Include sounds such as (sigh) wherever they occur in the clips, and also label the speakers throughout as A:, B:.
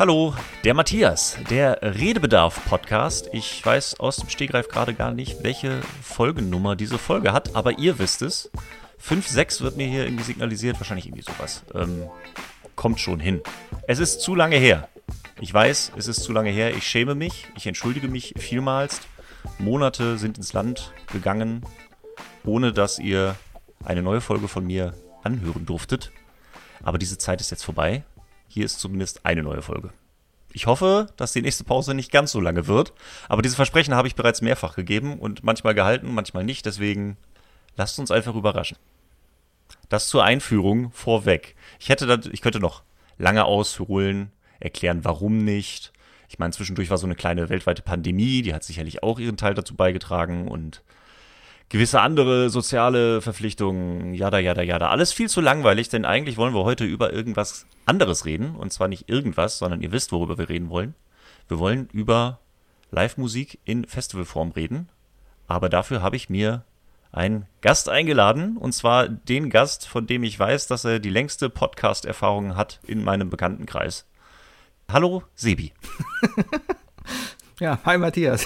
A: Hallo, der Matthias, der Redebedarf-Podcast. Ich weiß aus dem Stegreif gerade gar nicht, welche Folgennummer diese Folge hat, aber ihr wisst es. 5, 6 wird mir hier irgendwie signalisiert, wahrscheinlich irgendwie sowas. Ähm, kommt schon hin. Es ist zu lange her. Ich weiß, es ist zu lange her. Ich schäme mich. Ich entschuldige mich vielmals. Monate sind ins Land gegangen, ohne dass ihr eine neue Folge von mir anhören durftet. Aber diese Zeit ist jetzt vorbei. Hier ist zumindest eine neue Folge. Ich hoffe, dass die nächste Pause nicht ganz so lange wird. Aber diese Versprechen habe ich bereits mehrfach gegeben und manchmal gehalten, manchmal nicht. Deswegen lasst uns einfach überraschen. Das zur Einführung vorweg. Ich hätte das, ich könnte noch lange ausholen, erklären, warum nicht. Ich meine, zwischendurch war so eine kleine weltweite Pandemie, die hat sicherlich auch ihren Teil dazu beigetragen und gewisse andere soziale Verpflichtungen, jada, jada, jada. Alles viel zu langweilig, denn eigentlich wollen wir heute über irgendwas anderes reden. Und zwar nicht irgendwas, sondern ihr wisst, worüber wir reden wollen. Wir wollen über Live-Musik in Festivalform reden. Aber dafür habe ich mir einen Gast eingeladen. Und zwar den Gast, von dem ich weiß, dass er die längste Podcast-Erfahrung hat in meinem Bekanntenkreis. Hallo, Sebi. (laughs)
B: ja, hi Matthias.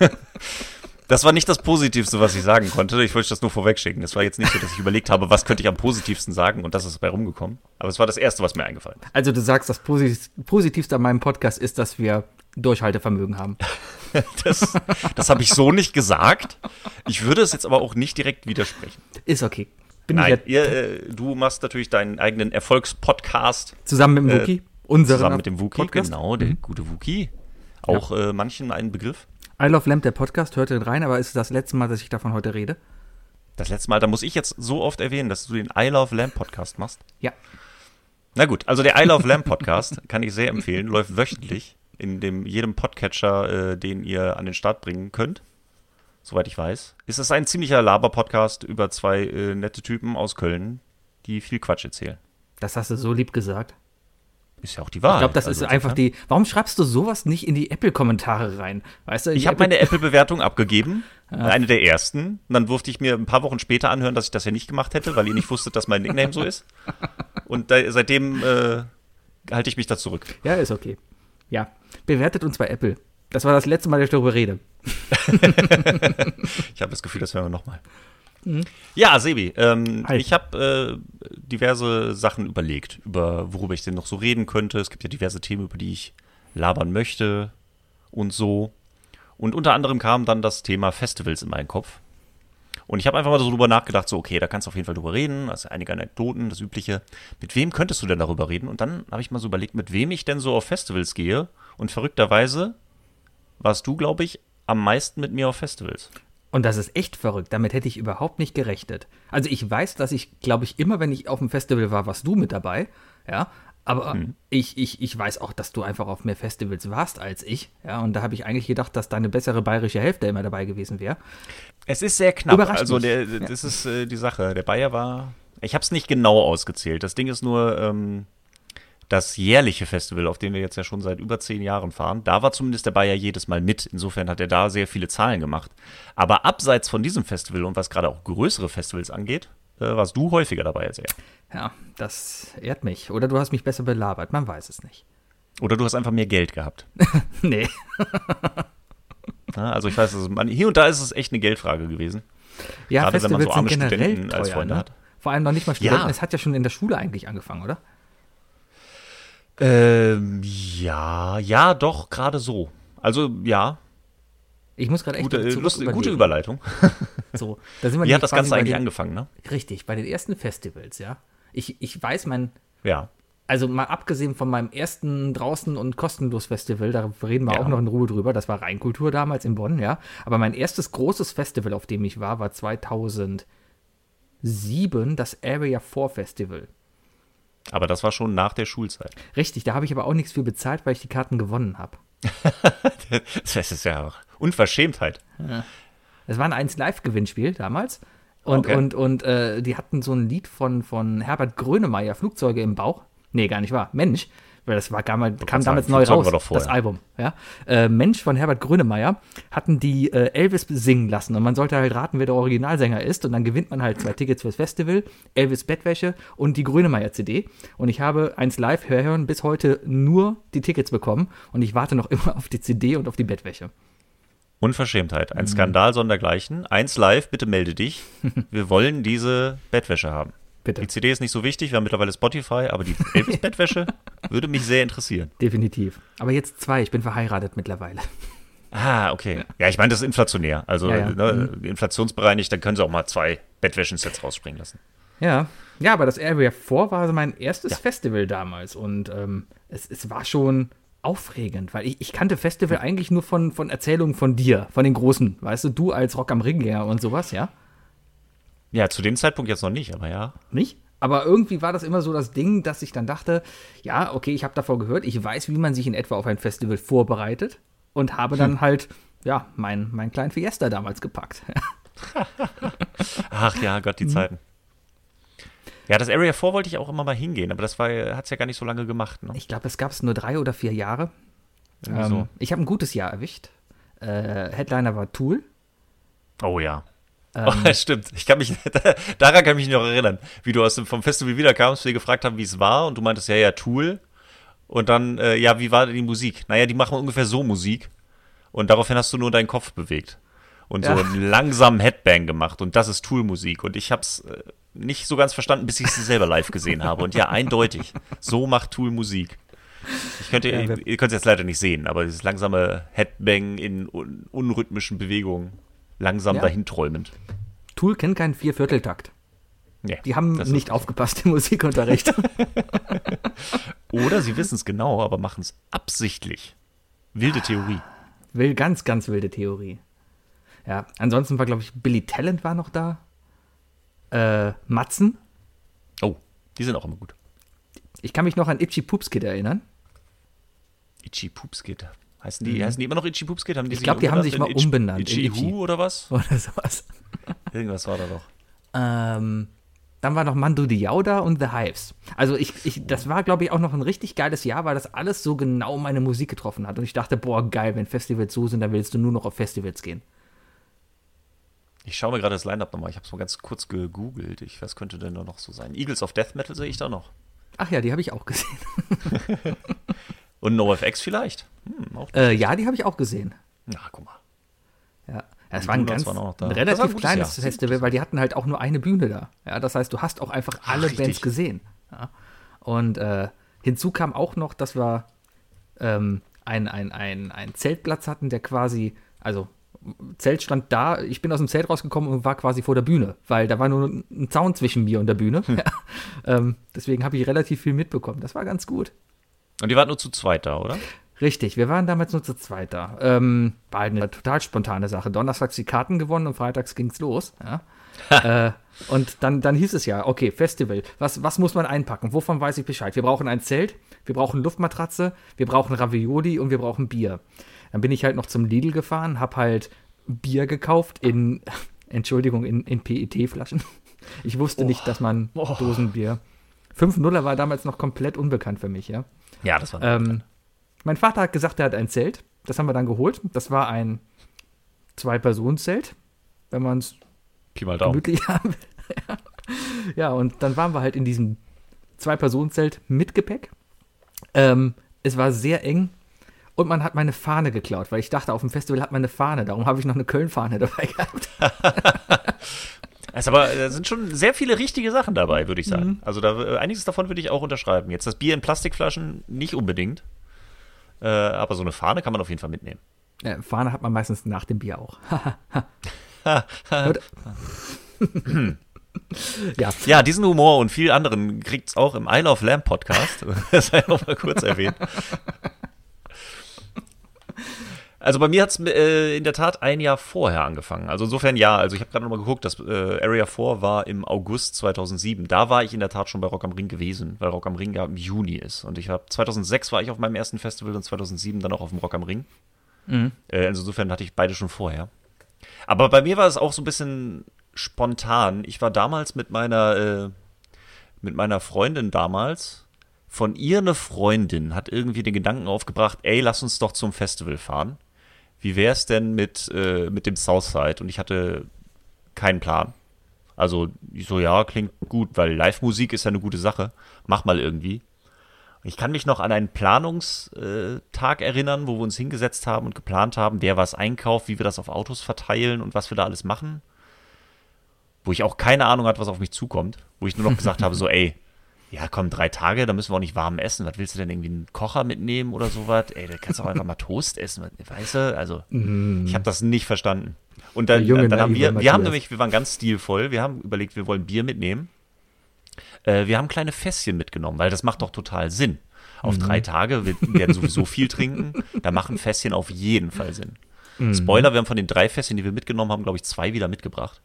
B: (laughs)
A: Das war nicht das Positivste, was ich sagen konnte. Ich wollte das nur vorwegschicken. Das war jetzt nicht so, dass ich überlegt habe, was könnte ich am positivsten sagen und das ist dabei rumgekommen. Aber es war das Erste, was mir eingefallen ist.
B: Also du sagst, das Positivste an meinem Podcast ist, dass wir Durchhaltevermögen haben. (laughs)
A: das das habe ich so nicht gesagt. Ich würde es jetzt aber auch nicht direkt widersprechen.
B: Ist okay.
A: Bin Nein, ihr, äh, du machst natürlich deinen eigenen Erfolgspodcast.
B: Zusammen mit dem Wookie.
A: Äh, zusammen mit dem Wookie, genau, der mhm. gute Wookie. Auch ja. äh, manchen einen Begriff.
B: I Love Lamp, der Podcast, hörte rein, aber ist es das letzte Mal, dass ich davon heute rede?
A: Das letzte Mal, da muss ich jetzt so oft erwähnen, dass du den I Love Lamp Podcast machst.
B: Ja.
A: Na gut, also der I Love Lamp Podcast (laughs) kann ich sehr empfehlen, läuft wöchentlich in dem jedem Podcatcher, äh, den ihr an den Start bringen könnt. Soweit ich weiß. Ist es ein ziemlicher Laber-Podcast über zwei äh, nette Typen aus Köln, die viel Quatsch erzählen.
B: Das hast du so lieb gesagt.
A: Ist ja auch die Wahrheit.
B: Ich glaube, das also ist einfach die. Warum schreibst du sowas nicht in die Apple-Kommentare rein?
A: Weißt du, ich habe meine Apple-Bewertung abgegeben, (laughs) ja. eine der ersten. Und dann durfte ich mir ein paar Wochen später anhören, dass ich das ja nicht gemacht hätte, weil ihr nicht wusstet, dass mein Nickname so ist. Und da, seitdem äh, halte ich mich da zurück.
B: Ja, ist okay. Ja, bewertet uns bei Apple. Das war das letzte Mal, dass ich darüber rede. (laughs)
A: ich habe das Gefühl, das hören wir nochmal. Mhm. Ja, Sebi, ähm, ich habe äh, diverse Sachen überlegt, über worüber ich denn noch so reden könnte. Es gibt ja diverse Themen, über die ich labern möchte und so. Und unter anderem kam dann das Thema Festivals in meinen Kopf. Und ich habe einfach mal so drüber nachgedacht, so, okay, da kannst du auf jeden Fall drüber reden, also einige Anekdoten, das Übliche. Mit wem könntest du denn darüber reden? Und dann habe ich mal so überlegt, mit wem ich denn so auf Festivals gehe. Und verrückterweise warst du, glaube ich, am meisten mit mir auf Festivals.
B: Und das ist echt verrückt. Damit hätte ich überhaupt nicht gerechnet. Also ich weiß, dass ich, glaube ich, immer, wenn ich auf dem Festival war, warst du mit dabei. Ja. Aber hm. ich, ich, ich weiß auch, dass du einfach auf mehr Festivals warst als ich. Ja, und da habe ich eigentlich gedacht, dass deine bessere bayerische Hälfte immer dabei gewesen wäre.
A: Es ist sehr knapp. Überrascht also der, das ja. ist äh, die Sache. Der Bayer war. Ich habe es nicht genau ausgezählt. Das Ding ist nur, ähm, das jährliche Festival, auf dem wir jetzt ja schon seit über zehn Jahren fahren, da war zumindest der Bayer jedes Mal mit. Insofern hat er da sehr viele Zahlen gemacht. Aber abseits von diesem Festival und was gerade auch größere Festivals angeht, äh, warst du häufiger dabei als er.
B: Ja, das ehrt mich. Oder du hast mich besser belabert, man weiß es nicht.
A: Oder du hast einfach mehr Geld gehabt. (laughs)
B: nee. (laughs)
A: ja, also ich weiß, also man, hier und da ist es echt eine Geldfrage gewesen.
B: Ja, Gerade Festivals wenn man so arme Studenten teuer, als Freunde ne? hat. Vor allem noch nicht mal Studenten. Ja. Es hat ja schon in der Schule eigentlich angefangen, oder?
A: Ähm, ja, ja, doch, gerade so. Also, ja.
B: Ich muss gerade echt
A: gute, Lust, gute Überleitung. (laughs)
B: so, da sind wir
A: Wie hat das Ganze eigentlich den, angefangen, ne?
B: Richtig, bei den ersten Festivals, ja. Ich, ich weiß, mein.
A: Ja.
B: Also mal abgesehen von meinem ersten draußen und kostenlos Festival, da reden wir ja. auch noch in Ruhe drüber, das war Rheinkultur damals in Bonn, ja. Aber mein erstes großes Festival, auf dem ich war, war 2007, das Area 4 Festival.
A: Aber das war schon nach der Schulzeit.
B: Richtig, da habe ich aber auch nichts für bezahlt, weil ich die Karten gewonnen habe. (laughs)
A: das ist ja auch Unverschämtheit. Ja.
B: War ein 1-Live-Gewinnspiel damals. Und, okay. und, und äh, die hatten so ein Lied von, von Herbert Grönemeyer, Flugzeuge im Bauch. Nee, gar nicht wahr. Mensch, weil das war kam, kam
A: sagen,
B: damals neu raus, das Album. Ja? Äh, Mensch von Herbert Grönemeyer hatten die äh, Elvis singen lassen und man sollte halt raten, wer der Originalsänger ist und dann gewinnt man halt zwei Tickets fürs Festival, Elvis Bettwäsche und die Grönemeyer CD und ich habe eins live hören bis heute nur die Tickets bekommen und ich warte noch (laughs) immer auf die CD und auf die Bettwäsche.
A: Unverschämtheit,
B: Mhm.
A: ein Skandal sondergleichen. Eins live, bitte melde dich. (laughs) Wir wollen diese Bettwäsche haben.
B: Bitte.
A: Die CD ist nicht so wichtig, wir haben mittlerweile Spotify, aber die Elvis-Bettwäsche (laughs) würde mich sehr interessieren.
B: Definitiv. Aber jetzt zwei, ich bin verheiratet mittlerweile.
A: Ah, okay. Ja, ich meine, das ist inflationär. Also
B: Ja, ja.
A: Ne, inflationsbereinigt, dann können sie auch mal zwei Bettwäschen-Sets rausspringen lassen.
B: Ja, ja, aber das Area 4 war mein erstes Festival damals und ähm, es, es war schon aufregend, weil ich, ich kannte Festival eigentlich nur von, von Erzählungen von dir, von den Großen, weißt du, du als Rock am Ringgänger und sowas, ja?
A: Ja, zu dem Zeitpunkt jetzt noch nicht, aber ja.
B: Nicht? Aber irgendwie war das immer so das Ding, dass ich dann dachte, ja, okay, ich habe davor gehört, ich weiß, wie man sich in etwa auf ein Festival vorbereitet und habe dann halt, ja, mein, mein kleinen Fiesta damals gepackt. (laughs)
A: Ach ja, Gott, die
B: Mhm.
A: Zeiten. Ja, das Area 4 wollte ich auch immer mal hingehen, aber das hat es ja gar nicht so lange gemacht. Ne?
B: Ich glaube, es gab es nur drei oder vier Jahre. Ähm,
A: so.
B: Ich habe ein gutes Jahr erwischt. Äh, Headliner war Tool.
A: Oh ja. (laughs)
B: Ähm,
A: Oh, stimmt. Ich kann mich, (laughs) daran kann ich mich noch erinnern, wie du aus dem, vom Festival wiederkamst, wir gefragt haben, wie es war, und du meintest, ja, ja, Tool. Und dann, äh, ja, wie war denn die Musik? Naja, die machen ungefähr so Musik. Und daraufhin hast du nur deinen Kopf bewegt. Und so
B: Ja.
A: einen langsamen Headbang gemacht. Und das ist Tool-Musik. Und ich hab's äh, nicht so ganz verstanden, bis ich sie selber live gesehen habe. Und ja, eindeutig. So macht Tool Musik. Ich könnte,
B: Ja,
A: ihr, ihr könnt es jetzt leider nicht sehen, aber dieses langsame Headbang in un unrhythmischen Bewegungen, langsam
B: Ja.
A: dahinträumend.
B: Tool kennt keinen Viervierteltakt.
A: Nee,
B: Die haben nicht aufgepasst im Musikunterricht. (laughs)
A: Oder sie wissen es genau, aber machen es absichtlich. Wilde Theorie.
B: Will ganz, ganz wilde Theorie. Ja, ansonsten war, glaube ich, Billy Talent war noch da. Äh, Matzen.
A: Oh, die sind auch immer gut.
B: Ich kann mich noch an Itchy Poops Kid erinnern.
A: Itchy Poops Kid. Heißen die, heißen die immer noch Itchy Poops Kid? Haben die
B: Mhm. Ich glaub, die haben sich mal umbenannt
A: Itchy
B: Itchy.
A: Who oder was? (laughs)
B: Oder sowas.
A: Irgendwas war da doch.
B: Ähm, dann war noch Mandu Diao da und The Hives. Also ich, ich, das war, glaube ich, auch noch ein richtig geiles Jahr, weil das alles so genau meine Musik getroffen hat. Und ich dachte, boah, geil, wenn Festivals so sind, dann willst du nur noch auf Festivals gehen.
A: Ich schaue mir gerade das Line-Up nochmal. Ich habe es mal ganz kurz gegoogelt. Ich, was könnte denn da noch so sein? Eagles of Death Metal sehe ich da noch.
B: Ach ja, die habe ich auch gesehen. (laughs) (laughs)
A: Und NoFX vielleicht. Hm, auch.
B: Äh, ja, die habe ich auch gesehen.
A: Na, guck mal.
B: Ja,
A: Die
B: war ein ganz ein
A: Das war ein
B: relativ
A: gutes
B: kleines
A: Jahr.
B: Festival, weil die hatten halt auch nur eine Bühne da. Ja, das heißt, du hast auch einfach alle
A: richtig.
B: Bands gesehen. Ja. Und äh, hinzu kam auch noch, dass wir ähm, ein, ein, ein, ein Zeltplatz hatten, der quasi, also Zelt stand da, ich bin aus dem Zelt rausgekommen und war quasi vor der Bühne, weil da war nur ein Zaun zwischen mir und der Bühne.
A: Hm. (laughs)
B: Ja. Ähm, deswegen habe ich relativ viel mitbekommen. Das war ganz gut.
A: Und die waren nur zu zweit da, oder?
B: Richtig, wir waren damals nur zu zweit da. Ähm, war halt eine total spontane Sache. Donnerstags die Karten gewonnen und freitags ging's los. Ja. (laughs) äh, und dann, dann hieß es ja, okay, Festival, was, was muss man einpacken? Wovon weiß ich Bescheid? Wir brauchen ein Zelt, wir brauchen Luftmatratze, wir brauchen Ravioli und wir brauchen Bier. Dann bin ich halt noch zum Lidl gefahren, hab halt Bier gekauft in, (laughs) Entschuldigung, in, in PET-Flaschen. Ich wusste nicht, dass man
A: Oh.
B: Dosenbier. 5-0er war damals noch komplett unbekannt für mich, ja.
A: Ja, das war
B: Ähm, mein Vater hat gesagt, er hat ein Zelt. Das haben wir dann geholt. Das war ein Zwei-Personen-Zelt, wenn man es gemütlich (laughs) haben will. ja, und dann waren wir halt in diesem Zwei-Personen-Zelt mit Gepäck. Ähm, es war sehr eng und man hat meine Fahne geklaut, weil ich dachte, auf dem Festival hat man eine Fahne. Darum habe ich noch eine Köln-Fahne dabei gehabt. (laughs)
A: Also aber da sind schon sehr viele richtige Sachen dabei, würde ich
B: Mhm.
A: sagen. Also da, äh, einiges davon würde ich auch unterschreiben. Jetzt das Bier in Plastikflaschen nicht unbedingt. Äh, aber so eine Fahne kann man auf jeden Fall mitnehmen.
B: Äh, Fahne hat man meistens nach dem Bier auch. (laughs) Ja,
A: Ja, diesen Humor und viel anderen kriegt's auch im Isle of Lamb Podcast. (laughs) Das sei auch mal kurz erwähnt. Also bei mir hat's äh, in der Tat ein Jahr vorher angefangen. Also insofern ja. Also ich habe gerade nochmal geguckt, das äh, Area 4 war im August 2007. Da war ich in der Tat schon bei Rock am Ring gewesen, weil Rock am Ring ja im Juni ist. Und ich habe 2006 war ich auf meinem ersten Festival und 2007 dann auch auf dem Rock am Ring. Äh, also insofern hatte ich beide schon vorher. Aber bei mir war es auch so ein bisschen spontan. Ich war damals mit meiner, äh, mit meiner Freundin damals von ihr eine Freundin hat irgendwie den Gedanken aufgebracht, ey, lass uns doch zum Festival fahren. Wie wäre es denn mit, äh, mit dem Southside? Und ich hatte keinen Plan. Also ich so, ja, klingt gut, weil Live-Musik ist ja eine gute Sache. Mach mal irgendwie. Ich kann mich noch an einen Planungstag erinnern, wo wir uns hingesetzt haben und geplant haben, wer was einkauft, wie wir das auf Autos verteilen und was wir da alles machen. Wo ich auch keine Ahnung hatte, was auf mich zukommt. Wo ich nur noch gesagt (laughs) habe, so, ey, ja, komm, drei Tage, da müssen wir auch nicht warm essen. Was willst du denn irgendwie einen Kocher mitnehmen oder sowas? Ey, da kannst du auch einfach mal Toast essen, weißt du? Also, ich habe das nicht verstanden. Und dann,
B: Junge,
A: dann haben wir, wir haben nämlich, wir waren ganz stilvoll. Wir haben überlegt, wir wollen Bier mitnehmen. Äh, wir haben kleine Fässchen mitgenommen, weil das macht doch total Sinn. Auf drei Tage, wir werden sowieso viel trinken, da machen Fässchen auf jeden Fall Sinn. Spoiler, wir haben von den drei Fässchen, die wir mitgenommen haben, glaube ich, zwei wieder mitgebracht.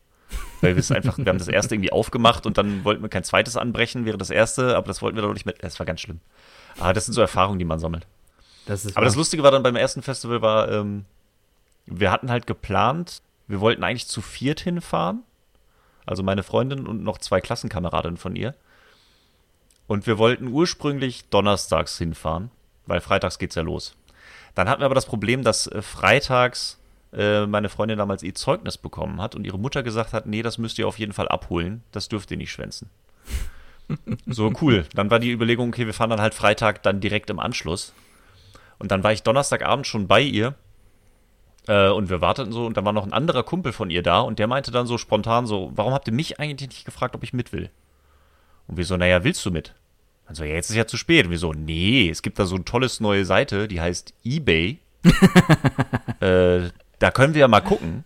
A: Weil wir es einfach, wir haben das erste irgendwie aufgemacht und dann wollten wir kein zweites anbrechen, wäre das erste, aber das wollten wir doch nicht mit. Das war ganz schlimm. Aber das sind so Erfahrungen, die man sammelt.
B: Das ist
A: Aber das. Lustige war dann beim ersten Festival war, ähm, wir hatten halt geplant, wir wollten eigentlich zu viert hinfahren. Also meine Freundin und noch zwei Klassenkameradinnen von ihr. Und wir wollten ursprünglich donnerstags hinfahren, weil freitags geht's ja los. Dann hatten wir aber das Problem, dass äh, freitags äh, meine Freundin damals ihr Zeugnis bekommen hat und ihre Mutter gesagt hat, nee, das müsst ihr auf jeden Fall abholen, das dürft ihr nicht schwänzen. (laughs) So cool. Dann war die Überlegung, okay, wir fahren dann halt Freitag dann direkt im Anschluss. Und dann war ich Donnerstagabend schon bei ihr äh, und wir warteten so und dann war noch ein anderer Kumpel von ihr da und der meinte dann so spontan so, warum habt ihr mich eigentlich nicht gefragt, ob ich mit will? Und wir so, naja, willst du mit? Dann so, ja, jetzt ist ja zu spät. Und wir so, nee, es gibt da so eine tolle neue Seite, die heißt eBay. (laughs) äh, da können wir ja mal gucken.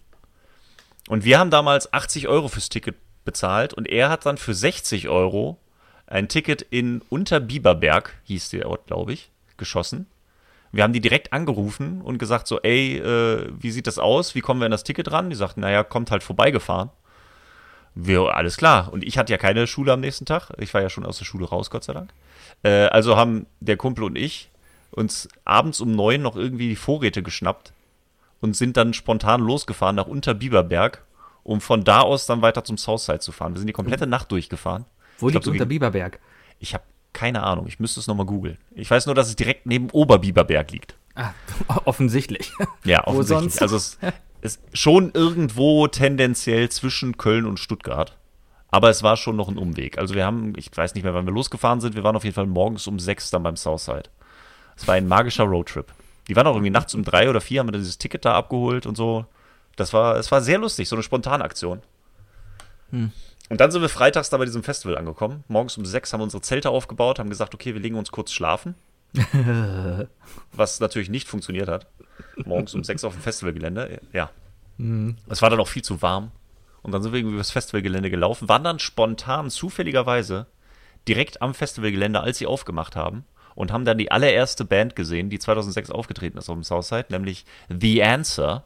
A: Und wir haben damals 80 Euro fürs Ticket bezahlt und er hat dann für 60 Euro ein Ticket in Unterbiberberg, hieß der Ort, glaube ich, geschossen. Wir haben die direkt angerufen und gesagt so, ey, äh, wie sieht das aus? Wie kommen wir an das Ticket ran? Die sagten, naja, kommt halt vorbeigefahren. Wir, alles klar. Und ich hatte ja keine Schule am nächsten Tag. Ich war ja schon aus der Schule raus, Gott sei Dank. Äh, also haben der Kumpel und ich uns abends um neun noch irgendwie die Vorräte geschnappt und sind dann spontan losgefahren nach Unterbiberberg, um von da aus dann weiter zum Southside zu fahren. Wir sind die komplette Nacht durchgefahren.
B: Wo
A: Ich glaub,
B: liegt
A: so
B: unter
A: gegen-
B: Biberberg?
A: Ich habe keine Ahnung. Ich müsste es nochmal googeln. Ich weiß nur, dass es direkt neben Oberbiberberg liegt.
B: Ah, (laughs) offensichtlich.
A: Ja, offensichtlich. Also es ist schon irgendwo tendenziell zwischen Köln und Stuttgart. Aber es war schon noch ein Umweg. Also wir haben, ich weiß nicht mehr, wann wir losgefahren sind. Wir waren auf jeden Fall morgens um sechs dann beim Southside. Es war ein magischer Roadtrip. Die waren auch irgendwie nachts um drei oder vier, haben wir dann dieses Ticket da abgeholt und so. Das war, es war sehr lustig, so eine Spontanaktion.
B: Hm.
A: Und dann sind wir freitags da bei diesem Festival angekommen. Morgens um sechs haben wir unsere Zelte aufgebaut, haben gesagt, okay, wir legen uns kurz schlafen. (laughs) Was natürlich nicht funktioniert hat. Morgens um sechs auf dem Festivalgelände. Ja. Es war dann auch viel zu warm. Und dann sind wir irgendwie übers Festivalgelände gelaufen, waren dann spontan, zufälligerweise, direkt am Festivalgelände, als sie aufgemacht haben. Und haben dann die allererste Band gesehen, die 2006 aufgetreten ist auf dem Southside, nämlich The Answer.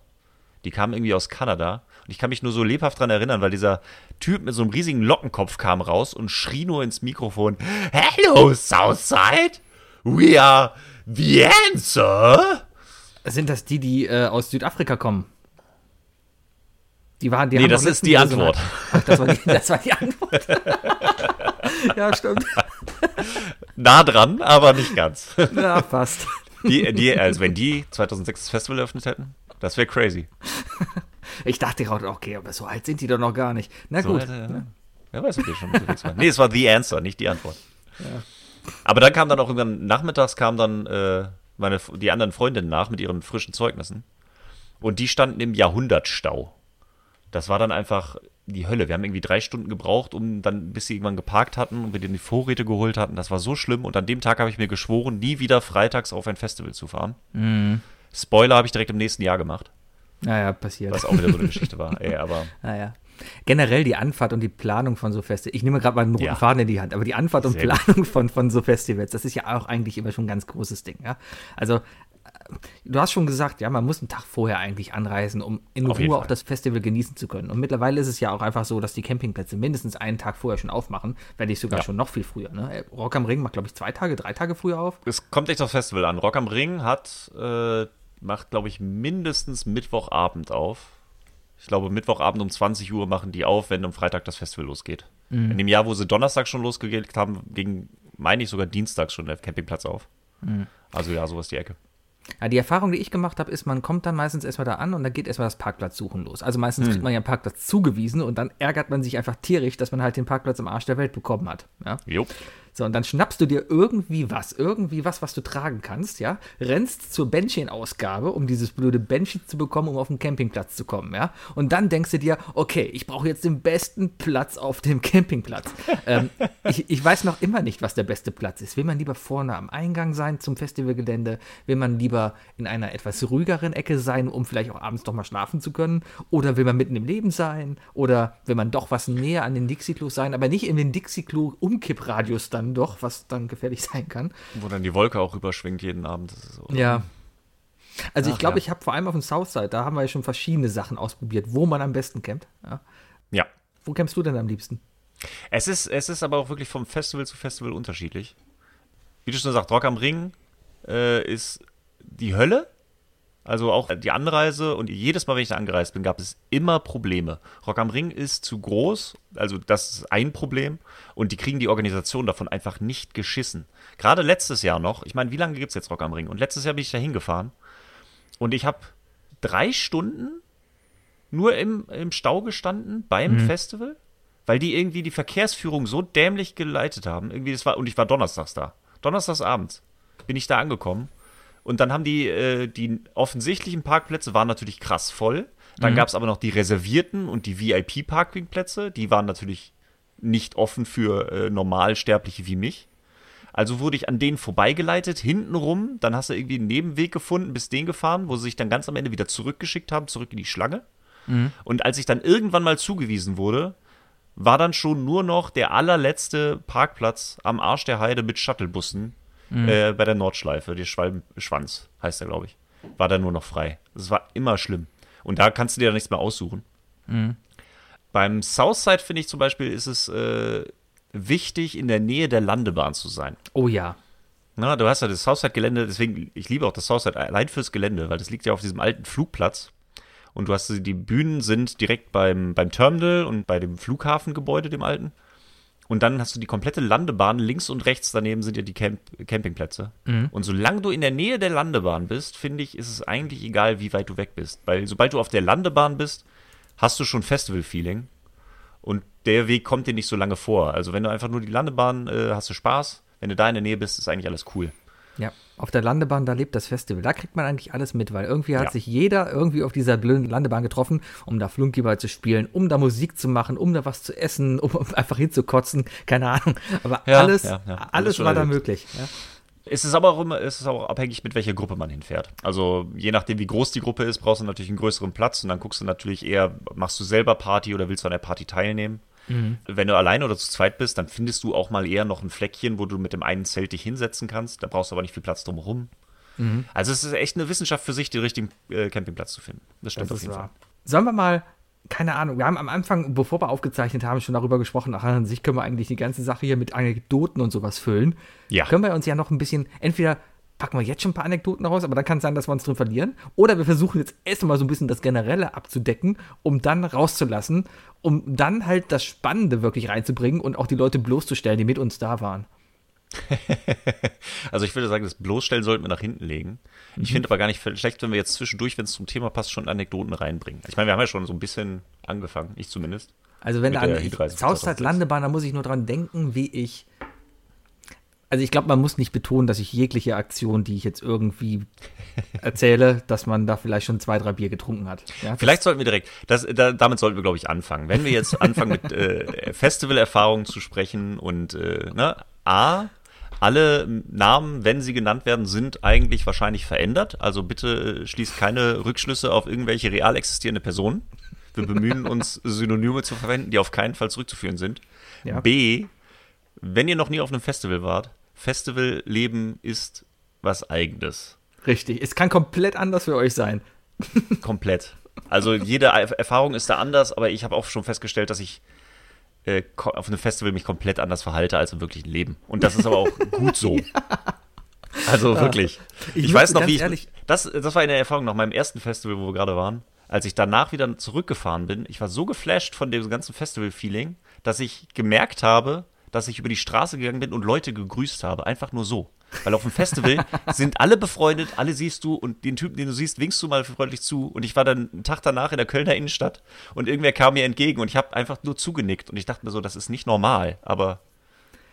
A: Die kamen irgendwie aus Kanada. Und ich kann mich nur so lebhaft dran erinnern, weil dieser Typ mit so einem riesigen Lockenkopf kam raus und schrie nur ins Mikrofon: Hello, Southside! We are The Answer!
B: Sind das die, die äh, aus Südafrika kommen? Die waren, die
A: Nee, das ist die Antwort.
B: Ach, das, war die, das war die Antwort. (laughs) ja, stimmt. (laughs)
A: Nah dran, aber nicht ganz. (laughs)
B: Ja, fast.
A: Die, die, also wenn die 2006 das Festival eröffnet hätten, das wäre crazy.
B: Ich dachte gerade, okay, aber so alt sind die doch noch gar nicht. Na
A: So,
B: gut.
A: Alter, ja. Wer weiß, ob die schon unterwegs waren. Nee, es war The Answer, nicht die Antwort. Aber dann kam dann auch irgendwann, nachmittags kam dann äh, meine, die anderen Freundinnen nach mit ihren frischen Zeugnissen. Und die standen im Jahrhundertstau. Das war dann einfach die Hölle. Wir haben irgendwie drei Stunden gebraucht, um dann, bis sie irgendwann geparkt hatten und wir dann die Vorräte geholt hatten. Das war so schlimm. Und an dem Tag habe ich mir geschworen, nie wieder freitags auf ein Festival zu fahren. Spoiler habe ich direkt im nächsten Jahr gemacht,
B: Naja, passiert.
A: was auch wieder so eine Geschichte war. Ey, aber (laughs)
B: Naja. Generell die Anfahrt und die Planung von so Festivals. Ich nehme gerade mal einen roten
A: Ja.
B: Faden in die Hand, aber die Anfahrt und
A: Sehr gut.
B: Planung von, von so Festivals, das ist ja auch eigentlich immer schon ein ganz großes Ding. Ja? Also, du hast schon gesagt, ja, man muss einen Tag vorher eigentlich anreisen, um in
A: Auf
B: Ruhe auch das Festival genießen zu können. Und mittlerweile ist es ja auch einfach so, dass die Campingplätze mindestens einen Tag vorher schon aufmachen, wenn nicht sogar
A: Ja.
B: schon noch viel früher. Ne? Äh, Rock am Ring macht, glaube ich, zwei Tage, drei Tage früher auf.
A: es kommt echt aufs Festival an. Rock am Ring hat, äh, macht, glaube ich, mindestens Mittwochabend auf. Ich glaube, Mittwochabend um 20 Uhr machen die auf, wenn am Freitag das Festival losgeht. In dem Jahr, wo sie Donnerstag schon losgelegt haben, ging meine ich, sogar dienstags schon der Campingplatz auf. Mhm. Also ja, sowas die Ecke.
B: Ja, die Erfahrung, die ich gemacht habe, ist, man kommt dann meistens erstmal da an und dann geht erstmal das Parkplatzsuchen los. Also meistens hm. kriegt man ja einen Parkplatz zugewiesen und dann ärgert man sich einfach tierisch, dass man halt den Parkplatz im Arsch der Welt bekommen hat. Ja? Jo. So, und dann schnappst du dir irgendwie was, irgendwie was, was du tragen kannst, ja, rennst zur Bändchenausgabe, um dieses blöde Bändchen zu bekommen, um auf den Campingplatz zu kommen, ja. Und dann denkst du dir, okay, ich brauche jetzt den besten Platz auf dem (laughs) Campingplatz. ähm, ich, ich weiß noch immer nicht, was der beste Platz ist. Will man lieber vorne am Eingang sein zum Festivalgelände? Will man lieber in einer etwas ruhigeren Ecke sein, um vielleicht auch abends doch mal schlafen zu können? Oder will man mitten im Leben sein? Oder will man doch was näher an den Dixie-Klos sein, aber nicht in den Dixie-Klo-Umkippradius dann doch, was dann gefährlich (laughs) sein kann.
A: Wo dann die Wolke auch rüberschwingt jeden Abend.
B: So. Ja. Also Ach, ich glaube, ja. ich habe vor allem auf dem Southside, da haben wir ja schon verschiedene Sachen ausprobiert, wo man am besten campt. Ja.
A: ja.
B: Wo campst du denn am liebsten?
A: Es ist, es ist aber auch wirklich vom Festival zu Festival unterschiedlich. Wie du schon sagst, Rock am Ring äh, ist die Hölle. Also auch die Anreise und jedes Mal, wenn ich da angereist bin, gab es immer Probleme. Rock am Ring ist zu groß, also das ist ein Problem. Und die kriegen die Organisation davon einfach nicht geschissen. Gerade letztes Jahr noch, ich meine, wie lange gibt es jetzt Rock am Ring? Und letztes Jahr bin ich da hingefahren und ich habe drei Stunden nur im, im Stau gestanden beim mhm. Festival, weil die irgendwie die Verkehrsführung so dämlich geleitet haben. Irgendwie das war, und ich war donnerstags da. Donnerstagsabends bin ich da angekommen und dann haben die, äh, die offensichtlichen Parkplätze waren natürlich krass voll. Dann mhm. gab es aber noch die reservierten und die VIP-Parkplätze. Die waren natürlich nicht offen für äh, Normalsterbliche wie mich. Also wurde ich an denen vorbeigeleitet, hintenrum. Dann hast du irgendwie einen Nebenweg gefunden, bis den gefahren, wo sie sich dann ganz am Ende wieder zurückgeschickt haben, zurück in die Schlange. Mhm. Und als ich dann irgendwann mal zugewiesen wurde, war dann schon nur noch der allerletzte Parkplatz am Arsch der Heide mit Shuttlebussen mhm. äh, bei der Nordschleife, die Schwalbenschwanz heißt er, glaube ich, war da nur noch frei. Das war immer schlimm. Und da kannst du dir dann nichts mehr aussuchen. Mhm. Beim Southside finde ich zum Beispiel, ist es äh, wichtig, in der Nähe der Landebahn zu sein.
B: Oh ja.
A: Na, du hast ja das Southside-Gelände, deswegen, ich liebe auch das Southside allein fürs Gelände, weil das liegt ja auf diesem alten Flugplatz. Und du hast die Bühnen sind direkt beim, beim Terminal und bei dem Flughafengebäude, dem alten. Und dann hast du die komplette Landebahn. Links und rechts daneben sind ja die Camp Campingplätze. Mhm. Und solange du in der Nähe der Landebahn bist, finde ich, ist es eigentlich egal, wie weit du weg bist. Weil sobald du auf der Landebahn bist, hast du schon Festival-Feeling. Und der Weg kommt dir nicht so lange vor. Also wenn du einfach nur die Landebahn äh, hast du Spaß. Wenn du da in der Nähe bist, ist eigentlich alles cool.
B: Ja, auf der Landebahn, da lebt das Festival. Da kriegt man eigentlich alles mit, weil irgendwie hat ja. sich jeder irgendwie auf dieser blöden Landebahn getroffen, um da Flunkyball zu spielen, um da Musik zu machen, um da was zu essen, um einfach hinzukotzen, keine Ahnung. Aber ja, alles, ja, alles, alles war da möglich.
A: Es ist aber auch immer, es ist auch abhängig, mit welcher Gruppe man hinfährt. Also je nachdem, wie groß die Gruppe ist, brauchst du natürlich einen größeren Platz und dann guckst du natürlich eher, machst du selber Party oder willst du an der Party teilnehmen. Mhm. Wenn du allein oder zu zweit bist, dann findest du auch mal eher noch ein Fleckchen, wo du mit dem einen Zelt dich hinsetzen kannst. Da brauchst du aber nicht viel Platz drumherum. Mhm. Also es ist echt eine Wissenschaft für sich, den richtigen äh, Campingplatz zu finden. Das stimmt das auf jeden wahr. Fall.
B: Sollen wir mal keine Ahnung, wir haben am Anfang, bevor wir aufgezeichnet haben, schon darüber gesprochen, ach, an sich können wir eigentlich die ganze Sache hier mit Anekdoten und sowas füllen. Ja. Können wir uns ja noch ein bisschen, entweder packen wir jetzt schon ein paar Anekdoten raus, aber dann kann es sein, dass wir uns drin verlieren. Oder wir versuchen jetzt erst mal so ein bisschen das Generelle abzudecken, um dann rauszulassen, um dann halt das Spannende wirklich reinzubringen und auch die Leute bloßzustellen, die mit uns da waren. (laughs)
A: also ich würde sagen, das Bloßstellen sollten wir nach hinten legen. Mhm. Ich finde aber gar nicht schlecht, wenn wir jetzt zwischendurch, wenn es zum Thema passt, schon Anekdoten reinbringen. Ich meine, wir haben ja schon so ein bisschen angefangen, ich zumindest.
B: Also wenn da an Southside Landebahn, da muss ich nur dran denken, wie ich also ich glaube, man muss nicht betonen, dass ich jegliche Aktion, die ich jetzt irgendwie erzähle, dass man da vielleicht schon zwei, drei Bier getrunken hat.
A: Ja, vielleicht sollten wir direkt, das, da, damit sollten wir, glaube ich, anfangen. Wenn wir jetzt anfangen mit äh, Festivalerfahrungen zu sprechen und äh, ne, A, alle Namen, wenn sie genannt werden, sind eigentlich wahrscheinlich verändert. Also bitte schließt keine Rückschlüsse auf irgendwelche real existierende Personen. Wir bemühen uns, Synonyme zu verwenden, die auf keinen Fall zurückzuführen sind. Ja. B, wenn ihr noch nie auf einem Festival wart, Festivalleben ist was Eigenes.
B: Richtig. Es kann komplett anders für euch sein. (laughs)
A: komplett. Also jede Erfahrung ist da anders, aber ich habe auch schon festgestellt, dass ich äh, auf einem Festival mich komplett anders verhalte als im wirklichen Leben. Und das ist aber auch (laughs) gut so. ja. Also wirklich. Ich, ich weiß noch, wie ich. Ehrlich, das, das war eine Erfahrung nach meinem ersten Festival, wo wir gerade waren. Als ich danach wieder zurückgefahren bin, ich war so geflasht von dem ganzen Festival-Feeling, dass ich gemerkt habe, dass ich über die Straße gegangen bin und Leute gegrüßt habe. Einfach nur so. Weil auf dem Festival (laughs) sind alle befreundet, alle siehst du und den Typen, den du siehst, winkst du mal freundlich zu. Und ich war dann einen Tag danach in der Kölner Innenstadt und irgendwer kam mir entgegen und ich habe einfach nur zugenickt. Und ich dachte mir so, das ist nicht normal. Aber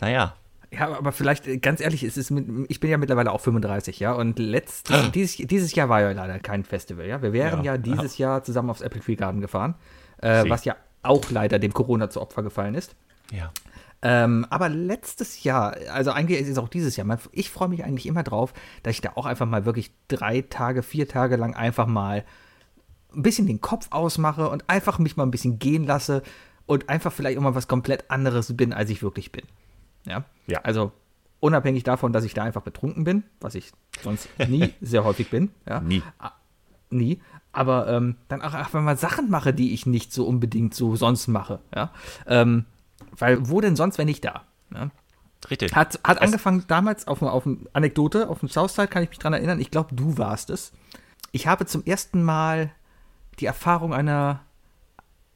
A: naja.
B: Ja, aber vielleicht, äh, ganz ehrlich, es ist mit, ich bin ja mittlerweile auch 35, ja, und letztes, (gasps) dieses, dieses Jahr war ja leider kein Festival, ja. Wir wären ja, ja dieses ja. Jahr zusammen aufs Apple Tree Garden gefahren, äh, was ja auch leider dem Corona zu Opfer gefallen ist.
A: Ja.
B: Ähm, aber letztes Jahr, also eigentlich ist es auch dieses Jahr, ich freue mich eigentlich immer drauf, dass ich da auch einfach mal wirklich drei Tage, vier Tage lang einfach mal ein bisschen den Kopf ausmache und einfach mich mal ein bisschen gehen lasse und einfach vielleicht auch mal was komplett anderes bin, als ich wirklich bin. Ja. ja. Also unabhängig davon, dass ich da einfach betrunken bin, was ich sonst nie (laughs) sehr häufig bin. Ja.
A: Nie.
B: Ah, nie. Aber ähm, dann auch einfach mal Sachen mache, die ich nicht so unbedingt so sonst mache. Ja. Ähm, weil wo denn sonst, wenn nicht da? Ja.
A: Richtig.
B: Hat, hat angefangen damals auf, eine Anekdote, auf dem Southside kann ich mich dran erinnern. Ich glaube, du warst es. Ich habe zum ersten Mal die Erfahrung einer,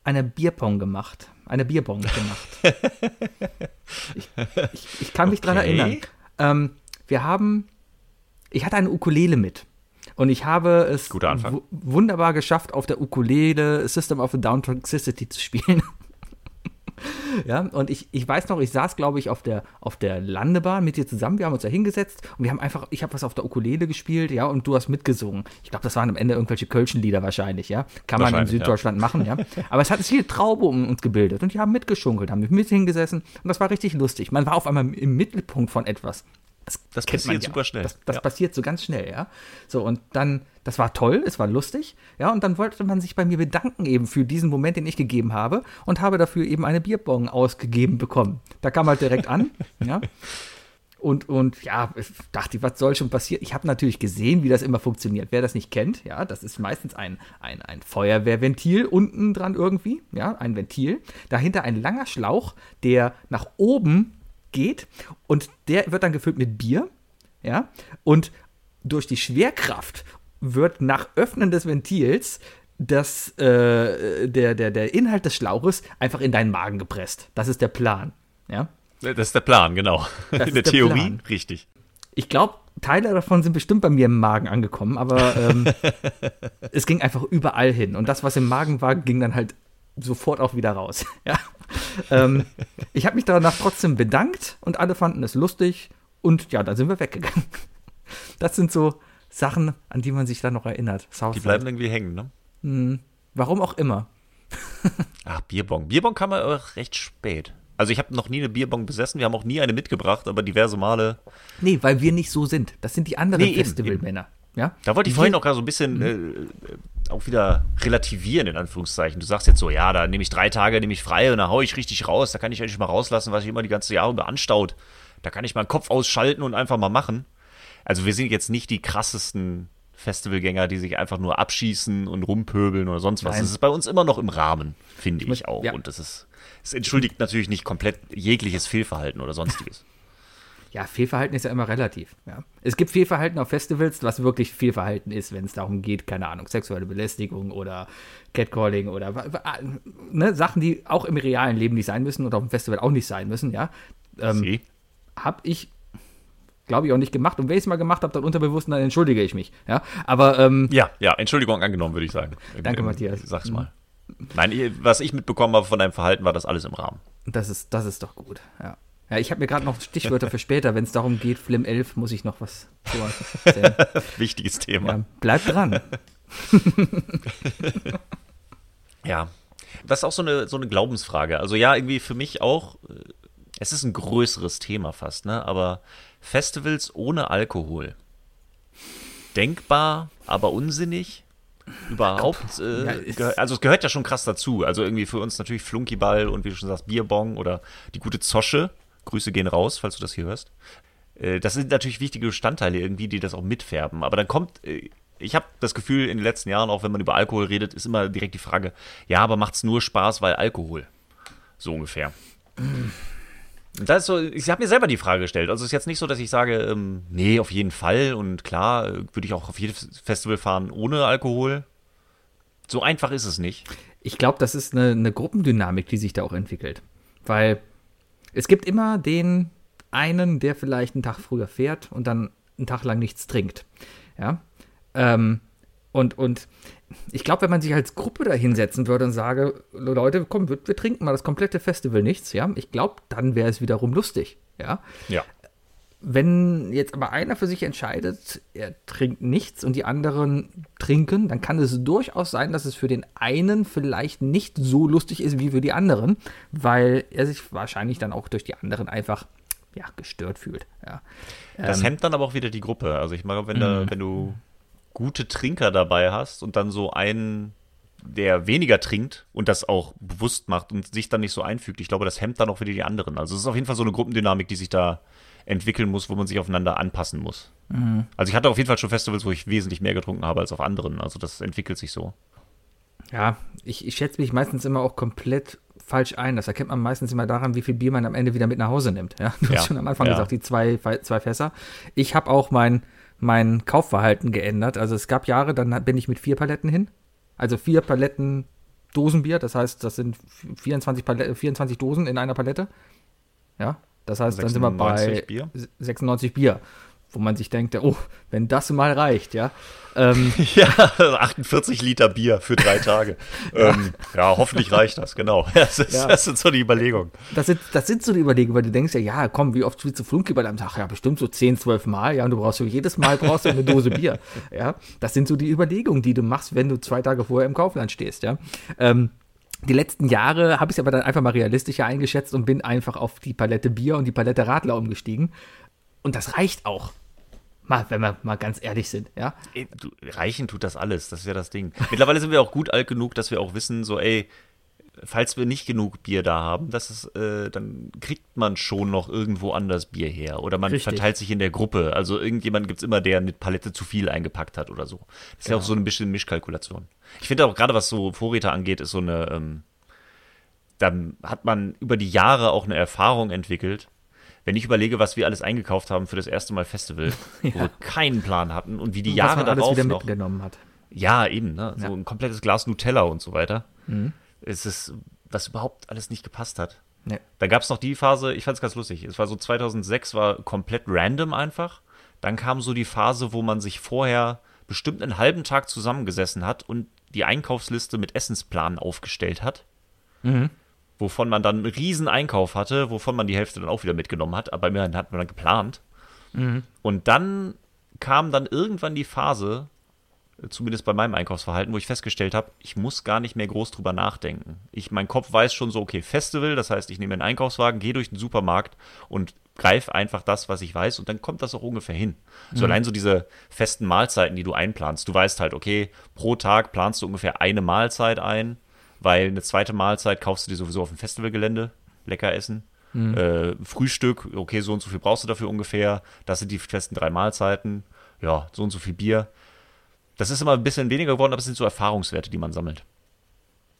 B: einer Bierpong gemacht eine Bierbong gemacht. (laughs) ich, ich, ich, kann mich okay. daran erinnern. Ähm, wir haben, ich hatte eine Ukulele mit. Und ich habe es wunderbar geschafft, auf der Ukulele System of a Down Toxicity zu spielen. Ja, und ich, ich weiß noch, ich saß, glaube ich, auf der, auf der Landebahn mit dir zusammen. Wir haben uns da hingesetzt und wir haben einfach, ich habe was auf der Ukulele gespielt, ja, und du hast mitgesungen. Ich glaube, das waren am Ende irgendwelche Kölschen Lieder wahrscheinlich, ja. Kann man in Süddeutschland ja. machen, ja. Aber es hat sich viel Traube um uns gebildet und die haben mitgeschunkelt, haben mit hingesessen und das war richtig lustig. Man war auf einmal im Mittelpunkt von etwas.
A: Das, das passiert ja. super schnell.
B: Das, das ja. passiert so ganz schnell, ja. So, und dann, das war toll, es war lustig, ja, und dann wollte man sich bei mir bedanken eben für diesen Moment, den ich gegeben habe und habe dafür eben eine Bierbong ausgegeben bekommen. Da kam halt direkt an, (laughs) ja. Und, und ja, ich dachte, was soll schon passieren? Ich habe natürlich gesehen, wie das immer funktioniert. Wer das nicht kennt, ja, das ist meistens ein, ein, ein Feuerwehrventil unten dran irgendwie, ja, ein Ventil. Dahinter ein langer Schlauch, der nach oben geht und der wird dann gefüllt mit Bier, ja, und durch die Schwerkraft wird nach Öffnen des Ventils das, äh, der, der, der Inhalt des Schlauches einfach in deinen Magen gepresst. Das ist der Plan, ja.
A: Das ist der Plan, genau. Das (laughs) in der, der Theorie, Plan. richtig.
B: Ich glaube, Teile davon sind bestimmt bei mir im Magen angekommen, aber ähm, (laughs) es ging einfach überall hin. Und das, was im Magen war, ging dann halt sofort auch wieder raus. (laughs) ja. Ähm, ich habe mich danach trotzdem bedankt und alle fanden es lustig und ja, dann sind wir weggegangen. Das sind so Sachen, an die man sich dann noch erinnert.
A: Southside. Die bleiben irgendwie hängen, ne?
B: Hm, warum auch immer.
A: Ach, Bierbong. Bierbong kam ja auch recht spät. Also ich habe noch nie eine Bierbong besessen, wir haben auch nie eine mitgebracht, aber diverse Male.
B: Nee, weil wir nicht so sind. Das sind die anderen nee, Festivalmänner. Ja?
A: Da wollte ich vorhin auch gerade so ein bisschen mhm. äh, auch wieder relativieren, in Anführungszeichen. Du sagst jetzt so, ja, da nehme ich drei Tage, nehme ich frei und da haue ich richtig raus. Da kann ich endlich mal rauslassen, was ich immer die ganze Jahre über anstaut. Da kann ich mal den Kopf ausschalten und einfach mal machen. Also wir sind jetzt nicht die krassesten Festivalgänger, die sich einfach nur abschießen und rumpöbeln oder sonst was. Nein. Das ist bei uns immer noch im Rahmen, finde ich, ich auch. Ja. Und das ist, es entschuldigt natürlich nicht komplett jegliches Fehlverhalten oder sonstiges.
B: Ja, Fehlverhalten ist ja immer relativ. Ja. Es gibt Fehlverhalten auf Festivals, was wirklich Fehlverhalten ist, wenn es darum geht, keine Ahnung, sexuelle Belästigung oder Catcalling oder ne, Sachen, die auch im realen Leben nicht sein müssen und auf dem Festival auch nicht sein müssen, ja. Ähm, habe ich, glaube ich, auch nicht gemacht. Und wenn ich es mal gemacht habe, dann unterbewusst, dann entschuldige ich mich. Ja, aber. Ähm,
A: ja, ja, Entschuldigung angenommen, würde ich sagen.
B: Danke, Matthias.
A: Sag's mal. Nein, was ich mitbekommen habe von deinem Verhalten, war das alles im Rahmen.
B: Das ist, das ist doch gut, ja. Ja, ich habe mir gerade noch Stichwörter für später. Wenn es darum geht, Flim 11, muss ich noch was (laughs)
A: erzählen. Wichtiges Thema.
B: Ja, bleib dran. (laughs)
A: ja, das ist auch so eine, so eine Glaubensfrage. Also ja, irgendwie für mich auch, äh, es ist ein größeres Thema fast, ne? Aber Festivals ohne Alkohol. Denkbar, aber unsinnig. Überhaupt, äh, ja, also es gehört ja schon krass dazu. Also irgendwie für uns natürlich Flunkyball und wie du schon sagst, Bierbong oder die gute Zosche. Grüße gehen raus, falls du das hier hörst. Äh, das sind natürlich wichtige Bestandteile irgendwie, die das auch mitfärben. Aber dann kommt, äh, ich habe das Gefühl, in den letzten Jahren, auch wenn man über Alkohol redet, ist immer direkt die Frage, ja, aber macht es nur Spaß, weil Alkohol? So ungefähr. Das ist so, ich habe mir selber die Frage gestellt. Also es ist jetzt nicht so, dass ich sage, ähm, nee, auf jeden Fall und klar, äh, würde ich auch auf jedes Festival fahren ohne Alkohol. So einfach ist es nicht.
B: Ich glaube, das ist eine, eine Gruppendynamik, die sich da auch entwickelt. Weil es gibt immer den einen, der vielleicht einen Tag früher fährt und dann einen Tag lang nichts trinkt. Ja. Ähm, und, und ich glaube, wenn man sich als Gruppe da hinsetzen würde und sage, Leute, komm, wir, wir trinken mal das komplette Festival nichts, ja, ich glaube, dann wäre es wiederum lustig, ja.
A: Ja.
B: Wenn jetzt aber einer für sich entscheidet, er trinkt nichts und die anderen trinken, dann kann es durchaus sein, dass es für den einen vielleicht nicht so lustig ist wie für die anderen, weil er sich wahrscheinlich dann auch durch die anderen einfach ja, gestört fühlt. Ja.
A: Das ähm, hemmt dann aber auch wieder die Gruppe. Also ich meine, wenn, da, mhm. wenn du gute Trinker dabei hast und dann so einen, der weniger trinkt und das auch bewusst macht und sich dann nicht so einfügt, ich glaube, das hemmt dann auch wieder die anderen. Also es ist auf jeden Fall so eine Gruppendynamik, die sich da entwickeln muss, wo man sich aufeinander anpassen muss. Mhm. Also ich hatte auf jeden Fall schon Festivals, wo ich wesentlich mehr getrunken habe als auf anderen. Also das entwickelt sich so.
B: Ja, ich, ich schätze mich meistens immer auch komplett falsch ein. Das erkennt man meistens immer daran, wie viel Bier man am Ende wieder mit nach Hause nimmt. Ja? (laughs) Du ja. hast schon am Anfang ja. gesagt, die zwei, zwei Fässer. Ich habe auch mein, mein Kaufverhalten geändert. Also es gab Jahre, dann bin ich mit vier Paletten hin. Also vier Paletten Dosenbier, das heißt, das sind 24, Palette, 24 Dosen in einer Palette. Ja, das heißt, dann sind wir bei Bier? 96 Bier, wo man sich denkt, oh, wenn das mal reicht, ja.
A: Ähm, (laughs) ja, 48 Liter Bier für drei Tage. (laughs) ja. Ähm, ja, hoffentlich reicht das, genau. (laughs) Das, ist, ja. das sind so die Überlegungen.
B: Das sind, das sind so die Überlegungen, weil du denkst ja, ja, komm, wie oft willst du Flunkyball am Tag? Ja, bestimmt so 10, 12 Mal, ja, und du brauchst so jedes Mal brauchst du eine Dose Bier. Ja, das sind so die Überlegungen, die du machst, wenn du zwei Tage vorher im Kaufland stehst, ja. Ähm, die letzten Jahre habe ich es aber dann einfach mal realistischer eingeschätzt und bin einfach auf die Palette Bier und die Palette Radler umgestiegen. Und das reicht auch. Mal, wenn wir mal ganz ehrlich sind, ja.
A: Reichen tut das alles, das ist ja das Ding. Mittlerweile sind wir auch gut alt genug, dass wir auch wissen, so, ey, falls wir nicht genug Bier da haben, das ist, äh, dann kriegt man schon noch irgendwo anders Bier her. Oder man Richtig. verteilt sich in der Gruppe. Also irgendjemand gibt es immer, der eine Palette zu viel eingepackt hat oder so. Das ist genau. ja auch so ein bisschen Mischkalkulation. Ich finde auch gerade, was so Vorräte angeht, ist so eine, ähm, da hat man über die Jahre auch eine Erfahrung entwickelt, wenn ich überlege, was wir alles eingekauft haben für das erste Mal Festival, (laughs) ja. wo wir keinen Plan hatten und wie die und Jahre darauf alles wieder noch,
B: mitgenommen hat.
A: Ja, eben, ne? so ja. ein komplettes Glas Nutella und so weiter. Mhm. Es ist, was überhaupt alles nicht gepasst hat. Nee. Da gab es noch die Phase, ich fand es ganz lustig. Es war so 2006, war komplett random einfach. Dann kam so die Phase, wo man sich vorher bestimmt einen halben Tag zusammengesessen hat und die Einkaufsliste mit Essensplan aufgestellt hat. Mhm wovon man dann einen riesen Einkauf hatte, wovon man die Hälfte dann auch wieder mitgenommen hat, aber immerhin hat man dann geplant. Mhm. Und dann kam dann irgendwann die Phase, zumindest bei meinem Einkaufsverhalten, wo ich festgestellt habe, ich muss gar nicht mehr groß drüber nachdenken. Ich, mein Kopf weiß schon so, okay, Festival, das heißt, ich nehme einen Einkaufswagen, gehe durch den Supermarkt und greife einfach das, was ich weiß und dann kommt das auch ungefähr hin. Mhm. So allein so diese festen Mahlzeiten, die du einplanst. Du weißt halt, okay, pro Tag planst du ungefähr eine Mahlzeit ein weil eine zweite Mahlzeit kaufst du dir sowieso auf dem Festivalgelände, lecker essen. Mhm. Äh, Frühstück, okay, so und so viel brauchst du dafür ungefähr. Das sind die festen drei Mahlzeiten. Ja, so und so viel Bier. Das ist immer ein bisschen weniger geworden, aber es sind so Erfahrungswerte, die man sammelt.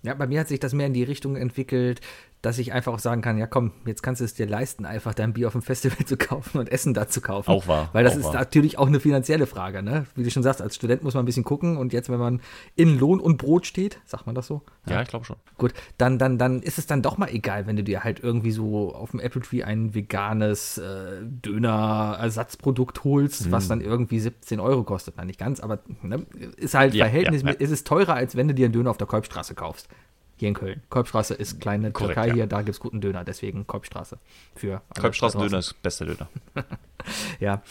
B: Ja, bei mir hat sich das mehr in die Richtung entwickelt, dass ich einfach auch sagen kann, ja komm, jetzt kannst du es dir leisten, einfach dein Bier auf dem Festival (laughs) zu kaufen und Essen da zu kaufen.
A: Auch wahr.
B: Weil das
A: ist
B: wahr. natürlich auch eine finanzielle Frage, ne? Wie du schon sagst, als Student muss man ein bisschen gucken und jetzt, wenn man in Lohn und Brot steht, sagt man das so?
A: Ja, ja ich glaube schon.
B: Gut, dann, dann, dann ist es dann doch mal egal, wenn du dir halt irgendwie so auf dem Apple Tree ein veganes äh, Döner-Ersatzprodukt holst, hm. was dann irgendwie 17 Euro kostet. Na, nicht ganz, aber ne? ist halt ja, verhältnismäßig, ja, ja. ist es teurer, als wenn du dir einen Döner auf der Kolbstraße kaufst hier in Köln. Kolbstraße ist kleine Korrekt, Türkei ja. hier, da gibt es guten Döner, deswegen Kolbstraße. Für
A: Kolbstraßendöner ist bester Döner. (laughs)
B: ja.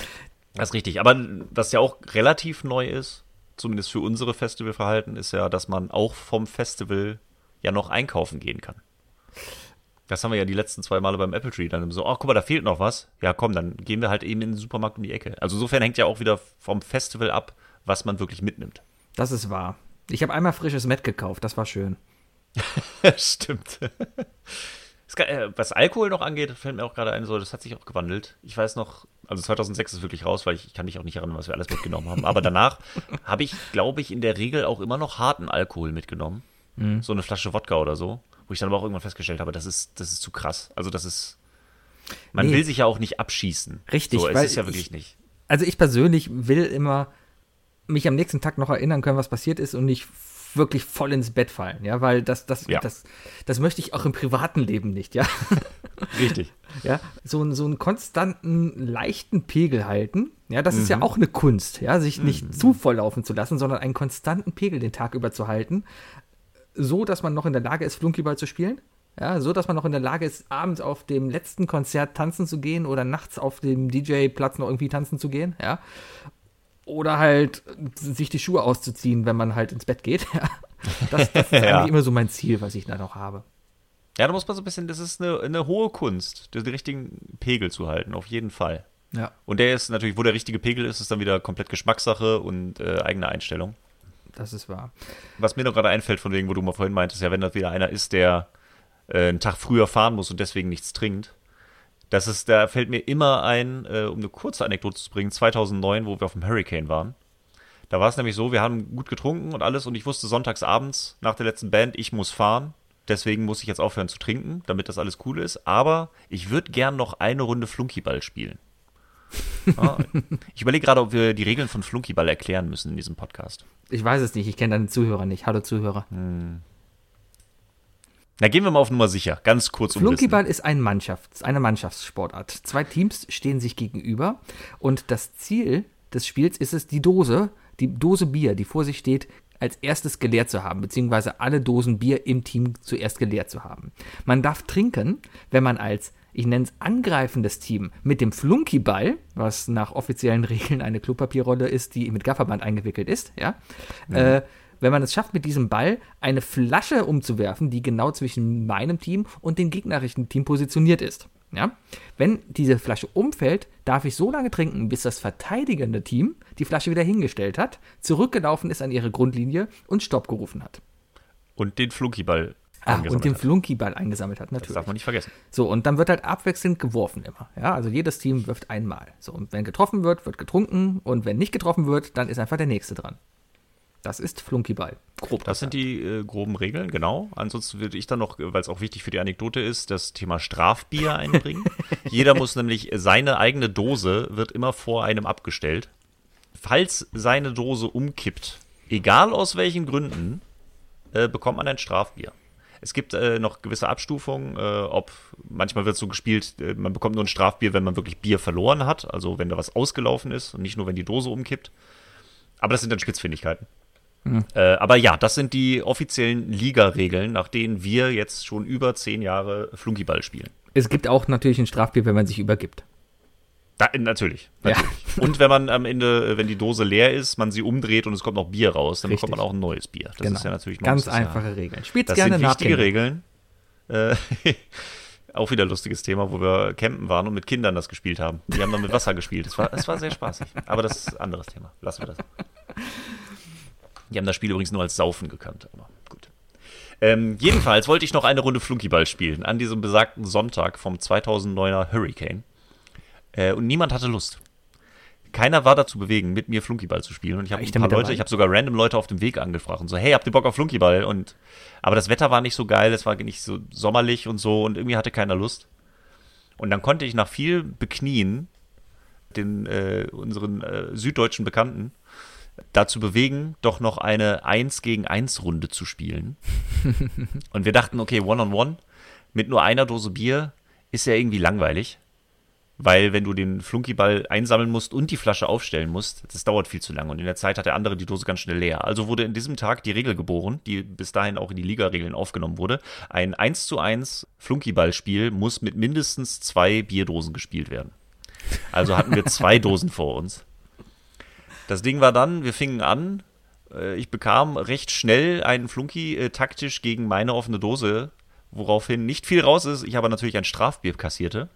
A: Das ist richtig. Aber was ja auch relativ neu ist, zumindest für unsere Festivalverhalten, ist ja, dass man auch vom Festival ja noch einkaufen gehen kann. Das haben wir ja die letzten zwei Male beim Apple Tree dann so, ach guck mal, da fehlt noch was. Ja, komm, dann gehen wir halt eben in den Supermarkt um die Ecke. Also insofern hängt ja auch wieder vom Festival ab, was man wirklich mitnimmt.
B: Das ist wahr. Ich habe einmal frisches Met gekauft, das war schön. (laughs)
A: Stimmt. Äh, was Alkohol noch angeht, fällt mir auch gerade ein, so, das hat sich auch gewandelt. Ich weiß noch, also 2006 ist wirklich raus, weil ich, ich kann mich auch nicht erinnern, was wir alles mitgenommen haben. Aber danach (laughs) habe ich, glaube ich, in der Regel auch immer noch harten Alkohol mitgenommen. Mhm. So eine Flasche Wodka oder so. Wo ich dann aber auch irgendwann festgestellt habe, das ist, das ist zu krass. Also das ist, man nee. will sich ja auch nicht abschießen.
B: Richtig.
A: So, es ist ja wirklich
B: ich,
A: nicht.
B: Also ich persönlich will immer mich am nächsten Tag noch erinnern können, was passiert ist und nicht wirklich voll ins Bett fallen, ja, weil das, das,
A: Ja.
B: das, das möchte ich auch im privaten Leben nicht, ja. (laughs)
A: Richtig.
B: ja, so, einen- so einen konstanten, leichten Pegel halten. Ja, das ist
A: Mhm.
B: ja auch eine Kunst, ja, sich nicht zu voll laufen zu lassen, sondern einen konstanten Pegel den Tag über zu halten, so dass man noch in der Lage ist, Flunkyball zu spielen. Ja, so dass man noch in der Lage ist, abends auf dem letzten Konzert tanzen zu gehen oder nachts auf dem DJ-Platz noch irgendwie tanzen zu gehen, ja. Oder halt sich die Schuhe auszuziehen, wenn man halt ins Bett geht. (laughs) Das, das ist (laughs)
A: Ja.
B: eigentlich immer so mein Ziel, was ich da noch habe.
A: Ja, da muss man so ein bisschen, das ist eine, eine hohe Kunst, den richtigen Pegel zu halten, auf jeden Fall.
B: Ja.
A: Und der ist natürlich, wo der richtige Pegel ist, ist dann wieder komplett Geschmackssache und äh, eigene Einstellung.
B: Das ist wahr.
A: Was mir noch gerade einfällt, von wegen, wo du mal vorhin meintest, ja, wenn das wieder einer ist, der äh, einen Tag früher fahren muss und deswegen nichts trinkt, das ist, da fällt mir immer ein, äh, um eine kurze Anekdote zu bringen, 2009, wo wir auf dem Hurricane waren. Da war es nämlich so, wir haben gut getrunken und alles und ich wusste sonntags abends nach der letzten Band, ich muss fahren. Deswegen muss ich jetzt aufhören zu trinken, damit das alles cool ist. Aber ich würde gern noch eine Runde Flunkyball spielen. (laughs) Ah, ich überlege gerade, ob wir die Regeln von Flunkyball erklären müssen in diesem Podcast.
B: Ich weiß es nicht, ich kenne deine Zuhörer nicht. Hallo Zuhörer.
A: Na, gehen wir mal auf Nummer sicher. Ganz kurz umrissen.
B: Flunkyball ist ein Mannschafts-, eine Mannschaftssportart. Zwei Teams stehen sich gegenüber und das Ziel des Spiels ist es, die Dose, die Dose Bier, die vor sich steht, als erstes geleert zu haben, beziehungsweise alle Dosen Bier im Team zuerst geleert zu haben. Man darf trinken, wenn man als, ich nenne es angreifendes Team, mit dem Flunkyball, was nach offiziellen (laughs) Regeln eine Klopapierrolle ist, die mit Gafferband eingewickelt ist, ja, äh, wenn man es schafft, mit diesem Ball eine Flasche umzuwerfen, die genau zwischen meinem Team und dem gegnerischen Team positioniert ist. Ja? Wenn diese Flasche umfällt, darf ich so lange trinken, bis das verteidigende Team die Flasche wieder hingestellt hat, zurückgelaufen ist an ihre Grundlinie und Stopp gerufen hat.
A: Und den Flunkyball
B: Ah, und den. Flunkyball eingesammelt hat,
A: Das
B: natürlich.
A: darf man nicht vergessen.
B: So, und dann wird halt abwechselnd geworfen immer. Ja, also jedes Team wirft einmal. So, und wenn getroffen wird, wird getrunken. Und wenn nicht getroffen wird, dann ist einfach der nächste dran. Das ist Flunkyball. Grob
A: Das sind die äh, groben Regeln, genau. Ansonsten würde ich dann noch, weil es auch wichtig für die Anekdote ist, das Thema Strafbier einbringen. (laughs) Jeder muss nämlich seine eigene Dose wird immer vor einem abgestellt. Falls seine Dose umkippt, egal aus welchen Gründen, äh, bekommt man ein Strafbier. Es gibt äh, noch gewisse Abstufungen, äh, ob manchmal wird so gespielt, äh, man bekommt nur ein Strafbier, wenn man wirklich Bier verloren hat, also wenn da was ausgelaufen ist und nicht nur, wenn die Dose umkippt. Aber das sind dann Spitzfindigkeiten. Äh, aber ja, das sind die offiziellen Liga-Regeln, nach denen wir jetzt schon über zehn Jahre Flunkyball spielen.
B: Es gibt auch natürlich ein Strafbier, wenn man sich übergibt.
A: Da, äh, natürlich.
B: Ja.
A: natürlich. (laughs) Und wenn man am Ende, äh, wenn die Dose leer ist, man sie umdreht und es kommt noch Bier raus, dann bekommt
B: Richtig.
A: man auch ein neues Bier. Das ist ja natürlich
B: Genau. Ganz einfache
A: Ja,
B: Regeln. Spielt gerne
A: sind
B: nach.
A: wichtige. Regeln. Äh, (laughs) auch wieder ein lustiges Thema, wo wir campen waren und mit Kindern das gespielt haben. Die haben dann mit Wasser gespielt. Es war, es war sehr spaßig. Aber das ist ein anderes Thema. Lassen wir das. (laughs) Die haben das Spiel übrigens nur als Saufen gekannt, aber gut. Ähm, jedenfalls wollte ich noch eine Runde Flunkyball spielen an diesem besagten Sonntag vom 2009er Hurricane. Äh, und niemand hatte Lust. Keiner war dazu bewegen, mit mir Flunkyball zu spielen. Und ich habe ein paar Leute,
B: dabei?
A: ich habe sogar random Leute auf dem Weg angefragt und so, hey, habt ihr Bock auf Flunkyball? Und aber das Wetter war nicht so geil, es war nicht so sommerlich und so und irgendwie hatte keiner Lust. Und dann konnte ich nach viel Beknien den äh, unseren äh, süddeutschen Bekannten dazu bewegen, doch noch eine 1 gegen 1 Runde zu spielen. (laughs) und wir dachten, okay, One-on-One mit nur einer Dose Bier ist ja irgendwie langweilig. Weil wenn du den Flunkyball einsammeln musst und die Flasche aufstellen musst, das dauert viel zu lange. Und in der Zeit hat der andere die Dose ganz schnell leer. Also wurde in diesem Tag die Regel geboren, die bis dahin auch in die Liga-Regeln aufgenommen wurde. Ein 1 zu 1 Flunkyballspiel muss mit mindestens zwei Bierdosen gespielt werden. Also hatten wir zwei (laughs) Dosen vor uns. Das Ding war dann, wir fingen an. äh, Ich bekam recht schnell einen Flunky äh, taktisch gegen meine offene Dose, woraufhin nicht viel raus ist. Ich aber natürlich ein Strafbier kassierte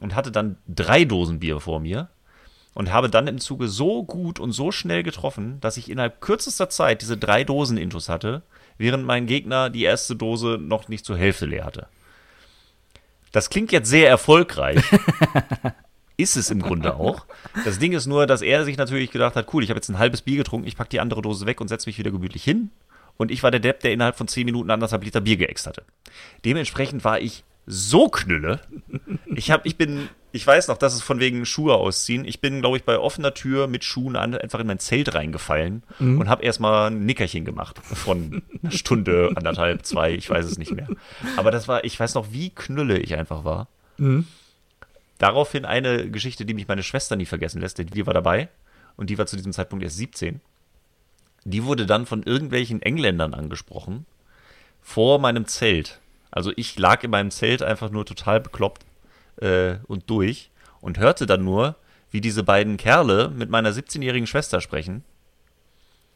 A: und hatte dann drei Dosen Bier vor mir und habe dann im Zuge so gut und so schnell getroffen, dass ich innerhalb kürzester Zeit diese drei Dosen Intus hatte, während mein Gegner die erste Dose noch nicht zur Hälfte leer hatte. Das klingt jetzt sehr erfolgreich. (laughs) ist es im Grunde auch. Das Ding ist nur, dass er sich natürlich gedacht hat, cool, ich habe jetzt ein halbes Bier getrunken, ich packe die andere Dose weg und setze mich wieder gemütlich hin. Und ich war der Depp, der innerhalb von 10 Minuten anderthalb Liter Bier geäxt hatte. Dementsprechend war ich so knülle. Ich, hab, ich bin ich weiß noch, dass es von wegen Schuhe ausziehen. Ich bin, glaube ich, bei offener Tür mit Schuhen an einfach in mein Zelt reingefallen mhm. und habe erstmal ein Nickerchen gemacht von einer Stunde, anderthalb, zwei, ich weiß es nicht mehr. Aber das war, ich weiß noch, wie knülle ich einfach war. Mhm. Daraufhin eine Geschichte, die mich meine Schwester nie vergessen lässt, denn die war dabei und die war zu diesem Zeitpunkt erst 17. Die wurde dann von irgendwelchen Engländern angesprochen vor meinem Zelt. Also ich lag in meinem Zelt einfach nur total bekloppt äh, und durch und hörte dann nur, wie diese beiden Kerle mit meiner 17-jährigen Schwester sprechen.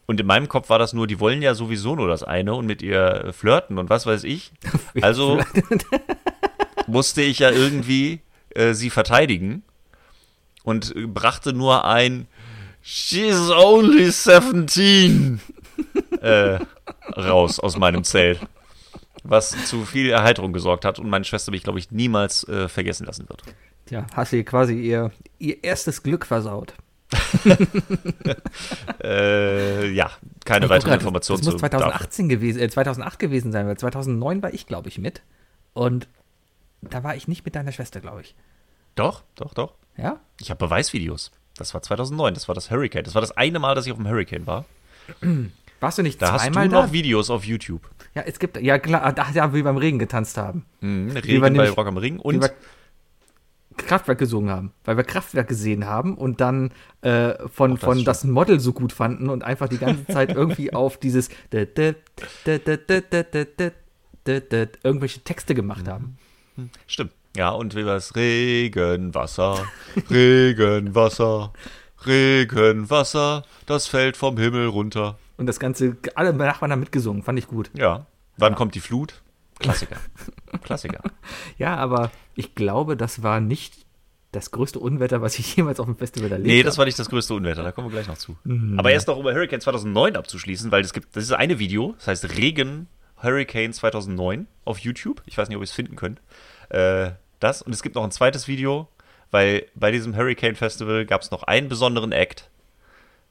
A: Und in meinem Kopf war das nur, die wollen ja sowieso nur das eine und mit ihr flirten und was weiß ich. (laughs) Also musste ich ja irgendwie äh, sie verteidigen und brachte nur ein She's only 17 äh, raus aus meinem Zelt was zu viel Erheiterung gesorgt hat und meine Schwester mich, glaube ich, niemals äh, vergessen lassen wird.
B: Ja, hast du quasi ihr, ihr erstes Glück versaut. (laughs)
A: äh, ja, keine weitere Information.
B: Das muss 2018 gewesen, äh, 2008 gewesen sein, weil 2009 war ich, glaube ich, mit. Und da war ich nicht mit deiner Schwester, glaube ich.
A: Doch, doch, doch.
B: Ja?
A: Ich habe Beweisvideos. Das war 2009, das war das Hurricane. Das war das eine Mal, dass ich auf dem Hurricane war.
B: Warst du nicht
A: da
B: zweimal
A: hast du noch Videos auf YouTube.
B: Ja, es gibt, ja klar, da, ja, wie beim Regen getanzt haben.
A: Mhm, Regen bei nämlich, Rock am Ring und wir
B: Kraftwerk gesungen haben, weil wir Kraftwerk gesehen haben und dann äh, von, das, von das Model so gut fanden und einfach die ganze Zeit irgendwie auf dieses irgendwelche Texte gemacht haben.
A: Stimmt. Ja, und wie war es? Regenwasser, (laughs) Regenwasser, Regenwasser, das fällt vom Himmel runter.
B: Und das Ganze, alle Nachbarn haben mitgesungen, fand ich gut.
A: Ja. Wann ja. kommt die Flut? Klassiker. (laughs) Klassiker.
B: Ja, aber ich glaube, das war nicht das größte Unwetter, was ich (laughs) jemals auf dem Festival erlebt habe.
A: Nee, das war nicht das größte Unwetter, da kommen wir gleich noch zu. Mhm. Aber erst noch über Hurricane 2009 abzuschließen, weil es gibt, das ist eine Video, das heißt Regen Hurricane 2009 auf YouTube. Ich weiß nicht, ob ihr es finden könnt. Äh, das und es gibt noch ein zweites Video, weil bei diesem Hurricane Festival gab es noch einen besonderen Act,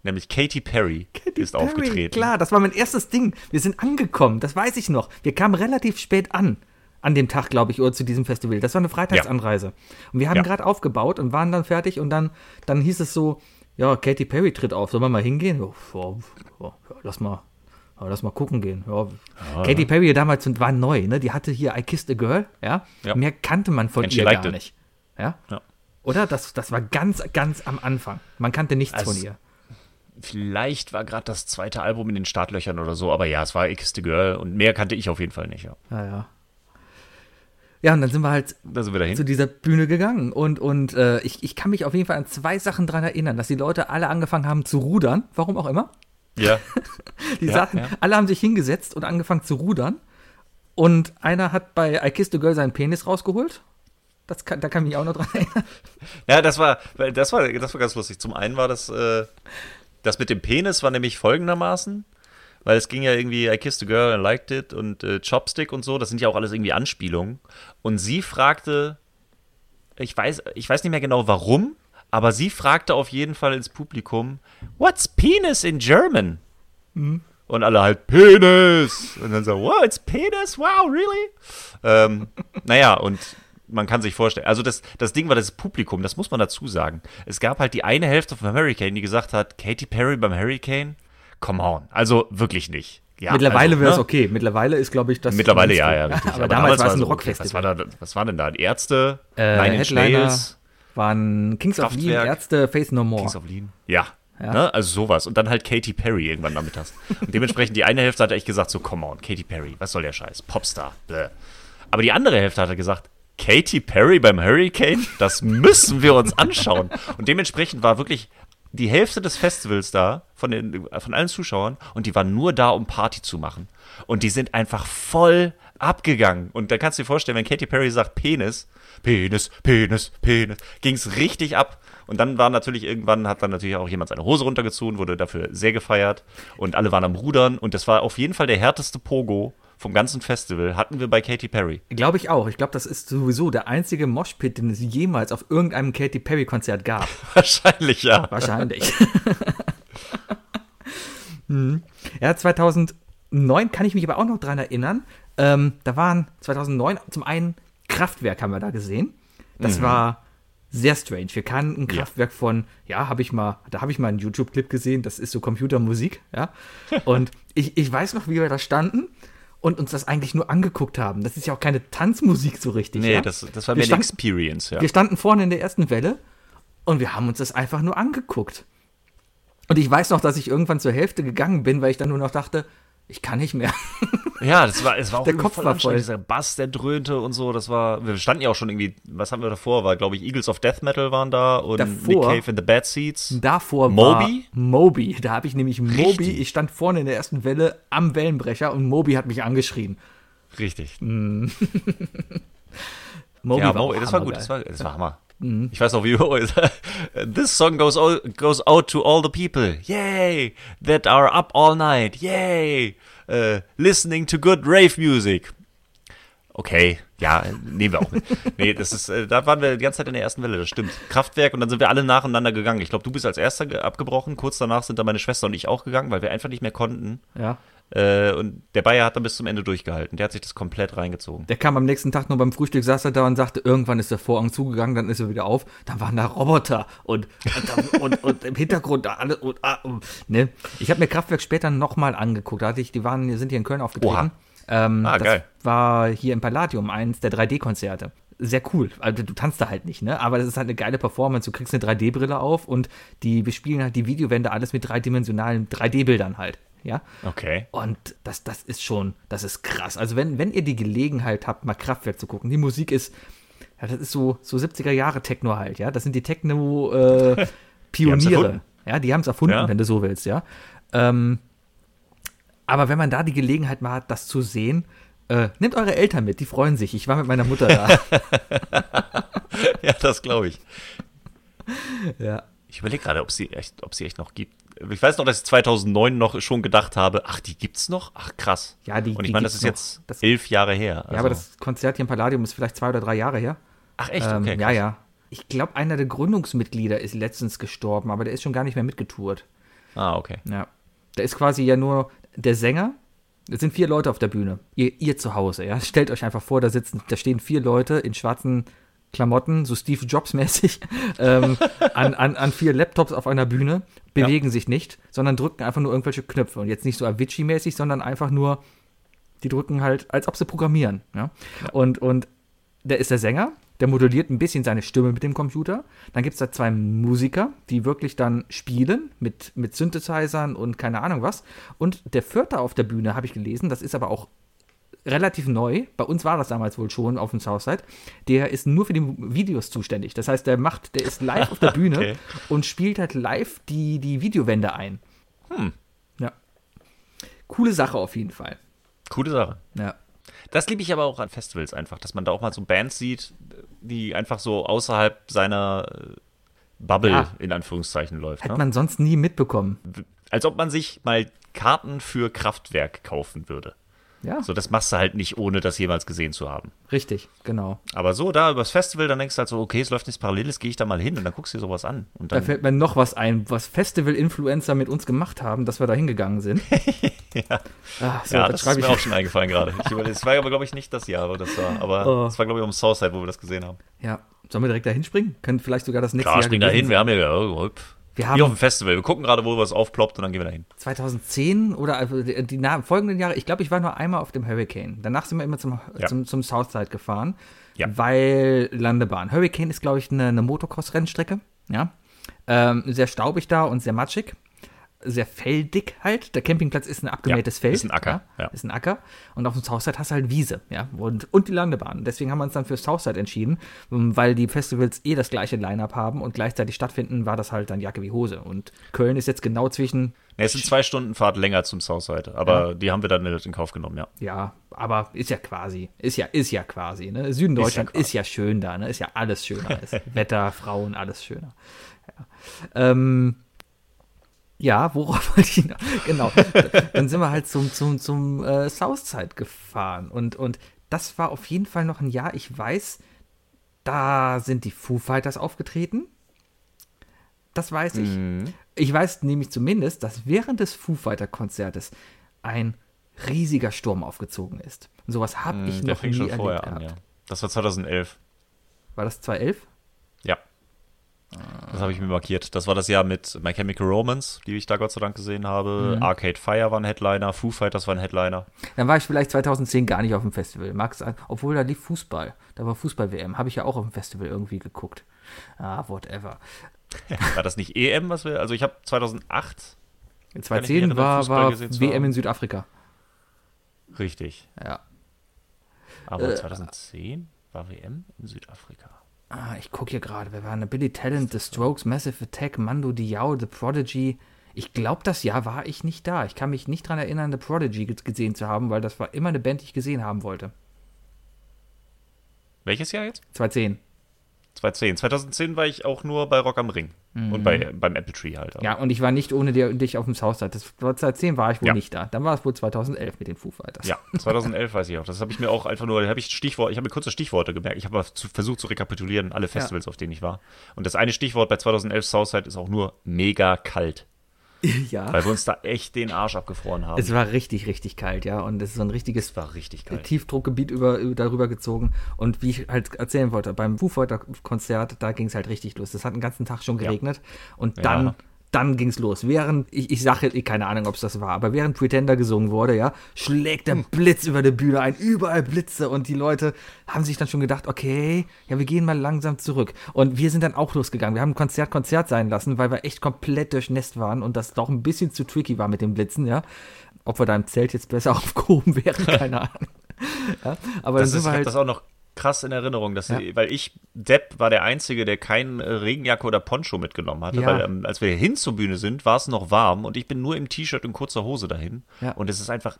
A: nämlich Katy Perry Katy ist Perry, aufgetreten.
B: Klar, das war mein erstes Ding. Wir sind angekommen, das weiß ich noch. Wir kamen relativ spät an. An dem Tag, glaube ich, oder zu diesem Festival. Das war eine Freitagsanreise. Ja. Und wir haben ja. gerade aufgebaut und waren dann fertig und dann, dann hieß es so, ja, Katy Perry tritt auf. Sollen wir mal hingehen? Ja, ja, lass mal, aber lass mal gucken gehen. Ja. Ah, Katy Perry damals war neu, ne? Die hatte hier I Kissed a Girl, ja. ja. Mehr kannte man von ihr gar nicht. Ja? ja. Oder? Das, das war ganz, ganz am Anfang. Man kannte nichts also, von ihr.
A: Vielleicht war gerade das zweite Album in den Startlöchern oder so, aber ja, es war X the Girl und mehr kannte ich auf jeden Fall nicht, ja.
B: Ja, ja. Ja, und dann sind wir halt
A: sind wir
B: zu dieser Bühne gegangen. Und, und äh, ich, ich kann mich auf jeden Fall an zwei Sachen dran erinnern, dass die Leute alle angefangen haben zu rudern, warum auch immer.
A: Ja. (laughs)
B: die ja, Sachen, ja. alle haben sich hingesetzt und angefangen zu rudern. Und einer hat bei I Kissed a Girl seinen Penis rausgeholt. Das kann, da kann ich mich auch noch dran erinnern. (laughs)
A: Ja, das war, das war, das war ganz lustig. Zum einen war das, äh, das mit dem Penis war nämlich folgendermaßen, weil es ging ja irgendwie I kissed a girl and liked it und äh, Chopstick und so, das sind ja auch alles irgendwie Anspielungen. Und sie fragte, ich weiß, ich weiß nicht mehr genau warum, aber sie fragte auf jeden Fall ins Publikum, What's penis in German? Mhm. Und alle halt, Penis! Und dann so, wow, it's penis? Wow, really? ähm, naja, und man kann sich vorstellen, also das, das Ding war das Publikum, das muss man dazu sagen. Es gab halt die eine Hälfte vom Hurricane, die gesagt hat, Katy Perry beim Hurricane, come on, also wirklich nicht.
B: Ja, Mittlerweile also, wäre es ne? okay. Mittlerweile ist, glaube ich, das.
A: Mittlerweile ja, ja, richtig.
B: Aber, aber damals, damals war es ein so, Rockfestival.
A: Okay, was, war da, was war denn da? Die Ärzte,
B: äh, Nine Inch Nails, waren Kings of Lean, Ärzte, Face No More.
A: Kings of Lean, ja. ja. Ne? Also sowas. Und dann halt Katy Perry irgendwann nachmittags. Und dementsprechend die eine Hälfte hat echt gesagt, so, come on, Katy Perry, was soll der Scheiß? Popstar, bläh. Aber die andere Hälfte hat er gesagt, Katy Perry beim Hurricane? Das müssen wir uns anschauen. Und dementsprechend war wirklich die Hälfte des Festivals da, von, den, von allen Zuschauern, und die waren nur da, um Party zu machen. Und die sind einfach voll abgegangen. Und da kannst du dir vorstellen, wenn Katy Perry sagt Penis, Penis, Penis, Penis, ging es richtig ab. Und dann war natürlich irgendwann, hat dann natürlich auch jemand seine Hose runtergezogen, wurde dafür sehr gefeiert. Und alle waren am Rudern. Und das war auf jeden Fall der härteste Pogo, vom ganzen Festival hatten wir bei Katy Perry.
B: Glaube ich auch. Ich glaube, das ist sowieso der einzige Moshpit, den es jemals auf irgendeinem Katy Perry Konzert gab. (laughs)
A: Wahrscheinlich, ja.
B: Wahrscheinlich. (laughs) hm. Ja, 2009 kann ich mich aber auch noch dran erinnern. Ähm, da waren 2009 zum einen Kraftwerk haben wir da gesehen. Das mhm. war sehr strange. Wir kannten Kraftwerk ja. von, ja, habe ich mal, da habe ich mal einen YouTube-Clip gesehen, das ist so Computermusik, ja. (laughs) Und ich, ich weiß noch, wie wir da standen und uns das eigentlich nur angeguckt haben. Das ist ja auch keine Tanzmusik so richtig.
A: Nee,
B: ja?
A: das, das war mehr eine Experience, ja.
B: Wir standen vorne in der ersten Welle und wir haben uns das einfach nur angeguckt. Und ich weiß noch, dass ich irgendwann zur Hälfte gegangen bin, weil ich dann nur noch dachte, ich kann nicht mehr. (laughs)
A: Ja, das war, es war auch
B: der Kopf war voll.
A: Dieser Bass, der dröhnte und so, das war, wir standen ja auch schon irgendwie, was haben wir davor? War, glaube ich, Eagles of Death Metal waren da und davor, Nick Cave in the Bad Seats.
B: Davor Moby? war Moby. Da habe ich nämlich Moby, Richtig. ich stand vorne in der ersten Welle am Wellenbrecher und Moby hat mich angeschrien.
A: Richtig. Mm. (laughs) Moby ja, war Moby, das war gut, das war, das war Hammer. Mhm. Ich weiß noch, wie (laughs) This song goes, all, goes out to all the people. Yay! That are up all night. Yay! Uh, listening to good rave music. Okay, ja, nehmen wir auch mit. (laughs) nee, das ist, äh, da waren wir die ganze Zeit in der ersten Welle, das stimmt. Kraftwerk und dann sind wir alle nacheinander gegangen. Ich glaube, du bist als erster abgebrochen, kurz danach sind dann meine Schwester und ich auch gegangen, weil wir einfach nicht mehr konnten.
B: Ja.
A: Äh, und der Bayer hat dann bis zum Ende durchgehalten. Der hat sich das komplett reingezogen.
B: Der kam am nächsten Tag nur beim Frühstück, saß er da und sagte, irgendwann ist der Vorhang zugegangen, dann ist er wieder auf. Dann waren da Roboter und, und, und, und im Hintergrund alle. Und, ah, ne? Ich habe mir Kraftwerk später nochmal angeguckt. Da hatte ich, die waren, sind hier in Köln aufgetreten. Ähm, ah, das geil. war hier im Palladium, eins der 3D-Konzerte sehr cool. Also du tanzt da halt nicht, ne? Aber das ist halt eine geile Performance. Du kriegst eine 3D-Brille auf und die bespielen halt die Videowände alles mit dreidimensionalen 3D-Bildern halt ja.
A: Okay.
B: Und das, das ist schon, das ist krass. Also wenn, wenn ihr die Gelegenheit habt, mal Kraftwerk zu gucken, die Musik ist, ja, das ist so, so 70er Jahre Techno halt, ja. Das sind die Techno-Pioniere. Äh, (laughs) ja, die haben es erfunden, ja. wenn du so willst, ja. Ähm, aber wenn man da die Gelegenheit mal hat, das zu sehen, äh, nehmt eure Eltern mit, die freuen sich. Ich war mit meiner Mutter da. (laughs)
A: ja, das glaube ich.
B: Ja.
A: Ich überlege gerade, ob sie echt, ob sie echt noch gibt ich weiß noch, dass ich 2009 noch schon gedacht habe, ach, die gibt's noch? Ach, krass.
B: Ja, die
A: Und ich meine, das ist noch. jetzt das, elf Jahre her.
B: Also. Ja, aber das Konzert hier im Palladium ist vielleicht zwei oder drei Jahre her.
A: Ach, echt? Ähm,
B: okay, ja, ja. Ich glaube, einer der Gründungsmitglieder ist letztens gestorben, aber der ist schon gar nicht mehr mitgetourt.
A: Ah, okay.
B: Ja. Da ist quasi ja nur der Sänger. Es sind vier Leute auf der Bühne. Ihr, ihr zu Hause, ja. Stellt euch einfach vor, da sitzen, da stehen vier Leute in schwarzen Klamotten, so Steve Jobs-mäßig, (laughs) ähm, an, an, an vier Laptops auf einer Bühne, bewegen ja. sich nicht, sondern drücken einfach nur irgendwelche Knöpfe. Und jetzt nicht so Avicii-mäßig, sondern einfach nur, die drücken halt, als ob sie programmieren. Ja? ja. Und, und der ist der Sänger, der modelliert ein bisschen seine Stimme mit dem Computer. Dann gibt es da zwei Musiker, die wirklich dann spielen mit, mit Synthesizern und keine Ahnung was. Und der vierte auf der Bühne, habe ich gelesen, das ist aber auch relativ neu. Bei uns war das damals wohl schon auf dem Southside. Der ist nur für die Videos zuständig. Das heißt, der macht, der ist live auf der (laughs) Bühne okay. und spielt halt live die, die Videowände ein.
A: Hm.
B: Ja. Coole Sache auf jeden Fall.
A: Coole Sache.
B: Ja.
A: Das liebe ich aber auch an Festivals einfach, dass man da auch mal so Bands sieht, die einfach so außerhalb seiner äh, Bubble ja. in Anführungszeichen läuft.
B: Hat
A: ne?
B: man sonst nie mitbekommen.
A: Als ob man sich mal Karten für Kraftwerk kaufen würde.
B: Ja.
A: So, das machst du halt nicht, ohne das jemals gesehen zu haben.
B: Richtig, genau.
A: Aber so, da übers Festival, dann denkst du halt so, okay, es läuft nichts Paralleles, gehe ich da mal hin und dann guckst du dir sowas an. Und dann
B: da fällt mir noch was ein, was Festival-Influencer mit uns gemacht haben, dass wir da hingegangen sind. (laughs)
A: ja, Ach, so, ja das, das ist mir auch schon (laughs) eingefallen gerade. Es war aber, glaube ich, nicht das Jahr, wo das war. Aber es oh. war, glaube ich, um Southside, wo wir das gesehen haben.
B: Ja, sollen wir direkt da hinspringen? Können vielleicht sogar das nächste
A: Klar,
B: Jahr
A: spring da hin, wir haben ja, oh, wir haben, Wie auf dem Festival. Wir gucken gerade, wo was aufploppt und dann gehen wir dahin.
B: 2010 oder also die, die folgenden Jahre, ich glaube, ich war nur einmal auf dem Hurricane. Danach sind wir immer zum, ja. zum, zum Southside gefahren, ja. weil Landebahn. Hurricane ist, glaube ich, eine, eine Motocross-Rennstrecke. Ja. Ähm, sehr staubig da und sehr matschig sehr feldig halt. Der Campingplatz ist ein abgemähtes ja, Feld.
A: Ist ein Acker.
B: Ja. Ist ein Acker. Und auf dem Southside hast du halt Wiese, ja. Und, und die Landebahn. Deswegen haben wir uns dann für Southside entschieden, ähm, weil die Festivals eh das gleiche Line-Up haben und gleichzeitig stattfinden, war das halt dann Jacke wie Hose. Und Köln ist jetzt genau zwischen.
A: Ja, es sind zwei Stunden Fahrt länger zum Southside, aber ja. die haben wir dann in Kauf genommen, ja.
B: Ja, aber ist ja quasi, ist ja, ist ja quasi, ne? Süden Deutschland ist ja, ist ja schön da, ne? Ist ja alles schöner. (laughs) Wetter, Frauen, alles schöner. Ähm, ja, worauf (laughs) wollte ich noch? Genau. Dann sind wir halt zum, zum, zum äh, Southside gefahren. Und, und das war auf jeden Fall noch ein Jahr. Ich weiß, da sind die Foo Fighters aufgetreten. Das weiß ich. Mhm. Ich weiß nämlich zumindest, dass während des Foo Fighter Konzertes ein riesiger Sturm aufgezogen ist. Und sowas habe mhm, ich noch nie erlebt
A: an, ja. Das war 2011.
B: War das 2011?
A: Ja. Das habe ich mir markiert. Das war das Jahr mit My Chemical Romance, die ich da Gott sei Dank gesehen habe. Mhm. Arcade Fire war ein Headliner, Foo Fighters war ein Headliner.
B: Dann war ich vielleicht 2010 gar nicht auf dem Festival. Mag's, obwohl da lief Fußball. Da war Fußball-WM. Habe ich ja auch auf dem Festival irgendwie geguckt. Ah, whatever. (laughs)
A: war das nicht EM, was wir. Also ich habe 2008.
B: In 2010 war, war WM in Südafrika.
A: Richtig.
B: Ja.
A: Aber äh, 2010 war WM in Südafrika.
B: Ah, ich gucke hier gerade. Wer war eine Billy Talent, The Strokes, Massive Attack, Mando Diao, The Prodigy. Ich glaube, das Jahr war ich nicht da. Ich kann mich nicht daran erinnern, The Prodigy gesehen zu haben, weil das war immer eine Band, die ich gesehen haben wollte.
A: Welches Jahr jetzt?
B: 2010.
A: 2010. 2010 war ich auch nur bei Rock am Ring. Mhm. Und bei, beim Apple Tree halt.
B: Ja, und ich war nicht ohne dir, dich auf dem Southside. Das, 2010 war ich wohl ja. nicht da. Dann war es wohl 2011 mit den Foo Fighters.
A: Ja, 2011 weiß ich auch. Das habe ich mir auch einfach nur, da habe ich Stichwort, ich habe mir kurze Stichworte gemerkt. Ich habe versucht zu rekapitulieren, alle Festivals, ja. auf denen ich war. Und das eine Stichwort bei 2011 Southside ist auch nur mega kalt. (laughs)
B: Ja.
A: Weil wir uns da echt den Arsch abgefroren haben.
B: Es war richtig, richtig kalt, ja. Und es ist so ein richtiges
A: war richtig kalt.
B: Tiefdruckgebiet über, darüber gezogen. Und wie ich halt erzählen wollte, beim Foo Fighter Konzert, da ging es halt richtig los. Das hat den ganzen Tag schon geregnet. Ja. Und dann ja dann ging es los. Während, ich, ich sage, keine Ahnung, ob es das war, aber während Pretender gesungen wurde, ja, schlägt der hm. Blitz über die Bühne ein, überall Blitze und die Leute haben sich dann schon gedacht, okay, ja, wir gehen mal langsam zurück. Und wir sind dann auch losgegangen. Wir haben Konzert Konzert sein lassen, weil wir echt komplett durchnässt waren und das doch ein bisschen zu tricky war mit den Blitzen, ja. Ob wir da im Zelt jetzt besser (laughs) aufgehoben wären, keine Ahnung.
A: ja, aber das dann sind ist, wir halt, das auch noch krass in Erinnerung, dass ja. weil ich, Depp war der Einzige, der keinen Regenjacke oder Poncho mitgenommen hatte, ja. weil ähm, als wir hin zur Bühne sind, war es noch warm und ich bin nur im T-Shirt und kurzer Hose dahin ja. und es ist einfach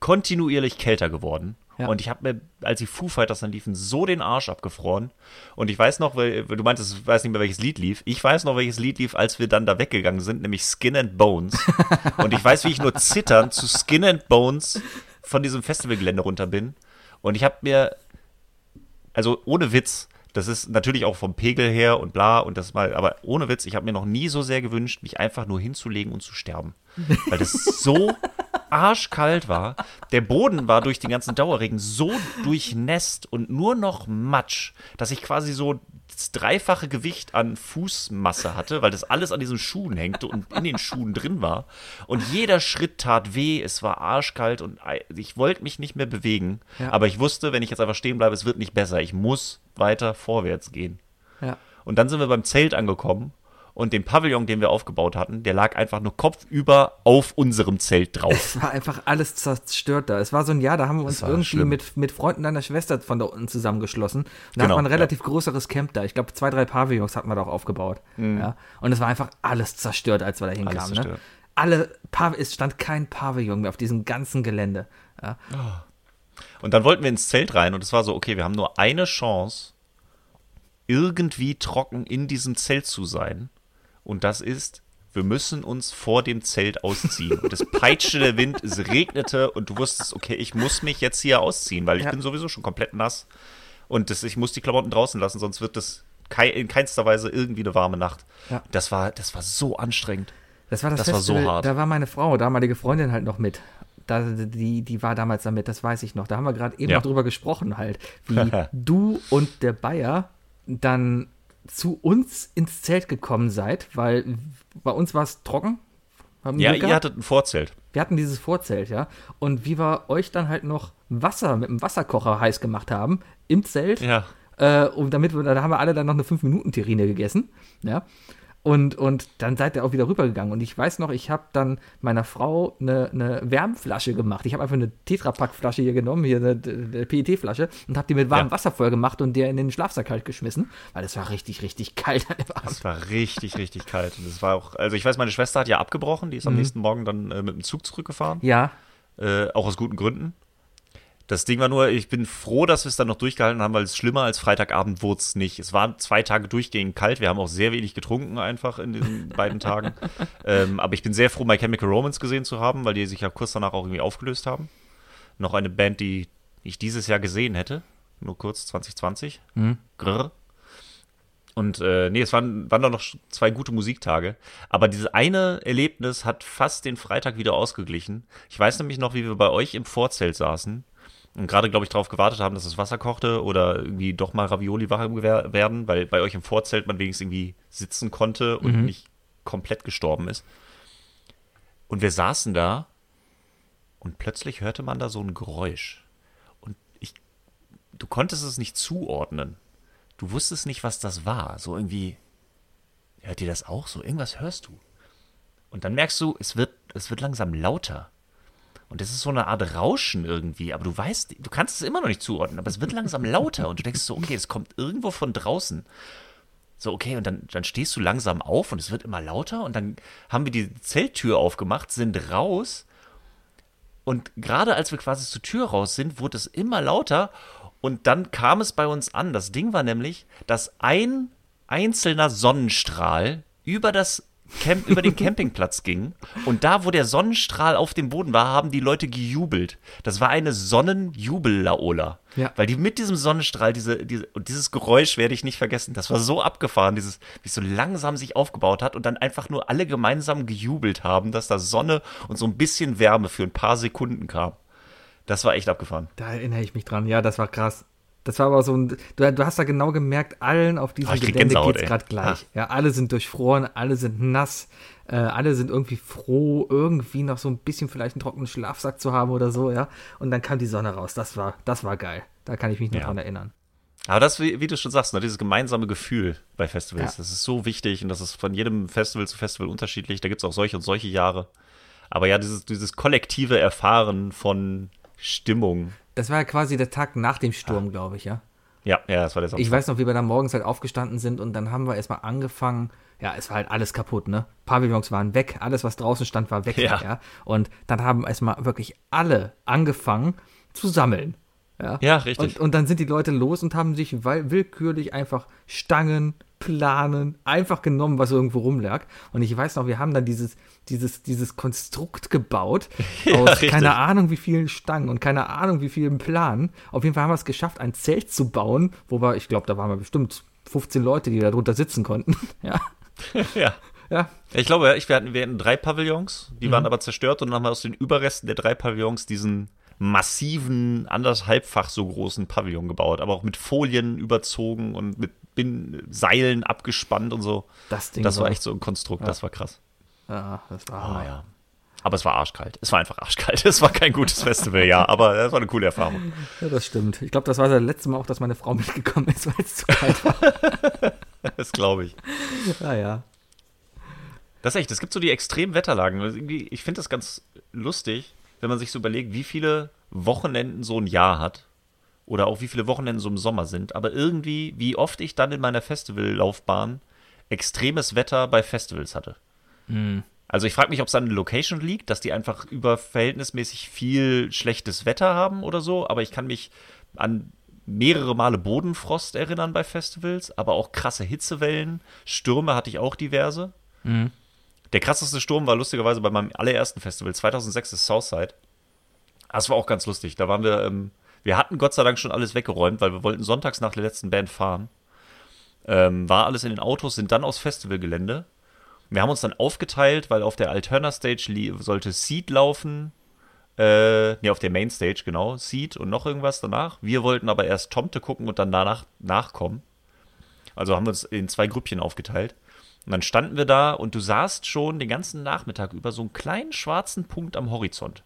A: kontinuierlich kälter geworden. Und ich habe mir, als die Foo Fighters dann liefen, so den Arsch abgefroren. Und ich weiß noch, weil du meintest, ich weiß nicht mehr, welches Lied lief. Ich weiß noch, welches Lied lief, als wir dann da weggegangen sind, nämlich Skin and Bones. (laughs) und ich weiß, wie ich nur zitternd zu Skin and Bones von diesem Festivalgelände runter bin. Und ich habe mir also ohne Witz, das ist natürlich auch vom Pegel her und bla und das mal, aber ohne Witz, ich habe mir noch nie so sehr gewünscht, mich einfach nur hinzulegen und zu sterben. Weil das so (laughs) arschkalt war. Der Boden war durch den ganzen Dauerregen so durchnässt und nur noch Matsch, dass ich quasi so das dreifache Gewicht an Fußmasse hatte, weil das alles an diesen Schuhen hängte und in den Schuhen drin war. Und jeder Schritt tat weh, es war arschkalt und ich wollte mich nicht mehr bewegen. Ja. Aber ich wusste, wenn ich jetzt einfach stehen bleibe, es wird nicht besser. Ich muss weiter vorwärts gehen.
B: Ja.
A: Und dann sind wir beim Zelt angekommen und den Pavillon, den wir aufgebaut hatten, der lag einfach nur kopfüber auf unserem Zelt drauf.
B: Es war einfach alles zerstört da. Es war so ein Jahr, da haben wir uns irgendwie mit, mit Freunden deiner Schwester von da unten zusammengeschlossen. da genau, hat man ein relativ ja. größeres Camp da. Ich glaube, zwei, drei Pavillons hat man da auch aufgebaut. Mhm. Ja. Und es war einfach alles zerstört, als wir da hinkamen. Ne? Alle, es stand kein Pavillon mehr auf diesem ganzen Gelände. Ja.
A: Oh. Und dann wollten wir ins Zelt rein und es war so, okay, wir haben nur eine Chance, irgendwie trocken in diesem Zelt zu sein. Und das ist, wir müssen uns vor dem Zelt ausziehen. Und es peitschte der Wind, es regnete und du wusstest, okay, ich muss mich jetzt hier ausziehen, weil ich ja. bin sowieso schon komplett nass. Und das, ich muss die Klamotten draußen lassen, sonst wird das in keinster Weise irgendwie eine warme Nacht. Ja. Das, war, das war so anstrengend.
B: Das war das, das Festival, war so hart. Da war meine Frau, damalige Freundin halt noch mit. Da, die, die war damals damit, das weiß ich noch. Da haben wir gerade eben ja. noch drüber gesprochen, halt, wie (laughs) du und der Bayer dann zu uns ins Zelt gekommen seid, weil bei uns war es trocken.
A: ja, ihr hattet ein Vorzelt.
B: Wir hatten dieses Vorzelt, ja. Und wie wir euch dann halt noch Wasser mit dem Wasserkocher heiß gemacht haben im Zelt.
A: Ja.
B: Äh, und damit wir, da haben wir alle dann noch eine 5-Minuten-Terrine gegessen, ja. Und, und dann seid ihr auch wieder rübergegangen. Und ich weiß noch, ich habe dann meiner Frau eine, eine Wärmflasche gemacht. Ich habe einfach eine Tetrapack-Flasche hier genommen, hier eine, eine PET-Flasche, und habe die mit warmem ja. Wasser voll gemacht und der in den Schlafsack halt geschmissen, weil es war richtig, richtig kalt. (laughs)
A: Es war richtig, richtig kalt. Und es war auch, also ich weiß, meine Schwester hat ja abgebrochen, die ist am mhm. nächsten Morgen dann äh, mit dem Zug zurückgefahren.
B: Ja.
A: Äh, auch aus guten Gründen. Das Ding war nur, ich bin froh, dass wir es dann noch durchgehalten haben, weil es schlimmer als Freitagabend wurde es nicht. Es waren zwei Tage durchgehend kalt. Wir haben auch sehr wenig getrunken einfach in diesen (laughs) beiden Tagen. Ähm, aber ich bin sehr froh, My Chemical Romance gesehen zu haben, weil die sich ja kurz danach auch irgendwie aufgelöst haben. Noch eine Band, die ich dieses Jahr gesehen hätte. Nur kurz, 2020. Mhm. Grrr. Und äh, nee, es waren, waren doch noch zwei gute Musiktage. Aber dieses eine Erlebnis hat fast den Freitag wieder ausgeglichen. Ich weiß nämlich noch, wie wir bei euch im Vorzelt saßen und gerade, glaube ich, darauf gewartet haben, dass das Wasser kochte oder irgendwie doch mal Ravioli warm werden, weil bei euch im Vorzelt man wenigstens irgendwie sitzen konnte und mhm. nicht komplett gestorben ist. Und wir saßen da und plötzlich hörte man da so ein Geräusch. Und ich, du konntest es nicht zuordnen. Du wusstest nicht, was das war. So irgendwie, hört ihr das auch so? Irgendwas hörst du. Und dann merkst du, es wird, es wird langsam lauter. Und das ist so eine Art Rauschen irgendwie, aber du weißt, du kannst es immer noch nicht zuordnen, aber es wird langsam lauter und du denkst so, okay, es kommt irgendwo von draußen. So, okay, und dann, dann stehst du langsam auf und es wird immer lauter und dann haben wir die Zelttür aufgemacht, sind raus und gerade als wir quasi zur Tür raus sind, wurde es immer lauter und dann kam es bei uns an. Das Ding war nämlich, dass ein einzelner Sonnenstrahl über das Camp, über den Campingplatz ging. Und da, wo der Sonnenstrahl auf dem Boden war, haben die Leute gejubelt. Das war eine Sonnenjubel-Laola. Ja. Weil die mit diesem Sonnenstrahl, diese, diese, und dieses Geräusch werde ich nicht vergessen, das war so abgefahren, dieses, wie es so langsam sich aufgebaut hat und dann einfach nur alle gemeinsam gejubelt haben, dass da Sonne und so ein bisschen Wärme für ein paar Sekunden kam. Das war echt abgefahren.
B: Da erinnere ich mich dran. Ja, das war krass. Das war aber so ein, du, du hast da genau gemerkt, allen auf diesem oh, Gelände geht es gerade gleich. Ja. ja. alle sind durchfroren, alle sind nass, äh, alle sind irgendwie froh, irgendwie noch so ein bisschen vielleicht einen trockenen Schlafsack zu haben oder so, ja. Und dann kam die Sonne raus. Das war, das war geil. Da kann ich mich noch ja. dran erinnern.
A: Aber das, wie, wie, du schon sagst, ne, dieses gemeinsame Gefühl bei Festivals, ja. das ist so wichtig und das ist von jedem Festival zu Festival unterschiedlich. Da gibt es auch solche und solche Jahre. Aber ja, dieses, dieses kollektive Erfahren von Stimmung,
B: das war ja quasi der Tag nach dem Sturm, ah. glaube ich, ja.
A: Ja, ja, das war der
B: Samstag. Ich weiß noch, wie wir da morgens halt aufgestanden sind und dann haben wir erstmal angefangen. Ja, es war halt alles kaputt, ne? Pavillons waren weg, alles, was draußen stand, war weg, ja. ja? Und dann haben erstmal wirklich alle angefangen zu sammeln. Ja,
A: ja richtig.
B: Und, und dann sind die Leute los und haben sich willkürlich einfach Stangen, Planen, einfach genommen, was irgendwo rumlag. Und ich weiß noch, wir haben dann dieses, dieses, dieses Konstrukt gebaut (laughs) ja, aus richtig. keine Ahnung wie vielen Stangen und keine Ahnung wie vielen Planen. Auf jeden Fall haben wir es geschafft, ein Zelt zu bauen, wo wir, ich glaube, da waren wir bestimmt 15 Leute, die da drunter sitzen konnten. (laughs) ja. (laughs)
A: ja. Ja. Ich glaube, ich, wir, hatten, wir hatten drei Pavillons, die mhm. waren aber zerstört und dann haben wir aus den Überresten der drei Pavillons diesen massiven, anderthalbfach so großen Pavillon gebaut, aber auch mit Folien überzogen und mit Bin Seilen abgespannt und so. Das Ding. Das war, war echt so ein Konstrukt, ja. das war krass.
B: Ja, das war.
A: Oh, ja. Aber es war arschkalt. Es war einfach arschkalt. (laughs) Es war kein gutes Festival, ja, aber es war eine coole Erfahrung.
B: Ja, das stimmt. Ich glaube, das war das letzte Mal auch, dass meine Frau mitgekommen ist, (laughs) weil es zu kalt war. (laughs)
A: das glaube ich.
B: Ja, ja.
A: Das ist echt, es gibt so die extremen Wetterlagen. Ich finde das ganz lustig, wenn man sich so überlegt, wie viele Wochenenden so ein Jahr hat. Oder auch wie viele Wochenenden so im Sommer sind. Aber irgendwie, wie oft ich dann in meiner Festivallaufbahn extremes Wetter bei Festivals hatte. Mhm. Also ich frage mich, ob es an der Location liegt, dass die einfach über verhältnismäßig viel schlechtes Wetter haben oder so, aber ich kann mich an mehrere Male Bodenfrost erinnern bei Festivals, aber auch krasse Hitzewellen, Stürme hatte ich auch diverse. Mhm. Der krasseste Sturm war lustigerweise bei meinem allerersten Festival, 2006 ist Southside. Das war auch ganz lustig. Da waren wir, ähm, wir hatten Gott sei Dank schon alles weggeräumt, weil wir wollten sonntags nach der letzten Band fahren. Ähm, war alles in den Autos, sind dann aufs Festivalgelände wir haben uns dann aufgeteilt, weil auf der Alterna Stage sollte Seed laufen. Äh, nee, auf der Main Stage, genau. Seed und noch irgendwas danach. Wir wollten aber erst Tomte gucken und dann danach nachkommen. Also haben wir uns in zwei Grüppchen aufgeteilt. Und dann standen wir da und du sahst schon den ganzen Nachmittag über so einen kleinen schwarzen Punkt am Horizont.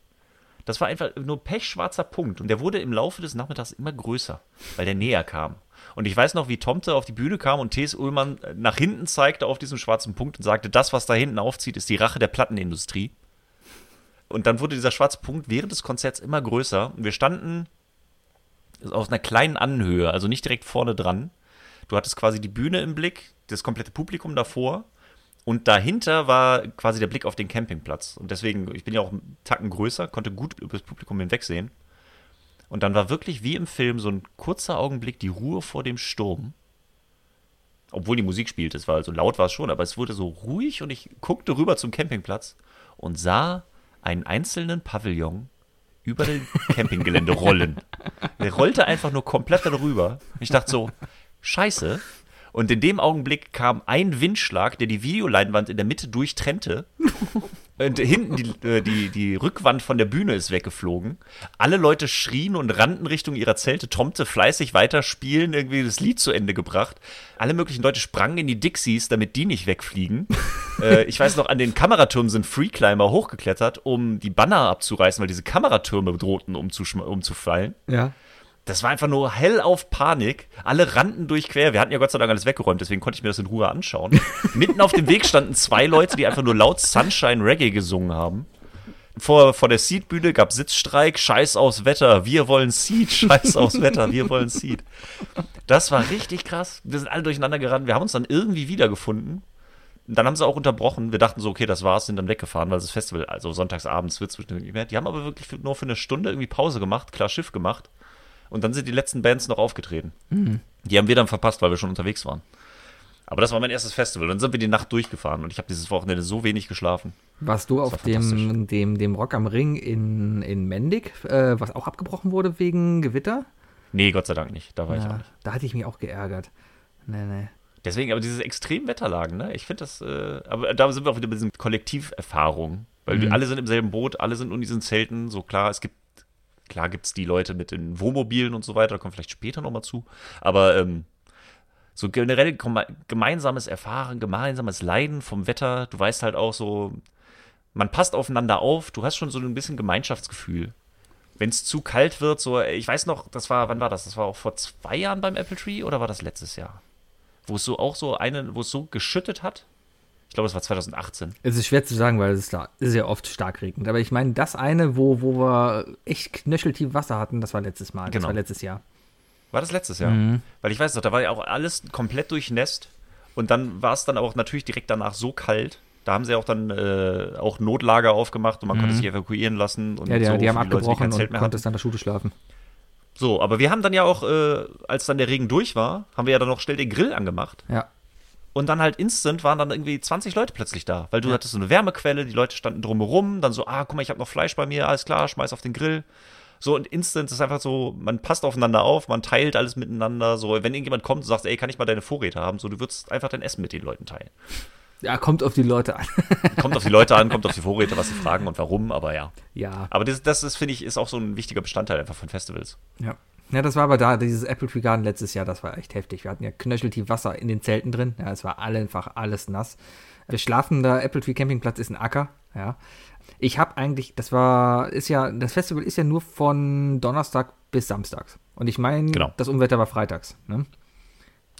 A: Das war einfach nur pechschwarzer Punkt. Und der wurde im Laufe des Nachmittags immer größer, weil der näher kam. Und ich weiß noch, wie Tomte auf die Bühne kam und T.S. Ullmann nach hinten zeigte auf diesem schwarzen Punkt und sagte, das, was da hinten aufzieht, ist die Rache der Plattenindustrie. Und dann wurde dieser schwarze Punkt während des Konzerts immer größer. Und wir standen auf einer kleinen Anhöhe, also nicht direkt vorne dran. Du hattest quasi die Bühne im Blick, das komplette Publikum davor. Und dahinter war quasi der Blick auf den Campingplatz. Und deswegen, ich bin ja auch einen Tacken größer, konnte gut über das Publikum hinwegsehen. Und dann war wirklich wie im Film so ein kurzer Augenblick die Ruhe vor dem Sturm. Obwohl die Musik spielte, es war also laut war es schon, aber es wurde so ruhig und ich guckte rüber zum Campingplatz und sah einen einzelnen Pavillon über dem Campinggelände rollen. Der rollte einfach nur komplett darüber. Ich dachte so, scheiße. Und in dem Augenblick kam ein Windschlag, der die Videoleinwand in der Mitte durchtrennte. (laughs) Und hinten die, äh, die, die Rückwand von der Bühne ist weggeflogen. Alle Leute schrien und rannten Richtung ihrer Zelte. Tomte fleißig weiter spielen, irgendwie das Lied zu Ende gebracht. Alle möglichen Leute sprangen in die Dixies, damit die nicht wegfliegen. (laughs) äh, ich weiß noch, an den Kameratürmen sind Freeclimber hochgeklettert, um die Banner abzureißen, weil diese Kameratürme drohten umzufallen.
B: Ja.
A: Das war einfach nur hell auf Panik. Alle rannten durchquer. Wir hatten ja Gott sei Dank alles weggeräumt, deswegen konnte ich mir das in Ruhe anschauen. (laughs) Mitten auf dem Weg standen zwei Leute, die einfach nur laut Sunshine Reggae gesungen haben. Vor, vor der Seed-Bühne gab Sitzstreik, Scheiß aufs Wetter, wir wollen Seed, Scheiß aufs Wetter, wir wollen Seed. Das war richtig krass. Wir sind alle durcheinander gerannt. Wir haben uns dann irgendwie wiedergefunden. Dann haben sie auch unterbrochen. Wir dachten so, okay, das war's, sind dann weggefahren, weil das Festival, also sonntagsabends wird es bestimmt nicht mehr. Die haben aber wirklich nur für eine Stunde irgendwie Pause gemacht, klar Schiff gemacht. Und dann sind die letzten Bands noch aufgetreten. Mhm. Die haben wir dann verpasst, weil wir schon unterwegs waren. Aber das war mein erstes Festival. Dann sind wir die Nacht durchgefahren und ich habe dieses Wochenende so wenig geschlafen.
B: Warst du auf dem, dem, dem Rock am Ring in, in Mendig, äh, was auch abgebrochen wurde wegen Gewitter?
A: Nee, Gott sei Dank nicht. Da war ja, ich auch nicht.
B: Da hatte ich mich auch geärgert. Nee, nee.
A: Deswegen, aber diese extremen Wetterlagen, ne? Ich finde das, äh, aber da sind wir auch wieder bei diesen Kollektiverfahrungen. Weil mhm. alle sind im selben Boot, alle sind in diesen Zelten. So klar, es gibt Klar gibt es die Leute mit den Wohnmobilen und so weiter, da kommen vielleicht später nochmal zu. Aber ähm, so generell gemeinsames Erfahren, gemeinsames Leiden vom Wetter, du weißt halt auch so, man passt aufeinander auf, du hast schon so ein bisschen Gemeinschaftsgefühl. Wenn es zu kalt wird, so, ich weiß noch, das war, wann war das? Das war auch vor zwei Jahren beim Apple Tree oder war das letztes Jahr? Wo es so auch so eine, wo es so geschüttet hat ich glaube, es war 2018.
B: Es ist schwer zu sagen, weil es ist, ja oft stark regnet. Aber ich meine, das eine, wo, wo wir echt knöcheltief Wasser hatten, das war letztes Mal. Das genau. war letztes Jahr.
A: War das letztes Jahr? Mhm. Weil ich weiß noch, da war ja auch alles komplett durchnässt. Und dann war es dann auch natürlich direkt danach so kalt. Da haben sie auch dann äh, auch Notlager aufgemacht und man mhm. konnte sich evakuieren lassen. Und
B: ja, die,
A: so
B: die haben abgebrochen Leute, die und konnte dann in der Schule schlafen.
A: So, aber wir haben dann ja auch, äh, als dann der Regen durch war, haben wir ja dann noch schnell den Grill angemacht.
B: Ja.
A: Und dann halt instant waren dann irgendwie 20 Leute plötzlich da, weil du ja. hattest so eine Wärmequelle, die Leute standen drumherum, dann so, ah, guck mal, ich habe noch Fleisch bei mir, alles klar, schmeiß auf den Grill. So, und instant ist einfach so, man passt aufeinander auf, man teilt alles miteinander. So, wenn irgendjemand kommt und sagt, ey, kann ich mal deine Vorräte haben? So, du würdest einfach dein Essen mit den Leuten teilen.
B: Ja, kommt auf die Leute an. (laughs)
A: kommt auf die Leute an, kommt auf die Vorräte, was sie fragen und warum, aber ja.
B: Ja.
A: Aber das, das ist, finde ich, ist auch so ein wichtiger Bestandteil einfach von Festivals.
B: Ja. Ja, das war aber da, dieses Apple Tree Garden letztes Jahr, das war echt heftig. Wir hatten ja knöcheltief Wasser in den Zelten drin. Ja, es war einfach alles nass. Der schlafende Apple Tree Campingplatz ist ein Acker, ja. Ich habe eigentlich, das war, ist ja, das Festival ist ja nur von Donnerstag bis Samstags. Und ich meine, genau. das Unwetter war freitags. Ne?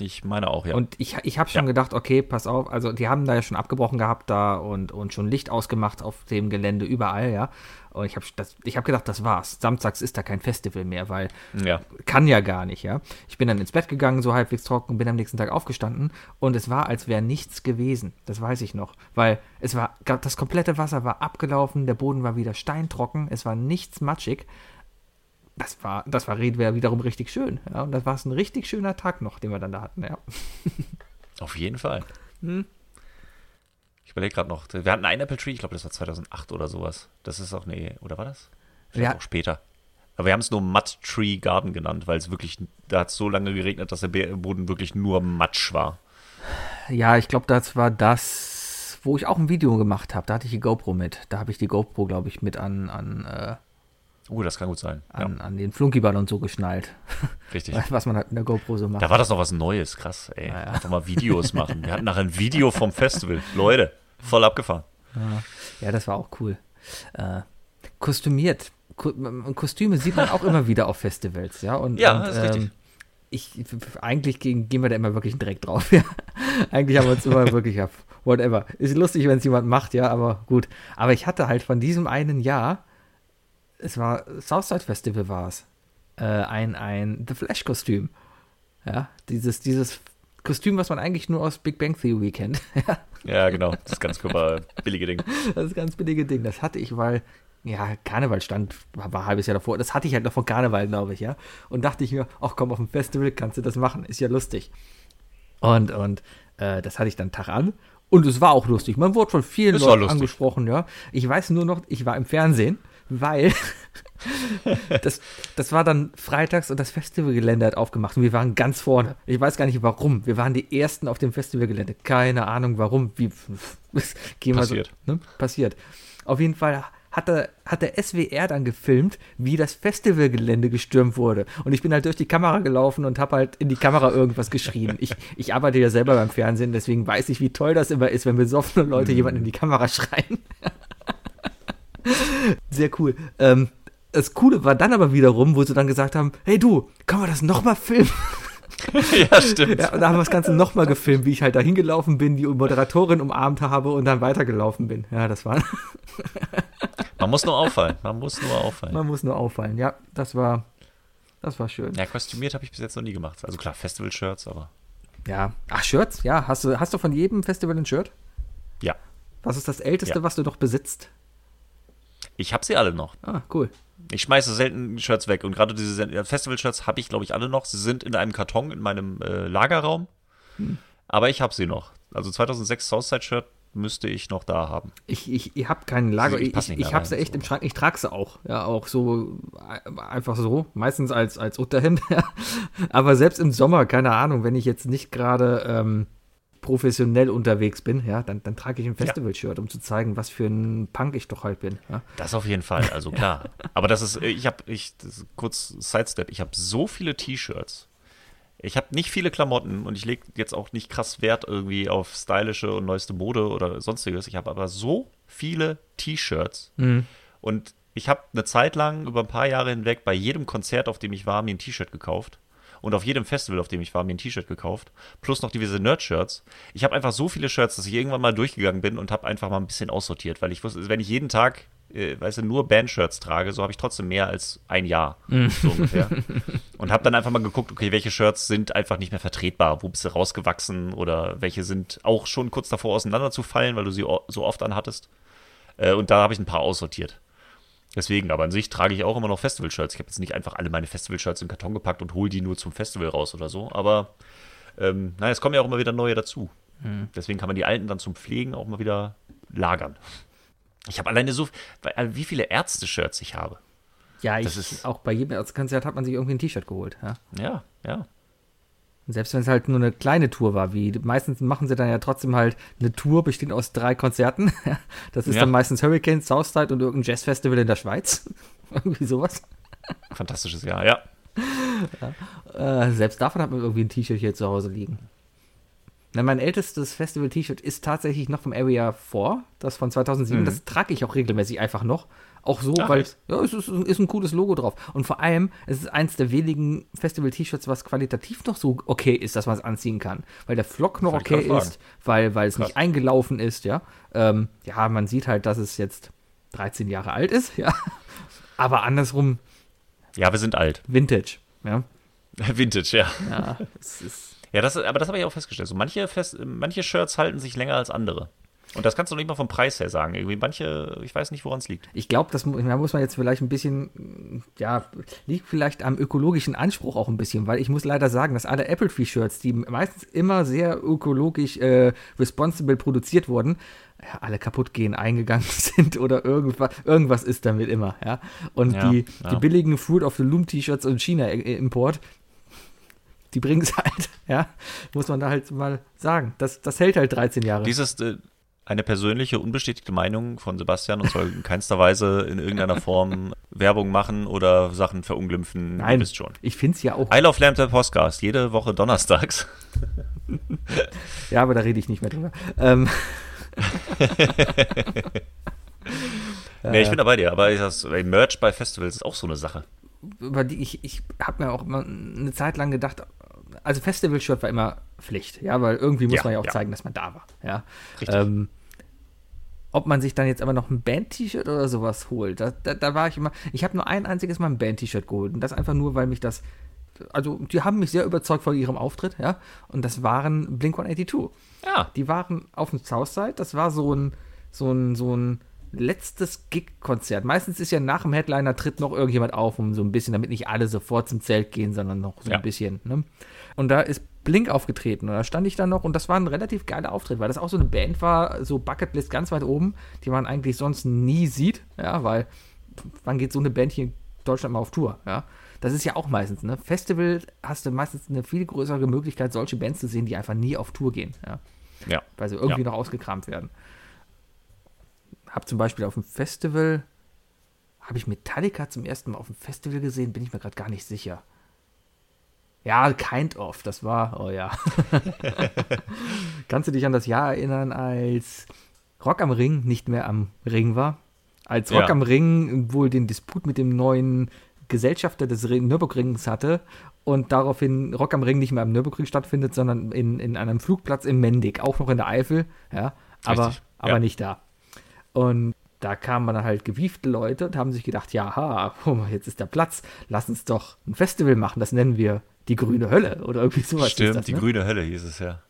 A: Ich meine auch, ja.
B: Und ich, ich habe schon ja. gedacht, okay, pass auf, also die haben da ja schon abgebrochen gehabt da und, und schon Licht ausgemacht auf dem Gelände überall, ja. Und ich habe hab gedacht, das war's. Samstags ist da kein Festival mehr, weil ja. kann ja gar nicht, ja. Ich bin dann ins Bett gegangen, so halbwegs trocken, und bin am nächsten Tag aufgestanden und es war, als wäre nichts gewesen. Das weiß ich noch, weil es war, das komplette Wasser war abgelaufen, der Boden war wieder steintrocken, es war nichts matschig das war, das war wiederum richtig schön. Ja, und das war ein richtig schöner Tag noch, den wir dann da hatten, ja. (laughs)
A: Auf jeden Fall. Hm. Ich überlege gerade noch. Wir hatten ein Apple Tree, ich glaube, das war 2008 oder sowas. Das ist auch, nee, oder war das? Vielleicht ja. auch später. Aber wir haben es nur Mud Tree Garden genannt, weil es wirklich, da hat es so lange geregnet, dass der Boden wirklich nur Matsch war.
B: Ja, ich glaube, das war das, wo ich auch ein Video gemacht habe. Da hatte ich die GoPro mit. Da habe ich die GoPro, glaube ich, mit an, an äh,
A: Oh, das kann gut sein.
B: An, ja. an den Flunkyball und so geschnallt.
A: Richtig. (laughs)
B: Was man halt in der GoPro so macht.
A: Da war das noch was Neues, krass, ey. Ja, ja. Einfach mal Videos machen. Wir hatten nachher ein Video vom Festival. Leute, voll abgefahren.
B: Ja, das war auch cool. Äh, kostümiert. Kostüme sieht man auch immer wieder auf Festivals, ja. Und,
A: ja,
B: und,
A: das ist richtig.
B: Ähm, ich, eigentlich gehen, gehen wir da immer wirklich direkt drauf, (laughs) ja. eigentlich haben wir uns immer wirklich auf whatever. Ist lustig, wenn es jemand macht, ja, aber gut. Aber ich hatte halt von diesem einen Jahr es war Southside Festival war es, äh, ein, ein The Flash-Kostüm. Ja, dieses, dieses Kostüm, was man eigentlich nur aus Big Bang Theory kennt. (laughs)
A: ja, genau. Das ganz billige Ding.
B: Das ist ganz billige Ding. Das hatte ich, weil, ja, Karneval stand, war, war ein halbes Jahr davor. Das hatte ich halt noch von Karneval, glaube ich, ja. Und dachte ich mir, ach komm, auf dem Festival kannst du das machen. Ist ja lustig. Und, und äh, das hatte ich dann Tag an. Und es war auch lustig. Man wurde von vielen Leuten angesprochen, ja. Ich weiß nur noch, ich war im Fernsehen weil (laughs) das, das war dann freitags und das Festivalgelände hat aufgemacht und wir waren ganz vorne. Ich weiß gar nicht warum. Wir waren die Ersten auf dem Festivalgelände. Keine Ahnung warum. Wie (laughs) gehen
A: Passiert.
B: So, ne? Passiert. Auf jeden Fall hat der, hat der SWR dann gefilmt, wie das Festivalgelände gestürmt wurde. Und ich bin halt durch die Kamera gelaufen und habe halt in die Kamera irgendwas geschrien. Ich, (laughs) ich arbeite ja selber beim Fernsehen, deswegen weiß ich, wie toll das immer ist, wenn besoffene Leute mhm. jemanden in die Kamera schreien. (laughs) Sehr cool. Ähm, das Coole war dann aber wiederum, wo sie dann gesagt haben, hey du, können wir das nochmal filmen? (laughs)
A: ja, stimmt.
B: Ja, und da haben wir das Ganze nochmal gefilmt, wie ich halt da hingelaufen bin, die Moderatorin umarmt habe und dann weitergelaufen bin. Ja, das war. (laughs)
A: Man muss nur auffallen. Man muss nur auffallen.
B: Man muss nur auffallen. Ja, das war, das war schön.
A: Ja, kostümiert habe ich bis jetzt noch nie gemacht. Also klar, Festival-Shirts, aber.
B: Ja. Ach, Shirts? Ja. Hast du, hast du von jedem Festival ein Shirt?
A: Ja.
B: Was ist das älteste, ja. was du noch besitzt?
A: Ich habe sie alle noch.
B: Ah, cool.
A: Ich schmeiße selten Shirts weg und gerade diese Festival-Shirts habe ich, glaube ich, alle noch. Sie sind in einem Karton in meinem äh, Lagerraum, hm. aber ich habe sie noch. Also 2006 Southside-Shirt müsste ich noch da haben.
B: Ich, ich, ich habe keinen Lager. Ich ich, ich habe sie echt im Schrank. Ich trage sie auch. Ja, auch so einfach so. Meistens als, als Unterhemd. (laughs) aber selbst im Sommer, keine Ahnung, wenn ich jetzt nicht gerade ähm, professionell unterwegs bin, ja, dann, dann trage ich ein Festival-Shirt, um zu zeigen, was für ein Punk ich doch halt bin. Ja.
A: Das auf jeden Fall, also klar. (laughs) Aber das ist, ich habe, ich, kurz Sidestep, ich habe so viele T-Shirts. Ich habe nicht viele Klamotten und ich lege jetzt auch nicht krass Wert irgendwie auf stylische und neueste Mode oder sonstiges. Ich habe aber so viele T-Shirts mhm. und ich habe eine Zeit lang über ein paar Jahre hinweg bei jedem Konzert, auf dem ich war, mir ein T-Shirt gekauft und auf jedem Festival, auf dem ich war, mir ein T-Shirt gekauft. Plus noch diverse Nerd-Shirts. Ich habe einfach so viele Shirts, dass ich irgendwann mal durchgegangen bin und habe einfach mal ein bisschen aussortiert, weil ich wusste, wenn ich jeden Tag äh, weißt du, nur Bandshirts trage, so habe ich trotzdem mehr als ein Jahr. Mm. so ungefähr. Und habe dann einfach mal geguckt, okay, welche Shirts sind einfach nicht mehr vertretbar, wo bist du rausgewachsen oder welche sind auch schon kurz davor auseinanderzufallen, weil du sie so oft anhattest. Äh, und da habe ich ein paar aussortiert. Deswegen, aber an sich trage ich auch immer noch Festival-Shirts. Ich habe jetzt nicht einfach alle meine Festival-Shirts in den Karton gepackt und hole die nur zum Festival raus oder so. Aber ähm, naja, es kommen ja auch immer wieder neue dazu. Mhm. Deswegen kann man die alten dann zum Pflegen auch mal wieder lagern. Ich habe alleine so, äh, wie viele Ärzte-Shirts ich habe.
B: Ja, ich, ist, auch bei jedem Ärztekonzert hat man sich irgendwie ein T-Shirt geholt. Ja,
A: ja. ja.
B: Selbst wenn es halt nur eine kleine Tour war, wie meistens machen sie dann ja trotzdem halt eine Tour, bestehend aus drei Konzerten. (laughs) Das ist ja. dann meistens Hurricane, Southside und irgendein Jazzfestival in der Schweiz. (laughs) irgendwie sowas.
A: Fantastisches Jahr, ja.
B: ja. Äh, selbst davon hat man irgendwie ein T-Shirt hier zu Hause liegen. Na, mein ältestes Festival-T-Shirt ist tatsächlich noch vom Area 4, das von 2007. Mhm. Das trage ich auch regelmäßig einfach noch. Auch so, Ach, weil ja, es ist, ist, ein cooles Logo drauf. Und vor allem, es ist eins der wenigen Festival-T-Shirts, was qualitativ noch so okay ist, dass man es anziehen kann. Weil der Flock noch okay ist, weil, weil es Krass. nicht eingelaufen ist, ja. Ähm, ja, man sieht halt, dass es jetzt 13 Jahre alt ist, (laughs) ja. Aber andersrum.
A: Ja, wir sind alt.
B: Vintage, ja. (laughs)
A: Vintage, ja.
B: Ja, es ist.
A: Ja, das, aber das habe ich auch festgestellt. So manche, Fest, manche Shirts halten sich länger als andere. Und das kannst du nicht mal vom Preis her sagen. Irgendwie manche, ich weiß nicht, woran es liegt.
B: Ich glaube, da muss man jetzt vielleicht ein bisschen, ja, liegt vielleicht am ökologischen Anspruch auch ein bisschen, weil ich muss leider sagen, dass alle Apple Tree Shirts, die meistens immer sehr ökologisch äh, responsible produziert wurden, ja, alle kaputt gehen, eingegangen (laughs) sind oder irgendwas, irgendwas ist damit immer, ja. Und ja, die, ja. die billigen Fruit of the Loom T-Shirts und China-Import, die bringen es (laughs) halt, ja, muss man da halt mal sagen. Das, das hält halt 13 Jahre.
A: Dieses, äh, eine persönliche, unbestätigte Meinung von Sebastian und soll in keinster Weise in irgendeiner Form (laughs) Werbung machen oder Sachen verunglimpfen.
B: Nein, du schon. ich finde es ja auch.
A: I Love Lamp, der Podcast, jede Woche donnerstags. (laughs)
B: ja, aber da rede ich nicht mehr drüber. Ähm. (laughs)
A: nee, ich bin da bei dir, aber das, Merch bei Festivals ist auch so eine Sache.
B: Über die ich, ich habe mir auch mal eine Zeit lang gedacht, also Festival-Shirt war immer Pflicht, ja, weil irgendwie muss ja, man ja auch ja. zeigen, dass man da war, ja. Richtig. Ähm, ob man sich dann jetzt aber noch ein Band-T-Shirt oder sowas holt, da, da, da, war ich immer, ich habe nur ein einziges Mal ein Band-T-Shirt geholt und das einfach nur, weil mich das, also die haben mich sehr überzeugt von ihrem Auftritt, ja, und das waren Blink-182.
A: Ja.
B: Die waren auf dem Southside, das war so ein, so ein, so ein letztes Gig-Konzert. Meistens ist ja nach dem Headliner tritt noch irgendjemand auf, um so ein bisschen, damit nicht alle sofort zum Zelt gehen, sondern noch so ja. ein bisschen. Ne? Und da ist Blink aufgetreten und da stand ich dann noch und das war ein relativ geiler Auftritt, weil das auch so eine Band war, so Bucketlist ganz weit oben, die man eigentlich sonst nie sieht, ja, weil wann geht so eine Band hier Deutschland mal auf Tour, ja. Das ist ja auch meistens, ne? Festival hast du meistens eine viel größere Möglichkeit, solche Bands zu sehen, die einfach nie auf Tour gehen, ja.
A: Ja.
B: Weil sie irgendwie
A: Ja.
B: noch ausgekramt werden. Hab zum Beispiel auf dem Festival, habe ich Metallica zum ersten Mal auf dem Festival gesehen, bin ich mir gerade gar nicht sicher. Ja, kind of, das war, oh ja. (laughs) Kannst du dich an das Jahr erinnern, als Rock am Ring nicht mehr am Ring war? Als Rock
A: Ja.
B: am Ring wohl den Disput mit dem neuen Gesellschafter des Ring- Nürburgrings hatte und daraufhin Rock am Ring nicht mehr am Nürburgring stattfindet, sondern in, in einem Flugplatz in Mendig, auch noch in der Eifel, ja, aber,
A: Richtig,
B: aber
A: ja.
B: nicht da. Und da kamen dann halt gewiefte Leute und haben sich gedacht, ja, ha, jetzt ist der Platz, lass uns doch ein Festival machen, das nennen wir die grüne Hölle oder irgendwie sowas.
A: Stimmt,
B: das,
A: die
B: ne?
A: grüne Hölle hieß es ja.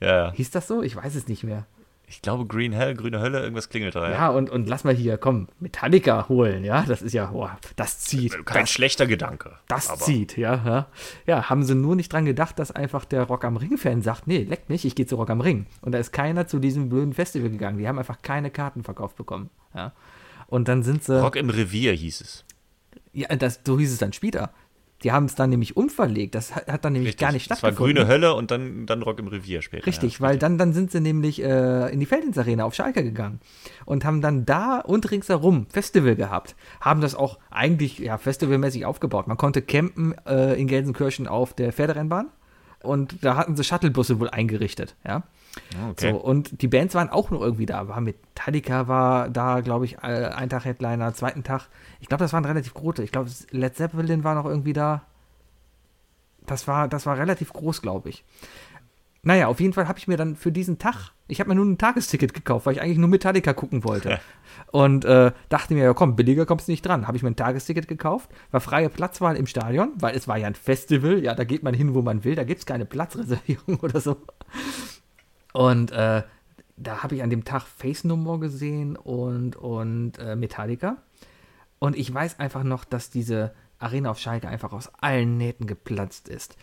A: Ja, ja.
B: Hieß das so? Ich weiß es nicht mehr.
A: Ich glaube Green Hell, grüne Hölle, irgendwas klingelt da.
B: Ja, und, und lass mal hier, komm, Metallica holen, ja, das ist ja, boah, das zieht.
A: Kein
B: das,
A: schlechter Gedanke.
B: das
A: aber
B: zieht, ja, ja. Ja, haben sie nur nicht dran gedacht, dass einfach der Rock am Ring-Fan sagt, nee, leck mich, ich gehe zu Rock am Ring. Und da ist keiner zu diesem blöden Festival gegangen. Die haben einfach keine Karten verkauft bekommen, ja. Und dann sind sie.
A: Rock im Revier hieß es.
B: Ja, das, so hieß es dann später. Die haben es dann nämlich umverlegt. Das hat, hat dann nämlich gar nicht
A: Das war
B: stattgefunden.
A: grüne Hölle und dann, dann Rock im Revier später.
B: Richtig,
A: ja.
B: weil dann, dann sind sie nämlich äh, in die Feldins-Arena auf Schalke gegangen und haben dann da und ringsherum Festival gehabt. Haben das auch eigentlich ja, festivalmäßig aufgebaut. Man konnte campen äh, in Gelsenkirchen auf der Pferderennbahn und da hatten sie Shuttlebusse wohl eingerichtet, ja.
A: Ah, Okay.
B: So, und die Bands waren auch noch irgendwie da. War Metallica war da, glaube ich, äh, ein Tag Headliner, zweiten Tag. Ich glaube, das waren relativ große. Ich glaube, Led Zeppelin war noch irgendwie da. Das war, das war relativ groß, glaube ich. Naja, auf jeden Fall habe ich mir dann für diesen Tag, ich habe mir nur ein Tagesticket gekauft, weil ich eigentlich nur Metallica gucken wollte. Und äh, dachte mir, ja komm, billiger kommst du nicht dran. Habe ich mir ein Tagesticket gekauft, war freie Platzwahl im Stadion, weil es war ja ein Festival, ja, da geht man hin, wo man will, da gibt es keine Platzreservierung (laughs) oder so. Und äh, da habe ich an dem Tag Face No More gesehen und, und äh, Metallica. Und ich weiß einfach noch, dass diese Arena auf Schalke einfach aus allen Nähten geplatzt ist.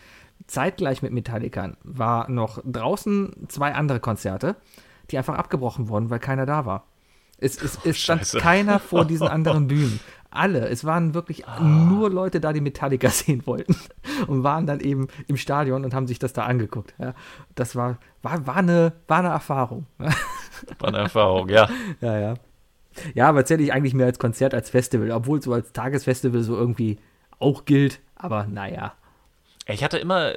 B: Zeitgleich mit Metallica war noch draußen zwei andere Konzerte, die einfach abgebrochen wurden, weil keiner da war. Es, es, es stand
A: Scheiße.
B: keiner vor diesen (laughs) anderen Bühnen. Alle. Es waren wirklich nur Leute da, die Metallica (laughs) sehen wollten. Und waren dann eben im Stadion und haben sich das da angeguckt. Ja, das war, war, war, eine, war eine Erfahrung.
A: War eine Erfahrung, ja. (laughs)
B: Ja, ja. Ja, aber zähle ich eigentlich mehr als Konzert als Festival, obwohl es so als Tagesfestival so irgendwie auch gilt. Aber naja.
A: Ich hatte immer,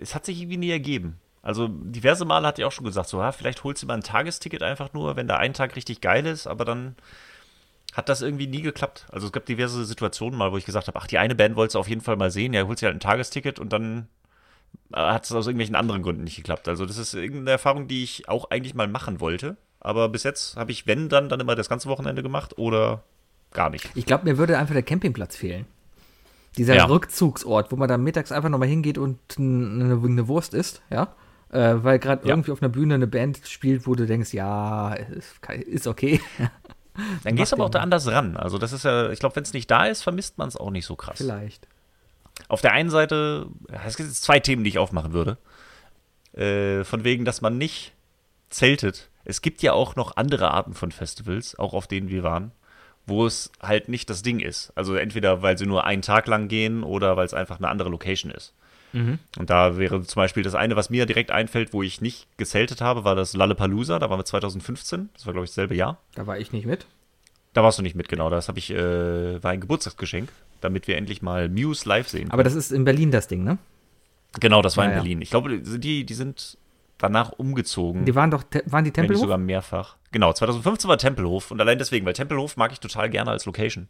A: es hat sich irgendwie nie ergeben. Also diverse Male hat ich auch schon gesagt, so, ja, vielleicht holst du mal ein Tagesticket einfach nur, wenn da ein Tag richtig geil ist, aber dann hat das irgendwie nie geklappt. Also es gab diverse Situationen mal, wo ich gesagt habe, ach, die eine Band wolltest du auf jeden Fall mal sehen, ja, holst dir halt ein Tagesticket und dann hat es aus irgendwelchen anderen Gründen nicht geklappt. Also das ist irgendeine Erfahrung, die ich auch eigentlich mal machen wollte, aber bis jetzt habe ich, wenn dann, dann immer das ganze Wochenende gemacht oder gar nicht.
B: Ich glaube, mir würde einfach der Campingplatz fehlen. Dieser
A: Ja.
B: Rückzugsort, wo man dann mittags einfach nochmal hingeht und eine, eine Wurst isst, ja. Äh, weil gerade
A: Ja.
B: irgendwie auf einer Bühne eine Band spielt, wo du denkst, ja, ist, ist okay. (laughs)
A: Dann gehst du aber auch da anders ran. Also das ist ja, ich glaube, wenn es nicht da ist, vermisst man es auch nicht so krass.
B: Vielleicht.
A: Auf der einen Seite, es gibt jetzt zwei Themen, die ich aufmachen würde. Äh, von wegen, dass man nicht zeltet. Es gibt ja auch noch andere Arten von Festivals, auch auf denen wir waren, wo es halt nicht das Ding ist. Also entweder, weil sie nur einen Tag lang gehen oder weil es einfach eine andere Location ist. Und da wäre zum Beispiel das eine, was mir direkt einfällt, wo ich nicht gezeltet habe, war das Lollapalooza. Da waren wir 2015. Das war, glaube ich, dasselbe Jahr.
B: Da war ich nicht mit.
A: Da warst du nicht mit, genau. Das habe ich, äh, war ein Geburtstagsgeschenk, damit wir endlich mal Muse live sehen.
B: Aber das ist in Berlin das Ding, ne?
A: Genau, das war
B: Ja,
A: in
B: ja.
A: Berlin. Ich glaube, die, die sind danach umgezogen.
B: Die waren doch, waren die Tempelhof?
A: sogar mehrfach. Genau, 2015 war Tempelhof und allein deswegen, weil Tempelhof mag ich total gerne als Location.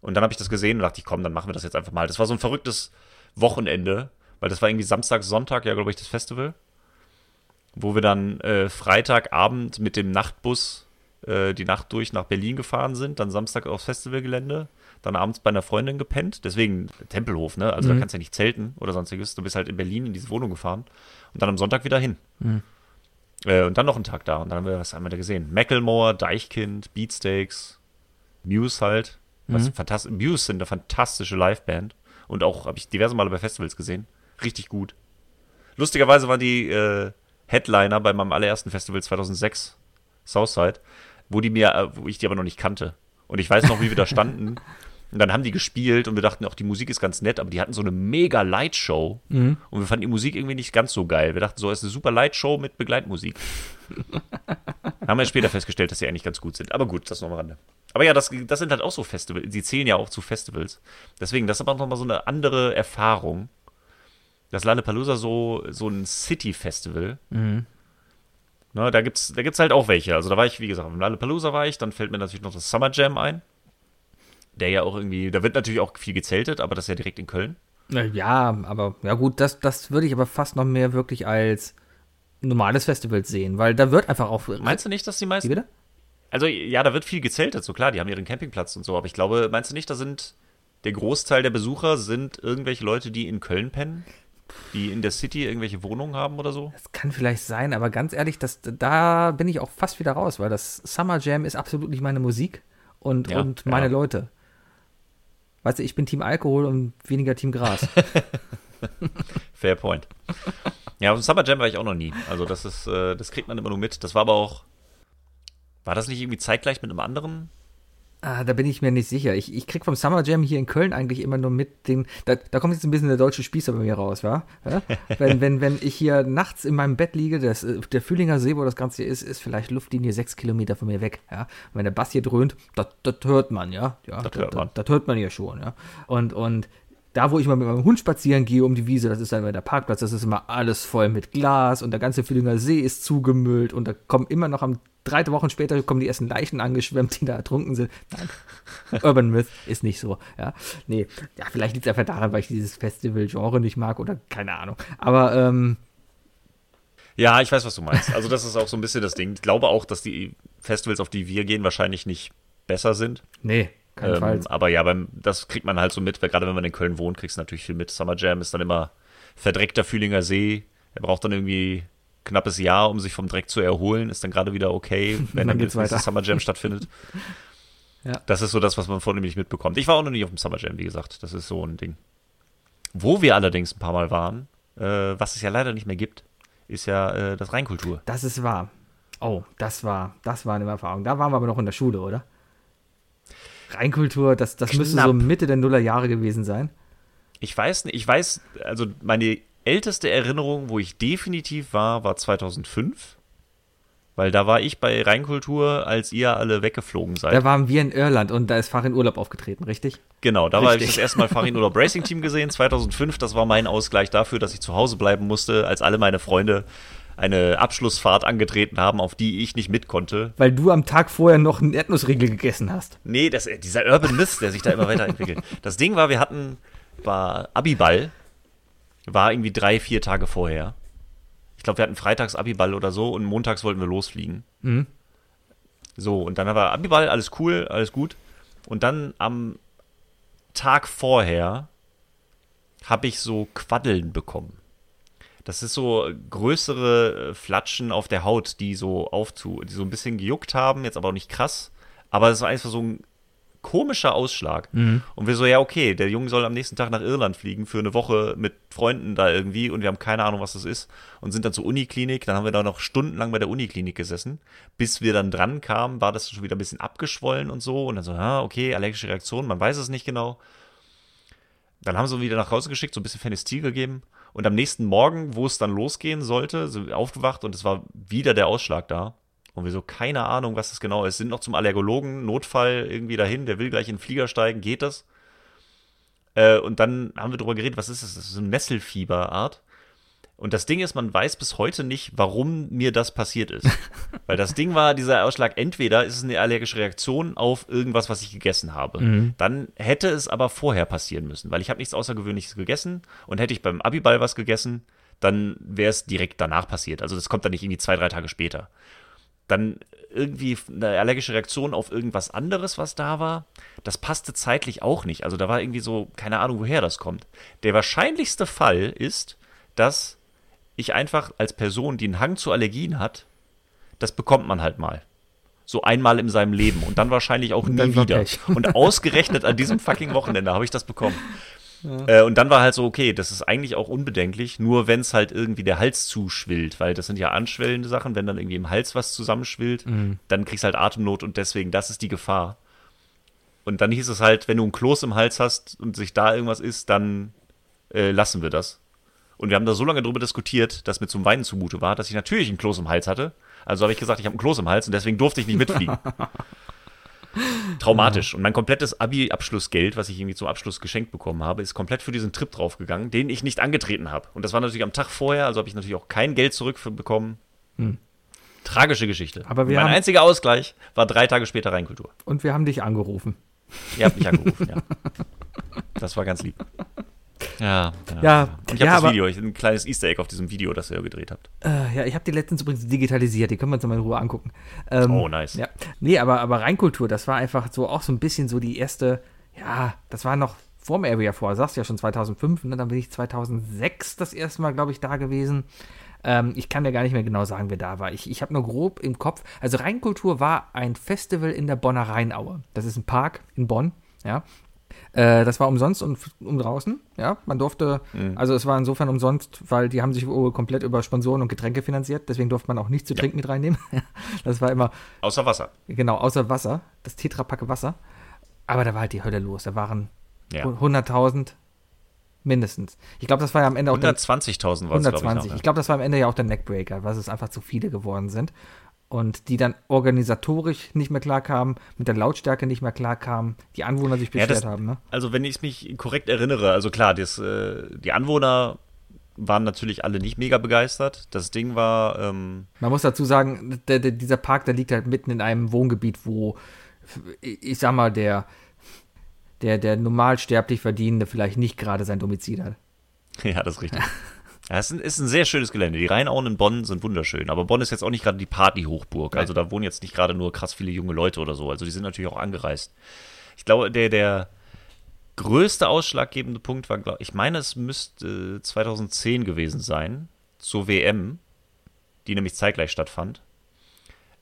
A: Und dann habe ich das gesehen und dachte ich, komm, dann machen wir das jetzt einfach mal. Das war so ein verrücktes Wochenende, weil das war irgendwie Samstag, Sonntag, ja, glaube ich, das Festival. Wo wir dann äh, Freitagabend mit dem Nachtbus äh, die Nacht durch nach Berlin gefahren sind, dann Samstag aufs Festivalgelände, dann abends bei einer Freundin gepennt. Deswegen Tempelhof, ne? Also da kannst du ja nicht zelten oder sonstiges. Du bist halt in Berlin in diese Wohnung gefahren und dann am Sonntag wieder hin. Äh, und dann noch einen Tag da. Und dann haben wir, was haben wir da gesehen? Macklemore, Deichkind, Beatsteaks, Muse halt. Was fantast- Muse sind eine fantastische Liveband. Und auch habe ich diverse Male bei Festivals gesehen. Richtig gut. Lustigerweise waren die äh, Headliner bei meinem allerersten Festival 2006, Southside, wo die mir, äh, wo ich die aber noch nicht kannte. Und ich weiß noch, wie wir da standen. (laughs) Und dann haben die gespielt und wir dachten auch, die Musik ist ganz nett, aber die hatten so eine mega Lightshow mhm. und wir fanden die Musik irgendwie nicht ganz so geil. Wir dachten so, es ist eine super Lightshow mit Begleitmusik. (laughs) haben wir später festgestellt, dass sie eigentlich ganz gut sind. Aber gut, das noch am Rande. Aber ja, das, das sind halt auch so Festivals. Die zählen ja auch zu Festivals. Deswegen, das ist aber nochmal so eine andere Erfahrung. Das Lollapalooza so, so ein City-Festival. Mhm. Ne, da gibt's, da gibt's halt auch welche. Also da war ich, wie gesagt, im Lollapalooza war ich, dann fällt mir natürlich noch das Summer Jam ein der ja auch irgendwie, da wird natürlich auch viel gezeltet, aber das ist ja direkt in Köln.
B: Ja, aber ja gut, das, das würde ich aber fast noch mehr wirklich als normales Festival sehen, weil da wird einfach auch.
A: Meinst du nicht, dass die meisten.
B: Wie bitte?
A: Also ja, da wird viel gezeltet, so klar, die haben ihren Campingplatz und so, aber ich glaube, meinst du nicht, da sind der Großteil der Besucher sind irgendwelche Leute, die in Köln pennen? Die in der City irgendwelche Wohnungen haben oder so?
B: Das kann vielleicht sein, aber ganz ehrlich, das, da bin ich auch fast wieder raus, weil das Summer Jam ist absolut nicht meine Musik und, ja, und meine ja. Leute. Weißt du, ich bin Team Alkohol und weniger Team Gras. (laughs) (laughs)
A: Fair point. Ja, auf dem Summer Jam war ich auch noch nie. Also das ist, äh, das kriegt man immer nur mit. Das war aber auch, war das nicht irgendwie zeitgleich mit einem anderen
B: Ah, da bin ich mir nicht sicher. Ich, ich krieg vom Summer Jam hier in Köln eigentlich immer nur mit den. Da, da kommt jetzt ein bisschen der deutsche Spießer bei mir raus, wa? Ja? (laughs) wenn, wenn, wenn ich hier nachts in meinem Bett liege, das, der Fühlinger See, wo das Ganze ist, ist vielleicht Luftlinie sechs Kilometer von mir weg. Ja? Und wenn der Bass hier dröhnt, das hört man, ja. ja das, hört man. Das, hört man ja schon, ja. Und, und da, wo ich mal mit meinem Hund spazieren gehe um die Wiese, das ist dann immer der Parkplatz, das ist immer alles voll mit Glas und der ganze Fühlinger See ist zugemüllt und da kommen immer noch am drei Wochen später kommen die ersten Leichen angeschwemmt, die da ertrunken sind. Nein. (laughs) Urban Myth ist nicht so, ja. Nee, ja, vielleicht liegt es einfach daran, weil ich dieses Festival-Genre nicht mag oder keine Ahnung. Aber, ähm,
A: ja, ich weiß, was du meinst. Also, das ist auch so ein bisschen das Ding. Ich glaube auch, dass die Festivals, auf die wir gehen, wahrscheinlich nicht besser sind.
B: Nee.
A: Ähm, aber ja, beim, das kriegt man halt so mit, weil gerade wenn man in Köln wohnt, kriegst du natürlich viel mit. Summer Jam ist dann immer verdreckter Fühlinger See. Er braucht dann irgendwie knappes Jahr, um sich vom Dreck zu erholen, ist dann gerade wieder okay, (laughs) wenn dann, dann das Summer Jam stattfindet. (laughs) Ja. Das ist so das, was man vornehmlich mitbekommt. Ich war auch noch nie auf dem Summer Jam, wie gesagt. Das ist so ein Ding. Wo wir allerdings ein paar Mal waren, äh, was es ja leider nicht mehr gibt, ist ja äh, das Rheinkultur.
B: Das ist wahr. Oh, das war, das war eine Erfahrung. Da waren wir aber noch in der Schule, oder? Reinkultur, das, das müsste so Mitte der Nullerjahre gewesen sein.
A: Ich weiß nicht, ich weiß, also meine älteste Erinnerung, wo ich definitiv war, war 2005. Weil da war ich bei Rheinkultur, als ihr alle weggeflogen seid.
B: Da waren wir in Irland und da ist Farin Urlaub aufgetreten, richtig?
A: Genau, da habe ich das erste Mal Farin Urlaub Racing Team gesehen, (laughs) 2005. Das war mein Ausgleich dafür, dass ich zu Hause bleiben musste, als alle meine Freunde eine Abschlussfahrt angetreten haben, auf die ich nicht mit konnte.
B: Weil du am Tag vorher noch einen Erdnussriegel gegessen hast.
A: Nee, das, dieser Urban Mist, der sich da immer weiterentwickelt. Das Ding war, wir hatten, war Abiball, war irgendwie drei, vier Tage vorher. Ich glaube, wir hatten freitags Abiball oder so und montags wollten wir losfliegen. Mhm. So, und dann war Abiball, alles cool, alles gut. Und dann am Tag vorher habe ich so Quaddeln bekommen. Das ist so größere äh, Flatschen auf der Haut, die so aufzu, die so ein bisschen gejuckt haben, jetzt aber auch nicht krass. Aber es war einfach so ein komischer Ausschlag. Mhm. Und wir so, ja, okay, der Junge soll am nächsten Tag nach Irland fliegen für eine Woche mit Freunden da irgendwie und wir haben keine Ahnung, was das ist. Und sind dann zur Uniklinik. Dann haben wir da noch stundenlang bei der Uniklinik gesessen. Bis wir dann dran kamen, war das schon wieder ein bisschen abgeschwollen und so. Und dann so, ah, okay, allergische Reaktion, man weiß es nicht genau. Dann haben sie wieder nach Hause geschickt, so ein bisschen Phenestil gegeben. Und am nächsten Morgen, wo es dann losgehen sollte, sind wir aufgewacht und es war wieder der Ausschlag da. Und wir so, keine Ahnung, was das genau ist. Sind noch zum Allergologen, Notfall irgendwie dahin, der will gleich in den Flieger steigen, geht das? Äh, und dann haben wir darüber geredet, was ist das? Das ist so eine Nesselfieberart. Und das Ding ist, man weiß bis heute nicht, warum mir das passiert ist. (laughs) Weil das Ding war, dieser Ausschlag, entweder ist es eine allergische Reaktion auf irgendwas, was ich gegessen habe. Mhm. Dann hätte es aber vorher passieren müssen, weil ich habe nichts Außergewöhnliches gegessen und hätte ich beim Abiball was gegessen, dann wäre es direkt danach passiert. Also das kommt dann nicht irgendwie zwei, drei Tage später. Dann irgendwie eine allergische Reaktion auf irgendwas anderes, was da war. Das passte zeitlich auch nicht. Also da war irgendwie so, keine Ahnung, woher das kommt. Der wahrscheinlichste Fall ist, dass ich einfach als Person, die einen Hang zu Allergien hat, das bekommt man halt mal. So einmal in seinem Leben und dann wahrscheinlich auch nie wieder. Und ausgerechnet an diesem fucking Wochenende habe ich das bekommen. Ja. Äh, und dann war halt so, okay, das ist eigentlich auch unbedenklich, nur wenn es halt irgendwie der Hals zuschwillt, weil das sind ja anschwellende Sachen, wenn dann irgendwie im Hals was zusammenschwillt, mhm. dann kriegst du halt Atemnot und deswegen, das ist die Gefahr. Und dann hieß es halt, wenn du ein Kloß im Hals hast und sich da irgendwas ist, dann äh, lassen wir das. Und wir haben da so lange drüber diskutiert, dass mir zum Weinen zumute war, dass ich natürlich ein Kloß im Hals hatte. Also habe ich gesagt, ich habe ein Kloß im Hals und deswegen durfte ich nicht mitfliegen. (laughs) Traumatisch. Und mein komplettes Abi-Abschlussgeld, was ich irgendwie zum Abschluss geschenkt bekommen habe, ist komplett für diesen Trip draufgegangen, den ich nicht angetreten habe. Und das war natürlich am Tag vorher, also habe ich natürlich auch kein Geld zurückbekommen. Hm. Tragische Geschichte.
B: Aber wir
A: mein einziger Ausgleich war drei Tage später Rheinkultur.
B: Und wir haben dich angerufen.
A: Ihr habt mich angerufen, ja. (laughs) Das war ganz lieb. Ja, ja.
B: Ja,
A: Und ich
B: ja,
A: habe das Video, ich, ein kleines Easter Egg auf diesem Video, das ihr gedreht habt.
B: Äh, ja, ich habe die letztens übrigens digitalisiert, die können wir uns mal in Ruhe angucken. Ähm,
A: Oh, nice.
B: Ja. Nee, aber, aber Rheinkultur, das war einfach so auch so ein bisschen so die erste, ja, das war noch vor dem Area 4, sagst du ja schon 2005, ne? dann bin ich 2006 das erste Mal, glaube ich, da gewesen. Ähm, ich kann dir gar nicht mehr genau sagen, wer da war. Ich, ich habe nur grob im Kopf, also Rheinkultur war ein Festival in der Bonner Rheinaue. Das ist ein Park in Bonn, ja. Äh, das war umsonst und um draußen, ja. Man durfte, also es war insofern umsonst, weil die haben sich wohl komplett über Sponsoren und Getränke finanziert, deswegen durfte man auch nichts zu trinken mit reinnehmen. (laughs) das war immer,
A: Außer Wasser.
B: Genau, außer Wasser, das Tetrapacke Wasser. Aber da war halt die Hölle los. Da waren
A: Ja.
B: 100.000 mindestens. Ich glaube, das war ja am Ende auch der
A: 120.000 war es, glaube ich,
B: 120.
A: noch.
B: Ich glaube, das war am Ende ja auch der Neckbreaker, weil es einfach zu viele geworden sind. Und die dann organisatorisch nicht mehr klarkamen, mit der Lautstärke nicht mehr klarkamen, die Anwohner sich
A: Ja,
B: beschwert
A: das-
B: haben. Ne?
A: Also, wenn ich mich korrekt erinnere, also klar, das, äh, die Anwohner waren natürlich alle nicht mega begeistert. Das Ding war, ähm,
B: Man muss dazu sagen, der, der, dieser Park, der liegt halt mitten in einem Wohngebiet, wo, ich sag mal, der, der, der normalsterblich Verdienende vielleicht nicht gerade sein Domizil hat. (laughs)
A: ja, das ist richtig. (laughs) Ja, es ist ein, sehr schönes Gelände. Die Rheinauen in Bonn sind wunderschön. Aber Bonn ist jetzt auch nicht gerade die Party-Hochburg. Also da wohnen jetzt nicht gerade nur krass viele junge Leute oder so. Also die sind natürlich auch angereist. Ich glaube, der, der größte ausschlaggebende Punkt war, glaub, ich meine, es müsste 2010 gewesen sein, zur WM, die nämlich zeitgleich stattfand.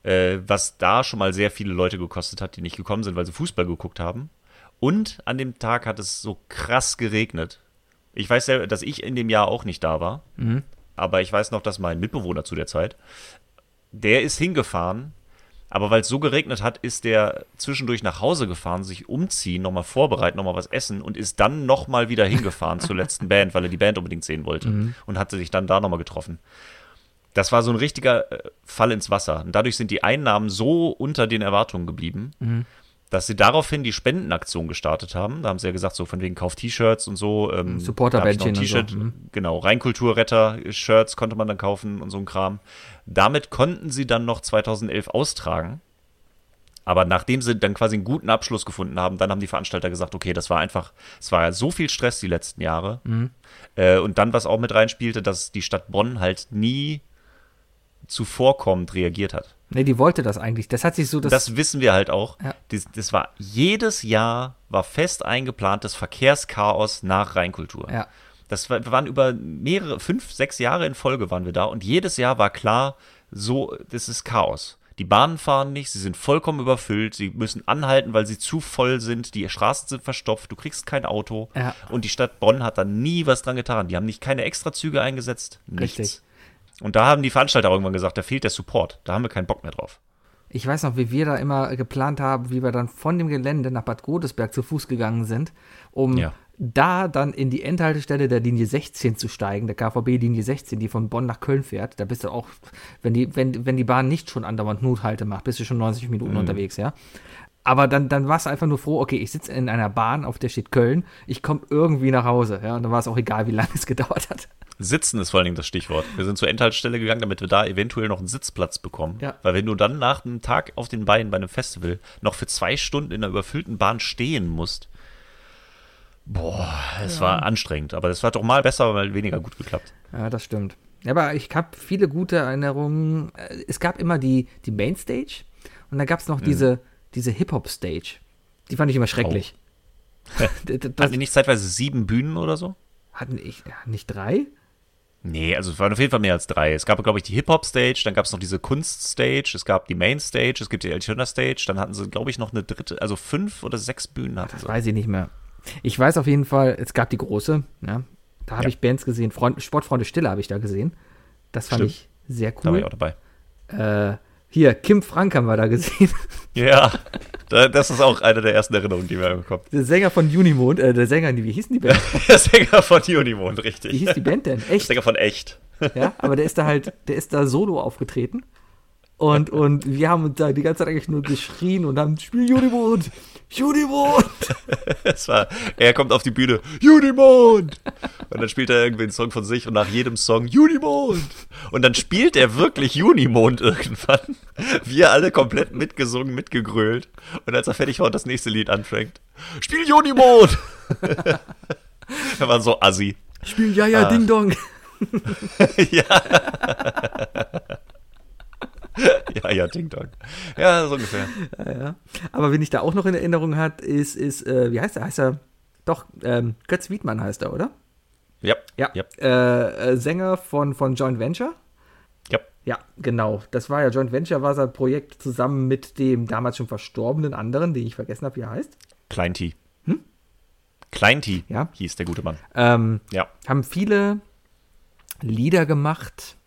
A: Äh, was da schon mal sehr viele Leute gekostet hat, die nicht gekommen sind, weil sie Fußball geguckt haben. Und an dem Tag hat es so krass geregnet. Ich weiß ja, dass ich in dem Jahr auch nicht da war. Aber ich weiß noch, dass mein Mitbewohner zu der Zeit, der ist hingefahren. Aber weil es so geregnet hat, ist der zwischendurch nach Hause gefahren, sich umziehen, nochmal vorbereiten, nochmal was essen und ist dann nochmal wieder hingefahren zur letzten Band, weil er die Band unbedingt sehen wollte. Und hatte sich dann da nochmal getroffen. Das war so ein richtiger äh, Fall ins Wasser. Und dadurch sind die Einnahmen so unter den Erwartungen geblieben, dass sie daraufhin die Spendenaktion gestartet haben. Da haben sie ja gesagt, so von wegen Kauf T-Shirts und so. Ähm,
B: Supporterbändchen
A: ein
B: und so, mhm.
A: genau, Rheinkulturretter-Shirts konnte man dann kaufen und so ein Kram. Damit konnten sie dann noch 2011 austragen. Aber nachdem sie dann quasi einen guten Abschluss gefunden haben, dann haben die Veranstalter gesagt, okay, das war einfach, es war ja so viel Stress die letzten Jahre. Äh, und dann, was auch mit reinspielte, dass die Stadt Bonn halt nie zuvorkommend reagiert hat.
B: Nee, die wollte das eigentlich. Das hat sich so das.
A: Das wissen wir halt auch.
B: Ja.
A: Das, das war jedes Jahr war fest eingeplantes Verkehrschaos nach Rheinkultur.
B: ja.
A: Das war, wir waren über mehrere, fünf, sechs Jahre in Folge waren wir da und jedes Jahr war klar, so, das ist Chaos. Die Bahnen fahren nicht, sie sind vollkommen überfüllt, sie müssen anhalten, weil sie zu voll sind, die Straßen sind verstopft, du kriegst kein Auto.
B: Ja.
A: Und die Stadt Bonn hat da nie was dran getan. Die haben nicht keine Extrazüge eingesetzt, nichts.
B: Richtig.
A: Und da haben die Veranstalter irgendwann gesagt, da fehlt der Support, da haben wir keinen Bock mehr drauf.
B: Ich weiß noch, wie wir da immer geplant haben, wie wir dann von dem Gelände nach Bad Godesberg zu Fuß gegangen sind, um
A: Ja.
B: da dann in die Endhaltestelle der Linie 16 zu steigen, der KVB-Linie 16, die von Bonn nach Köln fährt. Da bist du auch, wenn die, wenn, wenn die Bahn nicht schon andauernd Nothalte macht, bist du schon 90 Minuten unterwegs, ja. Aber dann, dann warst du einfach nur froh, okay, ich sitze in einer Bahn, auf der steht Köln, ich komme irgendwie nach Hause, ja, und dann war es auch egal, wie lange es (laughs) gedauert hat.
A: Sitzen ist vor allen Dingen das Stichwort. Wir sind zur Endhaltestelle gegangen, damit wir da eventuell noch einen Sitzplatz bekommen.
B: Ja.
A: Weil wenn du dann nach einem Tag auf den Beinen bei einem Festival noch für zwei Stunden in einer überfüllten Bahn stehen musst, boah, es war anstrengend. Aber das war doch mal besser, weil weniger gut geklappt.
B: Ja, das stimmt. Ja, aber ich habe viele gute Erinnerungen. Äh, Es gab immer die, die Mainstage und dann gab es noch
A: Mhm.
B: diese, diese Hip-Hop-Stage. Die fand ich immer schrecklich. (laughs) Das
A: Hatten die nicht zeitweise sieben Bühnen oder so?
B: hatten ich nicht drei?
A: Nee, also es waren auf jeden Fall mehr als drei. Es gab, glaube ich, die Hip-Hop-Stage, dann gab es noch diese Kunst-Stage, es gab die Main-Stage, es gibt die Altona-Stage, dann hatten sie, glaube ich, noch eine dritte, also fünf oder sechs Bühnen hatten sie.
B: Weiß ich nicht mehr. Ich weiß auf jeden Fall, es gab die große. Ja, da habe
A: Ja.
B: ich Bands gesehen. Freund, Sportfreunde Stille habe ich da gesehen. Das fand
A: Stimmt.
B: ich sehr
A: Da war ich
B: cool.
A: auch dabei.
B: Äh, Hier, Kim Frank haben wir da gesehen. (laughs)
A: Ja, das ist auch eine der ersten Erinnerungen, die mir kommt.
B: Der Sänger von Unimond, äh, der Sänger, wie hieß denn die Band? (laughs)
A: der Sänger von Unimond, richtig.
B: Wie hieß die Band denn?
A: Echt? Der Sänger von Echt.
B: Ja, aber der ist da halt, der ist da solo aufgetreten. Und, und wir haben uns da die ganze Zeit eigentlich nur geschrien und haben Spiel Unimond, Unimond. (laughs)
A: es war, er kommt auf die Bühne, Unimond. Und dann spielt er irgendwie einen Song von sich und nach jedem Song Unimond. Und dann spielt er wirklich Unimond irgendwann. Wir alle komplett mitgesungen, mitgegrölt. Und als er fertig war und das nächste Lied anfängt, Spiel Unimond. (laughs) er war so assi.
B: Spiel Ja, ja, ah. Ding Dong. (laughs) ja. (laughs)
A: ja, ja, Dong. Ja, so ungefähr.
B: Ja, ja. Aber wen ich da auch noch in Erinnerung hat, ist, ist äh, wie heißt er? Heißt er, doch, ähm, Götz Wiedmann heißt er, oder?
A: Ja.
B: Ja. ja. Äh, äh, Sänger von, von Joint Venture.
A: Ja.
B: Ja, genau. Das war ja Joint Venture, war sein Projekt zusammen mit dem damals schon verstorbenen anderen, den ich vergessen habe, wie er heißt.
A: Klein T. Hm? Klein T ja. hieß der gute Mann.
B: Ähm, ja. Haben viele Lieder gemacht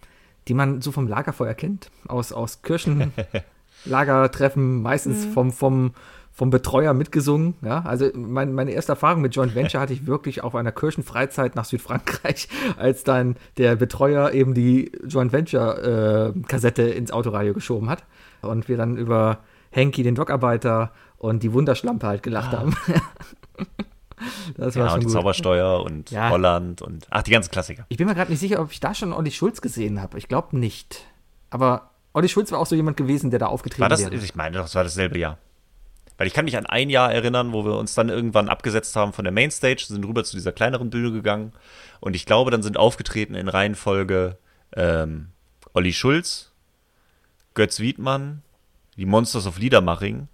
B: die man so vom Lagerfeuer kennt, aus, aus Kirchenlagertreffen, (laughs) meistens mhm. vom, vom, vom Betreuer mitgesungen. Ja? Also mein, meine erste Erfahrung mit Joint Venture hatte ich wirklich auf einer Kirchenfreizeit nach Südfrankreich, (laughs) als dann der Betreuer eben die Joint Venture-Kassette äh, ins Autoradio geschoben hat und wir dann über Henky, den Dockarbeiter und die Wunderschlampe halt gelacht ah. haben. (laughs)
A: Das war ja, schon und die Zaubersteuer und ja. Holland und ach, die ganzen Klassiker.
B: Ich bin mir gerade nicht sicher, ob ich da schon Olli Schulz gesehen habe. Ich glaube nicht. Aber Olli Schulz war auch so jemand gewesen, der da aufgetreten
A: war das,
B: wäre.
A: Ich meine, das war dasselbe Jahr. Weil ich kann mich an ein Jahr erinnern, wo wir uns dann irgendwann abgesetzt haben von der Mainstage, sind rüber zu dieser kleineren Bühne gegangen. Und ich glaube, dann sind aufgetreten in Reihenfolge ähm, Olli Schulz, Götz Wiedmann, die Monsters of Liedermaching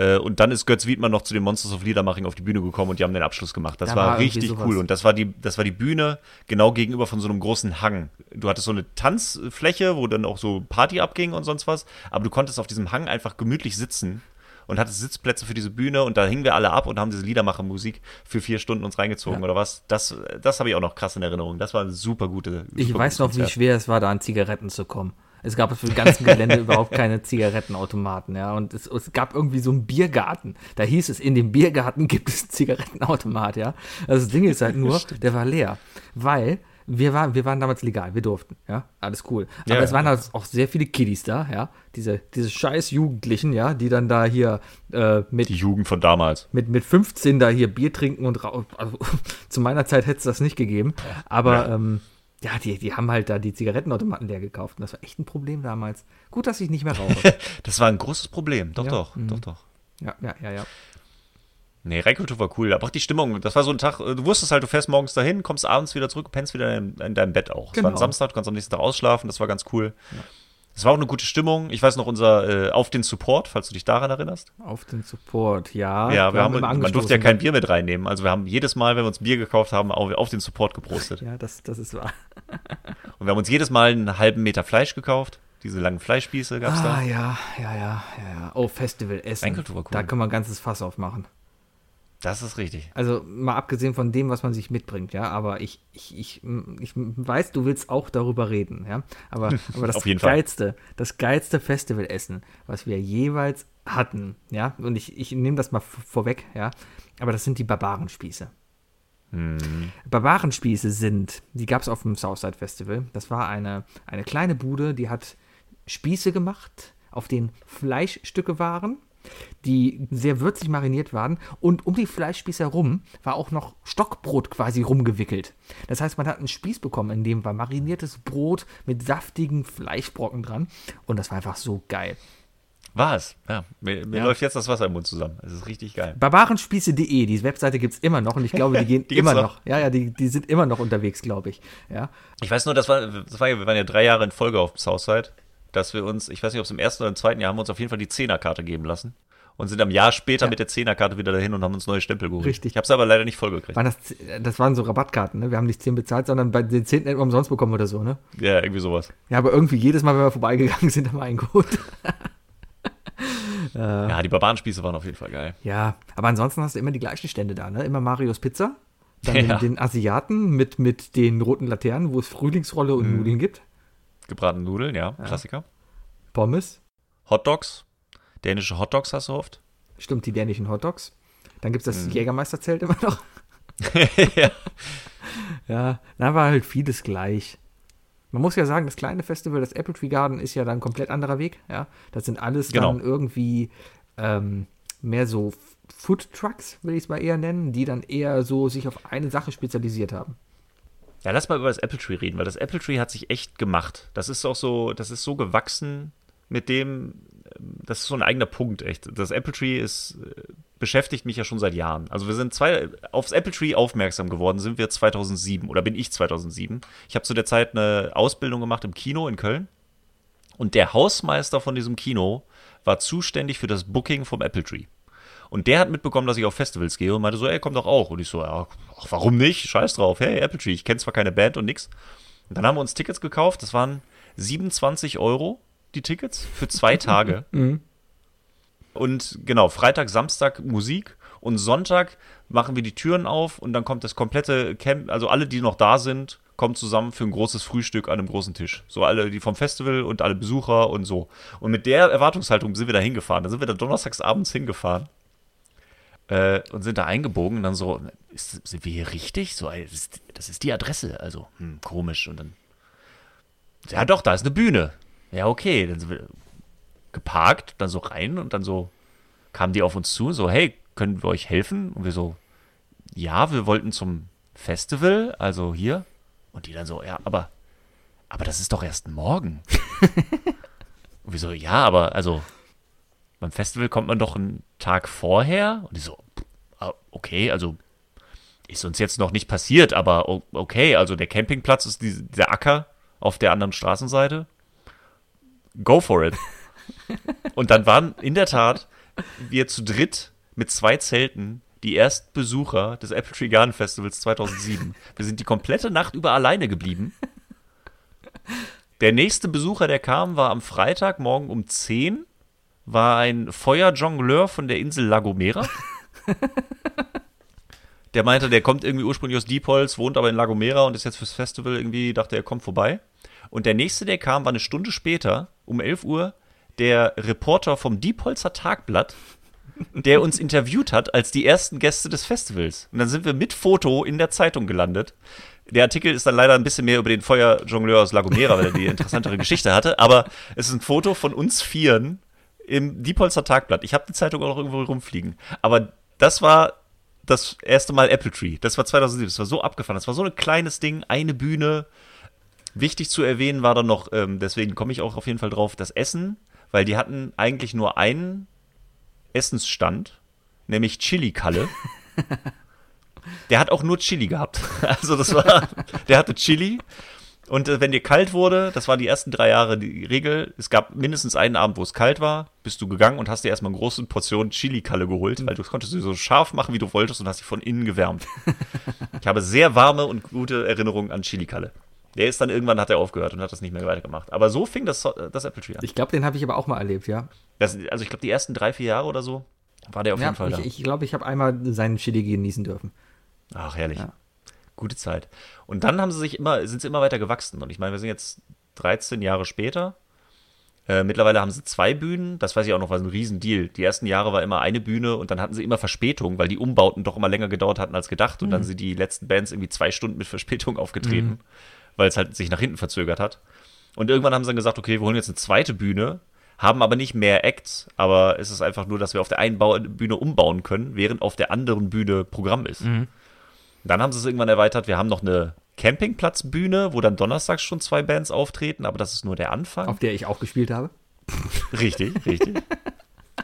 A: äh, und dann ist Götz Wiedmann noch zu den Monsters of Liedermaching auf die Bühne gekommen und die haben den Abschluss gemacht. Das da war, war richtig cool. Und das war, die, das war die Bühne genau gegenüber von so einem großen Hang. Du hattest so eine Tanzfläche, wo dann auch so Party abging und sonst was. Aber du konntest auf diesem Hang einfach gemütlich sitzen und hattest Sitzplätze für diese Bühne und da hingen wir alle ab und haben diese Liedermachermusik für vier Stunden uns reingezogen ja. oder was. Das, das habe ich auch noch krass in Erinnerung. Das war eine super gute. Super
B: ich weiß noch, Konzert. wie schwer es war, da an Zigaretten zu kommen. Es gab auf dem ganzen Gelände (laughs) überhaupt keine Zigarettenautomaten, ja. Und es, es, gab irgendwie so einen Biergarten. Da hieß es, in dem Biergarten gibt es einen Zigarettenautomat, ja. Also das Ding ist halt (laughs) nur, der war leer. Weil wir, war, wir waren damals legal, wir durften, ja, alles cool. Aber ja, es waren halt auch sehr viele Kiddies da, ja, diese, diese scheiß Jugendlichen, ja, die dann da hier äh, mit.
A: Die Jugend von damals.
B: Mit, mit 15 da hier Bier trinken und. (laughs) Also, zu meiner Zeit hätte es das nicht gegeben. Aber ja. ähm, ja, die, die haben halt da die Zigarettenautomaten leer gekauft. Und das war echt ein Problem damals. Gut, dass ich nicht mehr rauche. (laughs)
A: das war ein großes Problem. Doch,
B: ja.
A: doch,
B: mhm.
A: doch, doch.
B: Ja, ja, ja, ja.
A: Nee, Reinkultur war cool. Aber auch die Stimmung, das war so ein Tag, du wusstest halt, du fährst morgens dahin, kommst abends wieder zurück, pennst wieder in, in deinem Bett auch. Es genau. war ein genau. Samstag, du kannst am nächsten Tag ausschlafen, das war ganz cool. Ja. Es war auch eine gute Stimmung. Ich weiß noch unser äh, Auf den Support, falls du dich daran erinnerst.
B: Auf den Support, ja.
A: Ja, wir, haben, haben man durfte ja kein Bier mit reinnehmen. Also wir haben jedes Mal, wenn wir uns Bier gekauft haben, auf, auf den Support geprostet.
B: Ja, das, das ist wahr. (laughs)
A: Und wir haben uns jedes Mal einen halben Meter Fleisch gekauft. Diese langen Fleischspieße gab es
B: ah,
A: da.
B: Ah, ja, ja, ja, ja, ja. Oh, Festival Essen. Cool. Da kann man ein ganzes Fass aufmachen.
A: Das ist richtig.
B: Also mal abgesehen von dem, was man sich mitbringt, ja, aber ich, ich, ich, ich weiß, du willst auch darüber reden, ja. Aber, (laughs) aber das geilste, Fall. das geilste Festivalessen, was wir jeweils hatten, ja, und ich, ich nehme das mal vorweg, ja, aber das sind die Barbarenspieße. Hm. Barbarenspieße sind, die gab es auf dem Southside Festival. Das war eine, eine kleine Bude, die hat Spieße gemacht, auf denen Fleischstücke waren die sehr würzig mariniert waren. Und um die Fleischspieße herum war auch noch Stockbrot quasi rumgewickelt. Das heißt, man hat einen Spieß bekommen, in dem war mariniertes Brot mit saftigen Fleischbrocken dran. Und das war einfach so geil.
A: War es? Ja, mir, mir ja. läuft jetzt das Wasser im Mund zusammen. Es ist richtig geil.
B: Barbarenspieße.de, die Webseite gibt es immer noch und ich glaube, die gehen (laughs) die immer noch. noch. Ja, ja, die, die sind immer noch unterwegs, glaube ich. Ja.
A: Ich weiß nur, das war, das war, wir waren ja drei Jahre in Folge auf Southside dass wir uns, ich weiß nicht, ob es im ersten oder im zweiten Jahr, haben wir uns auf jeden Fall die Zehnerkarte geben lassen und sind am Jahr später ja. mit der Zehnerkarte wieder dahin und haben uns neue Stempel geholt.
B: Richtig.
A: Ich habe es aber leider nicht vollgekriegt.
B: War das, das waren so Rabattkarten, ne? Wir haben nicht 10 bezahlt, sondern bei den 10 hätten wir umsonst bekommen oder so, ne?
A: Ja, irgendwie sowas.
B: Ja, aber irgendwie jedes Mal, wenn wir vorbeigegangen sind, haben wir eingeholt. (laughs)
A: ja, die Barbarenspieße waren auf jeden Fall geil.
B: Ja, aber ansonsten hast du immer die gleichen Stände da, ne? Immer Marios Pizza, dann (laughs) ja. den, den, Asiaten mit, mit den roten Laternen, wo es Frühlingsrolle und mhm. Nudeln gibt.
A: Gebratene Nudeln, ja, ja. Klassiker.
B: Pommes.
A: Hotdogs. Dänische Hotdogs hast du oft.
B: Stimmt, die dänischen Hotdogs. Dann gibt es das mhm. Jägermeisterzelt immer noch. (laughs) ja. Ja, da war halt vieles gleich. Man muss ja sagen, das kleine Festival, das Apple Tree Garden, ist ja dann ein komplett anderer Weg. Ja, das sind alles genau. dann irgendwie ähm, mehr so Food Trucks, will ich es mal eher nennen, die dann eher so sich auf eine Sache spezialisiert haben.
A: Ja, lass mal über das Apple Tree reden, weil das Apple Tree hat sich echt gemacht. Das ist auch so, das ist so gewachsen mit dem, das ist so ein eigener Punkt, echt. Das Apple Tree ist, äh, beschäftigt mich ja schon seit Jahren. Also wir sind zwei, aufs Apple Tree aufmerksam geworden, sind wir 2007 oder bin ich 2007. Ich habe zu der Zeit eine Ausbildung gemacht im Kino in Köln und der Hausmeister von diesem Kino war zuständig für das Booking vom Apple Tree. Und der hat mitbekommen, dass ich auf Festivals gehe und meinte so, ey, komm doch auch. Und ich so, ja, ach, warum nicht? Scheiß drauf. Hey, Apple Tree, ich kenne zwar keine Band und nix. Und dann haben wir uns Tickets gekauft. Das waren 27 Euro, die Tickets, für zwei (laughs) Tage. Mhm. Und genau, Freitag, Samstag Musik und Sonntag machen wir die Türen auf und dann kommt das komplette Camp, also alle, die noch da sind, kommen zusammen für ein großes Frühstück an einem großen Tisch. So alle, die vom Festival und alle Besucher und so. Und mit der Erwartungshaltung sind wir da hingefahren. Dann sind wir da donnerstags abends hingefahren äh, und sind da eingebogen und dann so, ist, sind wir hier richtig? So, das ist, das ist die Adresse. Also, hm, komisch. Und dann, ja doch, da ist eine Bühne. Ja, okay. Dann sind wir geparkt, dann so rein und dann so kamen die auf uns zu, so, hey, können wir euch helfen? Und wir so, ja, wir wollten zum Festival, also hier. Und die dann so, ja, aber, aber das ist doch erst morgen. (laughs) und wir so, ja, aber, also, beim Festival kommt man doch einen Tag vorher. Und die so, ah, okay, also ist uns jetzt noch nicht passiert, aber okay, also der Campingplatz ist die, der Acker auf der anderen Straßenseite. Go for it. (laughs) Und dann waren in der Tat wir zu dritt mit zwei Zelten die ersten Besucher des Apple Tree Garden Festivals 2007. Wir sind die komplette Nacht über alleine geblieben. (laughs) Der nächste Besucher, der kam, war am Freitag morgen um 10 war ein Feuerjongleur von der Insel La Gomera. (laughs) der meinte, der kommt irgendwie ursprünglich aus Diepholz, wohnt aber in La Gomera und ist jetzt fürs Festival irgendwie, dachte er kommt vorbei. Und der nächste, der kam, war eine Stunde später, um 11 Uhr, der Reporter vom Diepholzer Tagblatt, der uns interviewt hat als die ersten Gäste des Festivals. Und dann sind wir mit Foto in der Zeitung gelandet. Der Artikel ist dann leider ein bisschen mehr über den Feuerjongleur aus La Gomera, weil er die interessantere (laughs) Geschichte hatte. Aber es ist ein Foto von uns Vieren im Diepholzer Tagblatt. Ich habe die Zeitung auch noch irgendwo rumfliegen. Aber das war das erste Mal Apple Tree. Das war 2007. Das war so abgefahren. Das war so ein kleines Ding, eine Bühne. Wichtig zu erwähnen war dann noch, ähm, deswegen komme ich auch auf jeden Fall drauf, das Essen, weil die hatten eigentlich nur einen Essensstand, nämlich Chili-Kalle. (laughs) der hat auch nur Chili gehabt. (laughs) Also das war, der hatte Chili und äh, wenn dir kalt wurde, das waren die ersten drei Jahre die Regel, es gab mindestens einen Abend, wo es kalt war, bist du gegangen und hast dir erstmal eine große Portion Chili-Kalle geholt, weil du konntest sie so scharf machen, wie du wolltest und hast sie von innen gewärmt. (laughs) ich habe sehr warme und gute Erinnerungen an Chili-Kalle. Der ist dann irgendwann, hat er aufgehört und hat das nicht mehr weitergemacht. Aber so fing das, das Apple Tree an.
B: Ich glaube, den habe ich aber auch mal erlebt, ja.
A: Das, also ich glaube, die ersten drei, vier Jahre oder so war der auf
B: ja,
A: jeden Fall
B: ich,
A: da.
B: Ich glaube, ich habe einmal seinen Chili genießen dürfen.
A: Ach, herrlich. Ja gute Zeit. Und dann haben sie sich immer, sind sie immer weiter gewachsen. Und ich meine, wir sind jetzt 13 Jahre später. Äh, mittlerweile haben sie zwei Bühnen. Das weiß ich auch noch, war ein Riesendeal. Die ersten Jahre war immer eine Bühne und dann hatten sie immer Verspätung, weil die Umbauten doch immer länger gedauert hatten als gedacht. Und mhm. dann sind die letzten Bands irgendwie zwei Stunden mit Verspätung aufgetreten, mhm. weil es halt sich nach hinten verzögert hat. Und irgendwann haben sie dann gesagt, okay, wir holen jetzt eine zweite Bühne, haben aber nicht mehr Acts, aber es ist einfach nur, dass wir auf der einen Bühne umbauen können, während auf der anderen Bühne Programm ist. Mhm. Dann haben sie es irgendwann erweitert. Wir haben noch eine Campingplatzbühne, wo dann donnerstags schon zwei Bands auftreten, aber das ist nur der Anfang.
B: Auf der ich auch gespielt habe.
A: Richtig, richtig.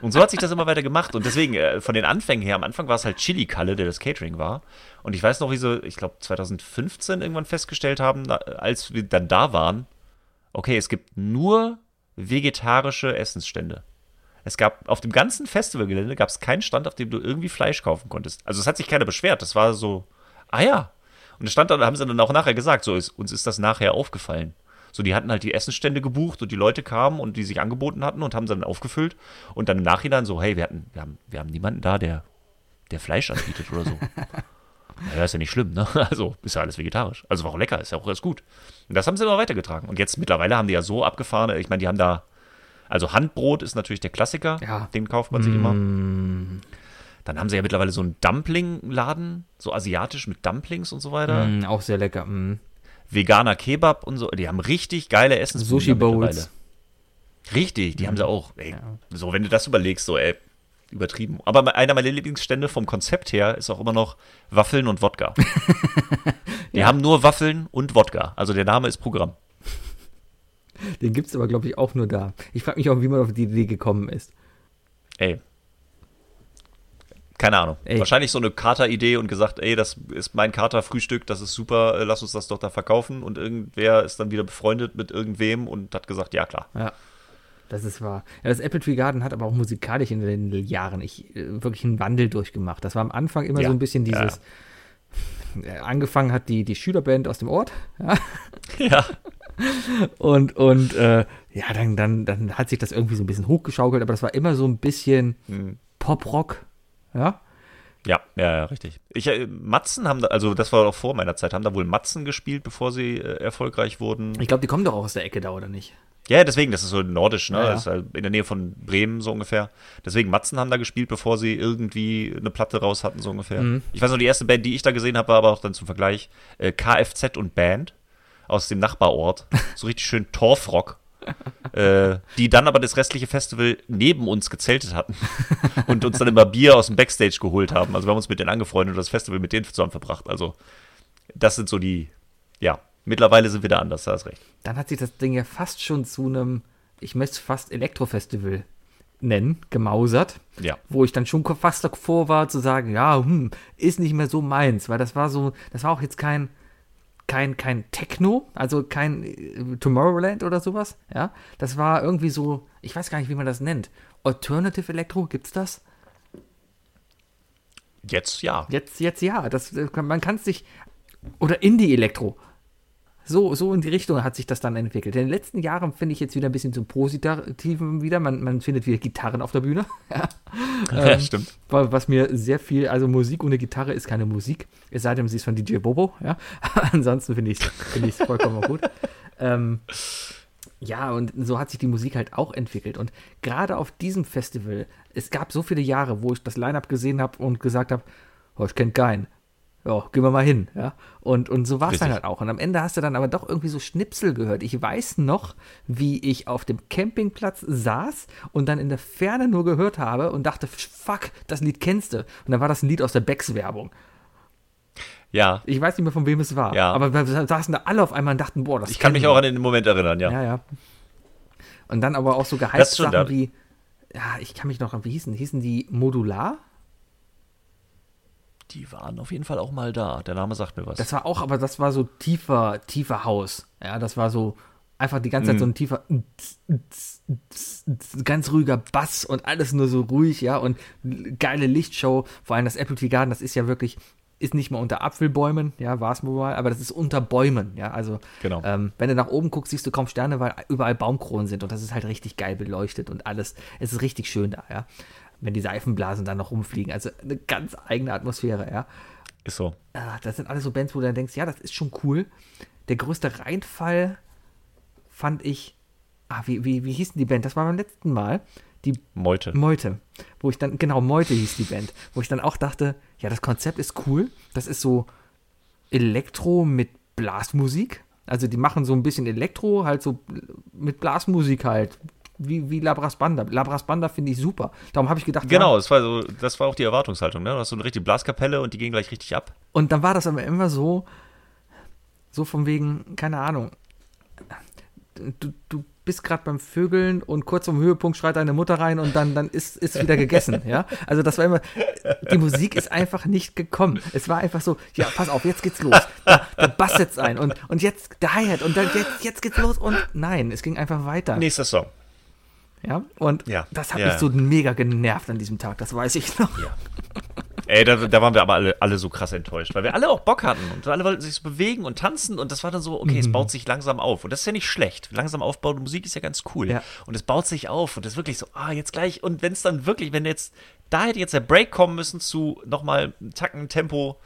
A: Und so hat sich das immer weiter gemacht. Und deswegen, äh, von den Anfängen her, am Anfang war es halt Chili Kalle, der das Catering war. Und ich weiß noch, wie sie, ich glaube, 2015 irgendwann festgestellt haben, als wir dann da waren, okay, es gibt nur vegetarische Essensstände. Es gab auf dem ganzen Festivalgelände gab es keinen Stand, auf dem du irgendwie Fleisch kaufen konntest. Also es hat sich keiner beschwert. Das war so, ah ja. Und es stand dann, haben sie dann auch nachher gesagt, so ist, uns ist das nachher aufgefallen. So, die hatten halt die Essensstände gebucht und die Leute kamen und die sich angeboten hatten und haben sie dann aufgefüllt. Und dann im Nachhinein so, hey, wir hatten, wir haben, wir haben niemanden da, der, der Fleisch anbietet oder so. (laughs) Naja, ist ja nicht schlimm, ne? (laughs) Also ist ja alles vegetarisch. Also war auch lecker, ist ja auch alles gut. Und das haben sie immer weitergetragen. Und jetzt mittlerweile haben die ja so abgefahren, ich meine, die haben da Also Handbrot ist natürlich der Klassiker.
B: Ja.
A: Den kauft man sich immer.
B: Mm,
A: Dann haben sie ja mittlerweile so einen Dumpling-Laden, so asiatisch mit Dumplings und so weiter.
B: mm, auch sehr lecker. Mm.
A: Veganer Kebab und so. Die haben richtig geile Essensbuden
B: Sushi Bowls.
A: Richtig, die haben sie auch. Ey, So, wenn du das überlegst, so, ey, übertrieben. Aber einer meiner Lieblingsstände vom Konzept her ist auch immer noch Waffeln und Wodka. (laughs) Die haben nur Waffeln und Wodka. Also der Name ist Programm.
B: Den gibt es aber, glaube ich, auch nur da. Ich frage mich auch, wie man auf die Idee gekommen ist.
A: Ey. Keine Ahnung.
B: Ey.
A: Wahrscheinlich so eine Kater-Idee und gesagt, ey, das ist mein Kater-Frühstück, das ist super, äh, lass uns das doch da verkaufen. Und irgendwer ist dann wieder befreundet mit irgendwem und hat gesagt, ja klar.
B: Ja. Das ist wahr. Ja, das Apple Tree Garden hat aber auch musikalisch in den Jahren ich, äh, wirklich einen Wandel durchgemacht. Das war am Anfang immer
A: Ja.
B: so ein bisschen dieses. Äh, Angefangen hat die, die Schülerband aus dem Ort. Ja.
A: Ja. (laughs)
B: Und, und äh, ja, dann, dann, dann hat sich das irgendwie so ein bisschen hochgeschaukelt, aber das war immer so ein bisschen
A: Hm.
B: Pop-Rock. Ja.
A: Ja, ja, ja, richtig. Ich, äh, Matzen haben da, also das war auch vor meiner Zeit, haben da wohl Matzen gespielt, bevor sie äh, erfolgreich wurden.
B: Ich glaube, die kommen doch auch aus der Ecke da, oder nicht?
A: Ja, deswegen, das ist so nordisch, ne?
B: Ja, ja.
A: Das ist halt in der Nähe von Bremen so ungefähr. Deswegen, Matzen haben da gespielt, bevor sie irgendwie eine Platte raus hatten, so ungefähr.
B: Mhm.
A: Ich weiß noch, die erste Band, die ich da gesehen habe, war aber auch dann zum Vergleich äh, Kfz und Band aus dem Nachbarort. (laughs) So richtig schön Torfrock. (laughs) äh, die dann aber das restliche Festival neben uns gezeltet hatten (laughs) und uns dann immer Bier aus dem Backstage geholt haben. Also wir haben uns mit denen angefreundet und das Festival mit denen zusammen verbracht. Also das sind so die, ja, mittlerweile sind wir da anders, da hast recht.
B: Dann hat sich das Ding ja fast schon zu einem, ich möchte es fast Elektrofestival nennen, gemausert.
A: Ja.
B: wo ich dann schon fast davor war zu sagen, ja, hm, ist nicht mehr so meins, weil das war so, das war auch jetzt kein, kein, kein Techno, also kein äh, Tomorrowland oder sowas, ja. Das war irgendwie so, ich weiß gar nicht, wie man das nennt. Alternative Electro, gibt's das?
A: Jetzt ja.
B: Jetzt, jetzt ja, das, äh, man kann es sich, oder Indie Elektro. So, so in die Richtung hat sich das dann entwickelt. In den letzten Jahren finde ich jetzt wieder ein bisschen zum Positiven wieder. Man, man findet wieder Gitarren auf der Bühne. (laughs) ja. Ähm,
A: Stimmt.
B: Wa- Was mir sehr viel, also Musik ohne Gitarre ist keine Musik, es sei denn, sie ist von DJ Bobo, ja. (laughs) Ansonsten finde ich es find vollkommen gut. Ähm, ja, und so hat sich die Musik halt auch entwickelt. Und gerade auf diesem Festival, es gab so viele Jahre, wo ich das Line-Up gesehen habe und gesagt habe, oh, ich kenne keinen. Ja, gehen wir mal hin, ja. Und, und so war es dann halt auch. Und am Ende hast du dann aber doch irgendwie so Schnipsel gehört. Ich weiß noch, wie ich auf dem Campingplatz saß und dann in der Ferne nur gehört habe und dachte, fuck, das Lied kennst du. Und dann war das ein Lied aus der Becks-Werbung.
A: Ja.
B: Ich weiß nicht mehr, von wem es war.
A: Ja.
B: Aber wir saßen da alle auf einmal und dachten, boah, das
A: Ich kann mich
B: wir.
A: auch an den Moment erinnern, ja.
B: Ja, ja. Und dann aber auch so
A: Das ist
B: gehypt
A: schon
B: Sachen
A: da-
B: wie, ja, ich kann mich noch an, wie hießen, hießen die Modular?
A: Die waren auf jeden Fall auch mal da. Der Name sagt mir was.
B: Das war auch, aber das war so tiefer, tiefer Haus. Ja, das war so einfach die ganze Zeit so ein tiefer, ganz ruhiger Bass und alles nur so ruhig, ja, und geile Lichtshow. Vor allem das Apple Tree Garden, das ist ja wirklich, ist nicht mal unter Apfelbäumen, ja, war es mal, aber das ist unter Bäumen, ja, also
A: Genau.
B: ähm, wenn du nach oben guckst, siehst du kaum Sterne, weil überall Baumkronen sind und das ist halt richtig geil beleuchtet und alles, es ist richtig schön da, ja, wenn die Seifenblasen dann noch rumfliegen, also eine ganz eigene Atmosphäre, ja.
A: ist so.
B: Ah, das sind alles so Bands, wo du dann denkst, ja, das ist schon cool. Der größte Reinfall fand ich, ah, wie, wie, wie hieß denn die Band? Das war beim letzten Mal. Die
A: Meute.
B: Meute. Wo ich dann, genau, Meute hieß die Band. Wo ich dann auch dachte, ja, das Konzept ist cool. Das ist so Elektro mit Blasmusik. Also die machen so ein bisschen Elektro, halt so mit Blasmusik halt. Wie, wie Labras Banda. Labras Banda finde ich super. Darum habe ich gedacht, ja,
A: Genau, das war, so, das war auch die Erwartungshaltung. Ne? Du hast so eine richtige Blaskapelle und die gehen gleich richtig ab.
B: Und dann war das aber immer so, so von wegen, keine Ahnung, du, du bist gerade beim Vögeln und kurz vom Höhepunkt schreit deine Mutter rein und dann, dann ist, ist wieder gegessen, ja. Also das war immer, die Musik ist einfach nicht gekommen. Es war einfach so, ja, pass auf, jetzt geht's los. Da, da Bass setzt ein und, und jetzt der Hi-Hat und dann jetzt, jetzt geht's los und nein, es ging einfach weiter.
A: Nächster Song.
B: Ja, und
A: Ja,
B: das hat
A: ja,
B: mich
A: ja.
B: so mega genervt an diesem Tag, das weiß ich noch.
A: Ey, da, da waren wir aber alle, alle so krass enttäuscht, weil wir alle auch Bock hatten und alle wollten sich so bewegen und tanzen und das war dann so, okay,
B: Mhm.
A: es baut sich langsam auf und das ist ja nicht schlecht. Langsam aufbauen, Musik ist ja ganz cool.
B: Ja.
A: Und es baut sich auf und das ist wirklich so, ah, jetzt gleich und wenn es dann wirklich, wenn jetzt, da hätte jetzt der Break kommen müssen zu nochmal Tacken Tempo,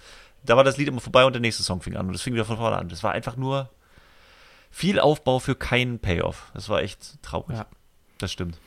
A: da war das Lied immer vorbei und der nächste Song fing an und das fing wieder von vorne an. Das war einfach nur viel Aufbau für keinen Payoff. Das war echt traurig.
B: Ja.
A: Das stimmt.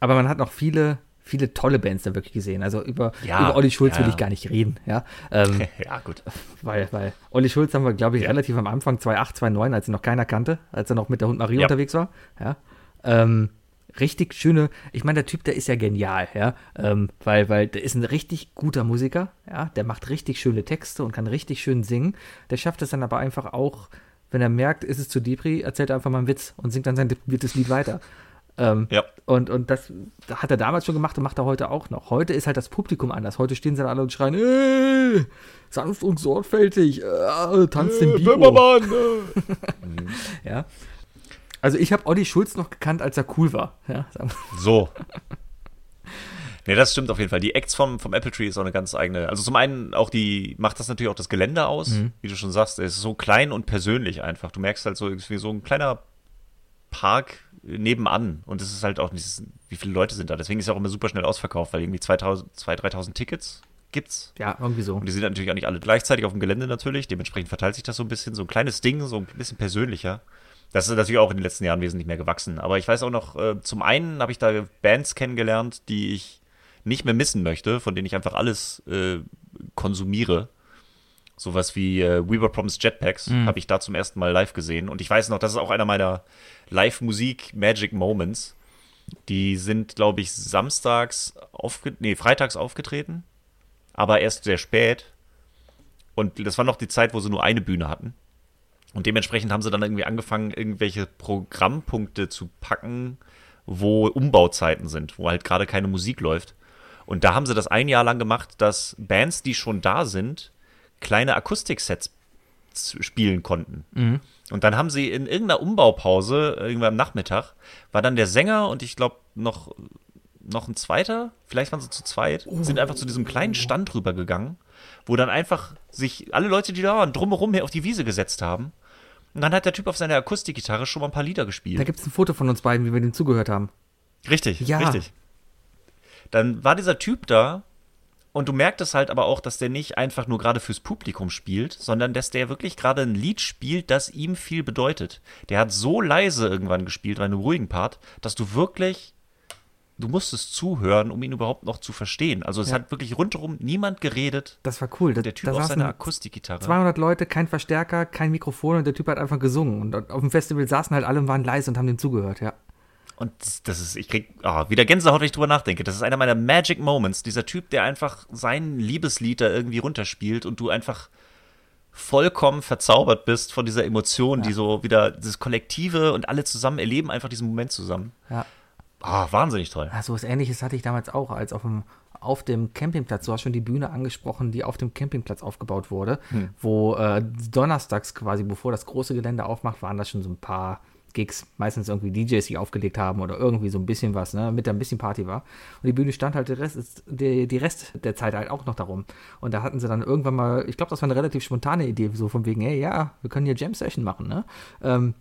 B: Aber man hat noch viele, viele tolle Bands da wirklich gesehen. Also über,
A: Ja,
B: über Olli Schulz
A: ja,
B: will ich gar nicht reden, ja. Ähm, (laughs)
A: ja, gut.
B: weil, weil Olli Schulz haben wir, glaube ich,
A: Ja.
B: relativ am Anfang 2008, 2009, als ihn noch keiner kannte, als er noch mit der Hund Marie unterwegs war, ja. Ähm, richtig schöne, ich meine, der Typ, der ist ja genial, ja, ähm, weil, weil der ist ein richtig guter Musiker, ja, der macht richtig schöne Texte und kann richtig schön singen. Der schafft es dann aber einfach auch, wenn er merkt, ist es zu Depri, erzählt er einfach mal einen Witz und singt dann sein deprimiertes Lied weiter. Ähm,
A: Ja.
B: und, und das hat er damals schon gemacht und macht er heute auch noch. Heute ist halt das Publikum anders. Heute stehen sie dann alle und schreien, ey, sanft und sorgfältig, äh, tanzt den Bibo. (laughs) Ja. Also ich habe Olli Schulz noch gekannt, als er cool war. Ja.
A: So. Ne, das stimmt auf jeden Fall. Die Acts vom, vom Apple Tree ist auch eine ganz eigene. Also zum einen auch die, macht das natürlich auch das Gelände aus, wie du schon sagst. Es ist so klein und persönlich einfach. Du merkst halt so irgendwie so ein kleiner Park nebenan. Und es ist halt auch nicht, wie viele Leute sind da. Deswegen ist es auch immer super schnell ausverkauft, weil irgendwie 2000, 2000, 3000 Tickets gibt's.
B: ja, irgendwie so.
A: Und die sind natürlich auch nicht alle gleichzeitig auf dem Gelände natürlich. Dementsprechend verteilt sich das so ein bisschen. So ein kleines Ding, so ein bisschen persönlicher. Das ist natürlich auch in den letzten Jahren wesentlich mehr gewachsen. Aber ich weiß auch noch, äh, zum einen habe ich da Bands kennengelernt, die ich nicht mehr missen möchte, von denen ich einfach alles äh, konsumiere. Sowas wie äh, We Were Promised Jetpacks habe ich da zum ersten Mal live gesehen. Und ich weiß noch, das ist auch einer meiner Live-Musik-Magic Moments. Die sind, glaube ich, samstags aufge nee, freitags aufgetreten, aber erst sehr spät. Und das war noch die Zeit, wo sie nur eine Bühne hatten. Und dementsprechend haben sie dann irgendwie angefangen, irgendwelche Programmpunkte zu packen, wo Umbauzeiten sind, wo halt gerade keine Musik läuft. Und da haben sie das ein Jahr lang gemacht, dass Bands, die schon da sind, kleine Akustiksets spielen konnten. Und dann haben sie in irgendeiner Umbaupause, irgendwann am Nachmittag, war dann der Sänger und ich glaube noch, noch ein zweiter, vielleicht waren sie zu zweit, sind einfach zu diesem kleinen Stand rübergegangen, wo dann einfach sich alle Leute, die da waren, drumherum her auf die Wiese gesetzt haben. Und dann hat der Typ auf seiner Akustikgitarre schon mal ein paar Lieder
B: Da
A: gespielt.
B: gibt es ein Foto von uns beiden, wie wir dem zugehört haben.
A: Richtig,
B: Ja.
A: richtig. Dann war dieser Typ da und du merktest halt aber auch, dass der nicht einfach nur gerade fürs Publikum spielt, sondern dass der wirklich gerade ein Lied spielt, das ihm viel bedeutet. Der hat so leise irgendwann gespielt, bei einem ruhigen Part, dass du wirklich, du musstest zuhören, um ihn überhaupt noch zu verstehen. Also es
B: Ja.
A: hat wirklich rundherum niemand geredet.
B: Das war cool. Da,
A: Der Typ
B: da
A: auf seiner Akustikgitarre.
B: 200 Leute, kein Verstärker, kein Mikrofon und der Typ hat einfach gesungen. Und auf dem Festival saßen halt alle und waren leise und haben dem zugehört, ja.
A: Und das- ist, ich krieg ah, wieder Gänsehaut, wenn ich drüber nachdenke. Das ist einer meiner Magic Moments. Dieser Typ, der einfach sein Liebeslied da irgendwie runterspielt und du einfach vollkommen verzaubert bist von dieser Emotion, die so wieder, dieses Kollektive und alle zusammen erleben einfach diesen Moment zusammen.
B: Ja.
A: Ah, wahnsinnig toll.
B: Ja, so was ähnliches hatte ich damals auch, als auf dem, auf dem Campingplatz, du hast schon die Bühne angesprochen, die auf dem Campingplatz aufgebaut wurde, wo äh, donnerstags quasi, bevor das große Gelände aufmacht, waren da schon so ein paar Gigs, meistens irgendwie DJs, die aufgelegt haben oder irgendwie so ein bisschen was, ne, mit der ein bisschen Party war. Und die Bühne stand halt der Rest, die, die Rest der Zeit halt auch noch darum. Und da hatten sie dann irgendwann mal, ich glaube, das war eine relativ spontane Idee, so von wegen, hey, ja, wir können hier Jam Session machen, ne? Ähm,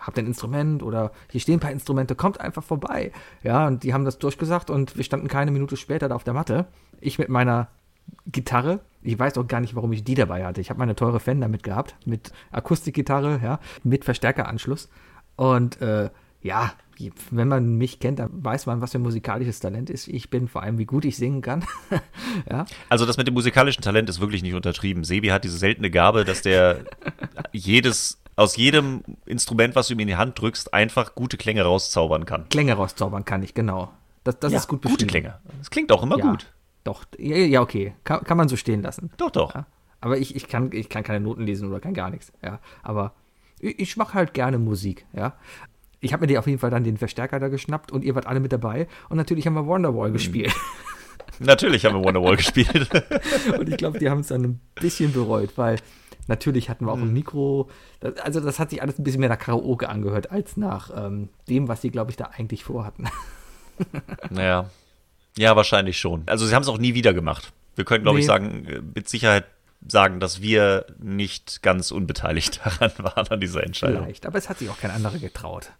B: habt ein Instrument oder hier stehen ein paar Instrumente, kommt einfach vorbei. Ja, und die haben das durchgesagt und wir standen keine Minute später da auf der Matte. Ich mit meiner Gitarre, ich weiß auch gar nicht, warum ich die dabei hatte. Ich habe meine teure Fender mitgehabt, mit Akustikgitarre, ja, mit Verstärkeranschluss. Und äh, ja, wenn man mich kennt, dann weiß man, was für ein musikalisches Talent ist. Ich bin vor allem, wie gut ich singen kann. (laughs) ja,
A: Also das mit dem musikalischen Talent ist wirklich nicht untertrieben. Sebi hat diese seltene Gabe, dass der (laughs) jedes, aus jedem Instrument, was du ihm in die Hand drückst, einfach gute Klänge rauszaubern kann.
B: Klänge rauszaubern kann ich, genau. Das, das ist gut
A: gute
B: beschrieben.
A: Klänge. Das klingt auch immer
B: ja,
A: gut.
B: Doch, ja, ja okay. Kann, kann man so stehen lassen.
A: Doch, doch.
B: Ja. Aber ich, ich, kann, ich kann keine Noten lesen oder kann gar nichts. Ja. Aber ich, ich mache halt gerne Musik. Ja. Ich habe mir die auf jeden Fall dann den Verstärker da geschnappt und ihr wart alle mit dabei. Und natürlich haben wir Wonderwall gespielt. (laughs)
A: Natürlich haben wir Wonderwall gespielt. (laughs)
B: und ich glaube, die haben es dann ein bisschen bereut, weil natürlich hatten wir auch ein Mikro. Das, also das hat sich alles ein bisschen mehr nach Karaoke angehört, als nach ähm, dem, was sie, glaube ich, da eigentlich vorhatten. (laughs)
A: Naja. Ja, wahrscheinlich schon. Also sie haben es auch nie wieder gemacht. Wir können, glaube ich,
B: Nee.
A: sagen, äh, mit Sicherheit sagen, dass wir nicht ganz unbeteiligt (laughs) daran waren an dieser Entscheidung.
B: Vielleicht. Aber es hat sich auch kein anderer getraut.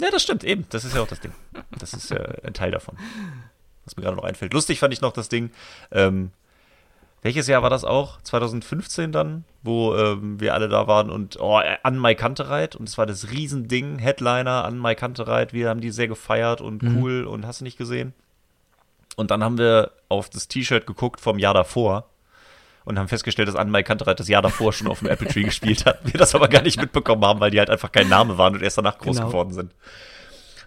A: Ja, das stimmt, eben. Das ist ja auch das Ding. Das ist ja ein Teil davon. Was mir gerade noch einfällt. Lustig fand ich noch das Ding. Ähm, welches Jahr war das auch? 2015 dann, wo ähm, wir alle da waren und oh, äh, an Mai Kantereit und es war das Riesending, Headliner an Mai Kantereit. Wir haben die sehr gefeiert und
B: Mhm.
A: cool und hast du nicht gesehen. Und dann haben wir auf das T-Shirt geguckt vom Jahr davor und haben festgestellt, dass Anne Kantereit das Jahr davor schon auf dem Apple Tree gespielt hat. Wir das aber gar nicht mitbekommen haben, weil die halt einfach kein Name waren und erst danach groß
B: Genau.
A: geworden sind.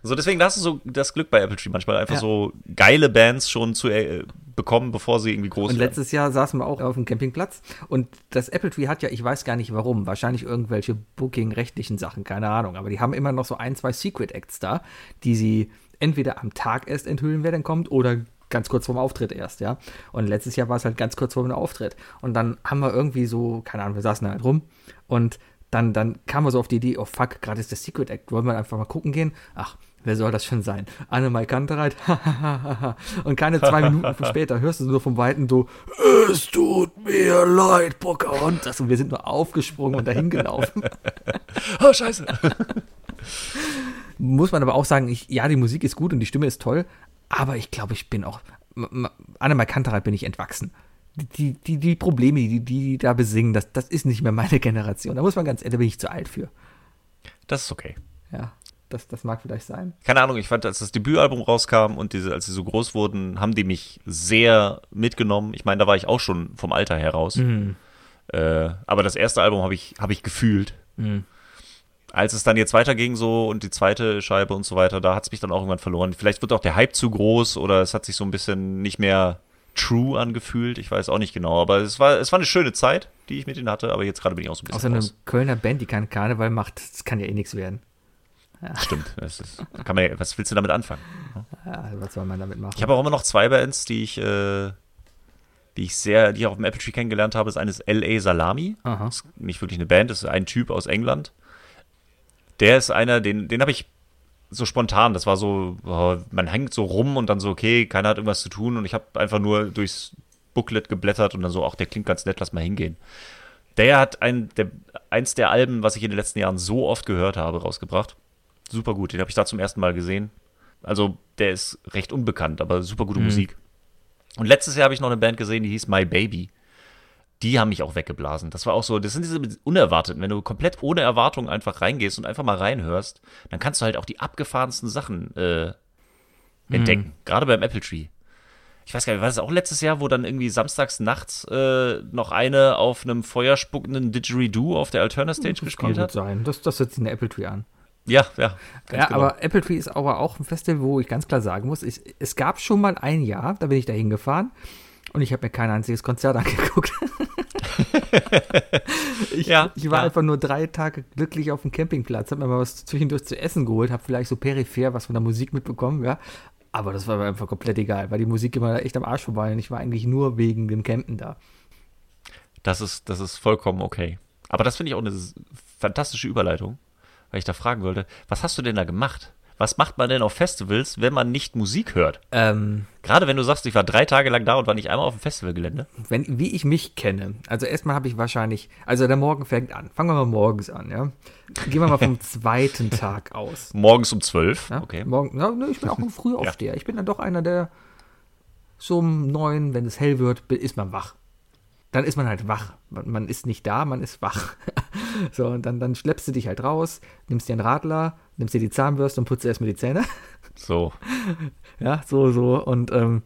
A: So, deswegen da hast du so das Glück bei Apple Tree manchmal einfach
B: Ja.
A: so geile Bands schon zu äh, bekommen, bevor sie irgendwie groß
B: Und
A: werden.
B: letztes Jahr saßen wir auch auf dem Campingplatz und das Apple Tree hat ja, ich weiß gar nicht warum, wahrscheinlich irgendwelche Booking-rechtlichen Sachen, keine Ahnung, aber die haben immer noch so ein, zwei Secret Acts da, die sie entweder am Tag erst enthüllen, wer denn kommt, oder ganz kurz vorm Auftritt erst, ja. Und letztes Jahr war es halt ganz kurz vor dem Auftritt. Und dann haben wir irgendwie so, keine Ahnung, wir saßen halt rum und dann, dann kamen wir so auf die Idee, oh fuck, gerade ist der Secret Act, wollen wir einfach mal gucken gehen? Ach, wer soll das schon sein? Annemai Kantereit, (laughs) und keine zwei Minuten (laughs) später hörst du nur vom Weiten so, es tut mir leid, Pocahontas. Und wir sind nur aufgesprungen und dahin gelaufen.
A: oh, (laughs) scheiße.
B: Muss man aber auch sagen, ich, ja, die Musik ist gut und die Stimme ist toll, aber ich glaube, ich bin auch, Annemai Kantereit bin ich entwachsen. Die, die, die Probleme, die die da besingen, das, das ist nicht mehr meine Generation. Da muss man ganz ehrlich, da bin ich zu alt für.
A: Das ist okay.
B: Ja, das, das mag vielleicht sein.
A: Keine Ahnung, ich fand, als das Debütalbum rauskam und diese, als sie so groß wurden, haben die mich sehr mitgenommen. Ich meine, da war ich auch schon vom Alter heraus.
B: Mhm.
A: Äh, aber das erste Album habe ich, hab ich gefühlt.
B: Mhm.
A: Als es dann jetzt weiterging so und die zweite Scheibe und so weiter, da hat es mich dann auch irgendwann verloren. Vielleicht wird auch der Hype zu groß oder es hat sich so ein bisschen nicht mehr true angefühlt. Ich weiß auch nicht genau. Aber es war, es war eine schöne Zeit, die ich mit ihnen hatte. Aber jetzt gerade bin ich auch so ein bisschen
B: Außer eine
A: raus.
B: Kölner Band, die keinen Karneval macht, das kann ja eh nichts werden.
A: Stimmt. Das ist, kann man, ja- was willst du damit anfangen?
B: Ja, was soll man damit machen?
A: Ich habe auch immer noch zwei Bands, die ich, äh, die ich sehr, die ich auf dem Apple Tree kennengelernt habe. Das eine ist L.A. Salami.
B: Aha.
A: Das ist nicht wirklich eine Band, das ist ein Typ aus England. Der ist einer, den, den habe ich so spontan. Das war so, oh, man hängt so rum und dann so, okay, keiner hat irgendwas zu tun und ich habe einfach nur durchs Booklet geblättert und dann so, ach, der klingt ganz nett, lass mal hingehen. Der hat ein, der, eins der Alben, was ich in den letzten Jahren so oft gehört habe, rausgebracht. Super gut, den habe ich da zum ersten Mal gesehen. Also, der ist recht unbekannt, aber super gute Musik. Und letztes Jahr habe ich noch eine Band gesehen, die hieß My Baby. Die haben mich auch weggeblasen. Das war auch so, das sind diese Unerwarteten. Wenn du komplett ohne Erwartung einfach reingehst und einfach mal reinhörst, dann kannst du halt auch die abgefahrensten Sachen äh, entdecken. Gerade beim Apple Tree. Ich weiß gar nicht, war das auch letztes Jahr, wo dann irgendwie samstags nachts äh, noch eine auf einem feuerspuckenden Didgeridoo auf der Alterna Stage
B: das kann
A: gespielt
B: gut
A: hat?
B: sein. Das, das setzt in der Apple Tree an.
A: Ja, ja.
B: Ja,
A: genau.
B: aber Apple Tree ist aber auch ein Festival, wo ich ganz klar sagen muss, ich, es gab schon mal ein Jahr, da bin ich da hingefahren und ich habe mir kein einziges Konzert (laughs) angeguckt. (laughs) ich,
A: Ja,
B: ich war
A: ja.
B: einfach nur drei Tage glücklich auf dem Campingplatz, habe mir mal was zwischendurch zu essen geholt, habe vielleicht so peripher was von der Musik mitbekommen, ja. Aber das war mir einfach komplett egal, weil die Musik immer echt am Arsch vorbei und ich war eigentlich nur wegen dem Campen da.
A: Das ist, das ist vollkommen okay. Aber das finde ich auch eine fantastische Überleitung, weil ich da fragen wollte, was hast du denn da gemacht? Was macht man denn auf Festivals, wenn man nicht Musik hört?
B: Ähm,
A: Gerade wenn du sagst, ich war drei Tage lang da und war nicht einmal auf dem Festivalgelände.
B: wenn, wie ich mich kenne, also erstmal habe ich wahrscheinlich, also der Morgen fängt an. Fangen wir mal morgens an, ja. Gehen wir mal vom (laughs) zweiten Tag aus.
A: Morgens um zwölf.
B: Ja?
A: Okay.
B: Morgen, ja, ich bin auch ein (laughs) Frühaufsteher. Ich bin dann doch einer, der so um neun, wenn es hell wird, ist man wach. Dann ist man halt wach. Man, man ist nicht da, man ist wach. (laughs) so, und dann, dann schleppst du dich halt raus, nimmst dir einen Radler, nimmst dir die Zahnbürste und putzt erstmal die Zähne. (laughs)
A: So.
B: Ja, so, so. Und ähm,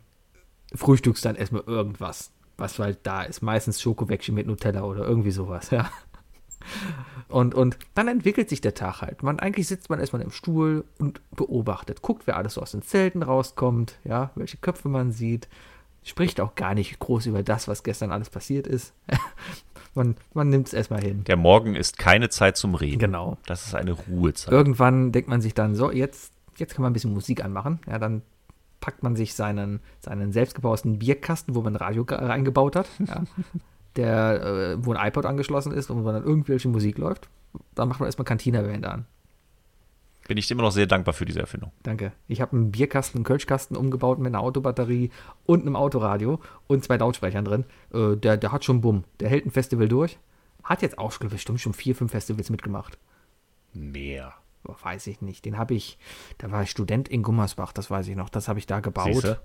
B: frühstückst dann erstmal irgendwas, was halt da ist. Meistens Schokowäckchen mit Nutella oder irgendwie sowas, ja. Und, und dann entwickelt sich der Tag halt. Man, eigentlich sitzt man erstmal im Stuhl und beobachtet, guckt, wer alles so aus den Zelten rauskommt, ja, welche Köpfe man sieht. Spricht auch gar nicht groß über das, was gestern alles passiert ist. (laughs) man man nimmt es erstmal hin.
A: Der Morgen ist keine Zeit zum Reden.
B: Genau.
A: Das ist eine Ruhezeit.
B: Irgendwann denkt man sich dann, so, jetzt, jetzt kann man ein bisschen Musik anmachen. Ja, dann packt man sich seinen, seinen selbstgebauten Bierkasten, wo man ein Radio ge- reingebaut hat, ja, (laughs) der, äh, wo ein iPod angeschlossen ist und wo dann irgendwelche Musik läuft. Dann macht man erstmal Cantina-Band an.
A: Bin ich immer noch sehr dankbar für diese Erfindung.
B: Danke. Ich habe einen Bierkasten, einen Kölschkasten umgebaut mit einer Autobatterie und einem Autoradio und zwei Lautsprechern drin. Äh, der, der hat schon Bumm. Der hält ein Festival durch. Hat jetzt auch schon bestimmt schon vier, fünf Festivals mitgemacht.
A: Mehr.
B: Weiß ich nicht. Den habe ich, da war ich Student in Gummersbach, das weiß ich noch. Das habe ich da gebaut.
A: Siehste?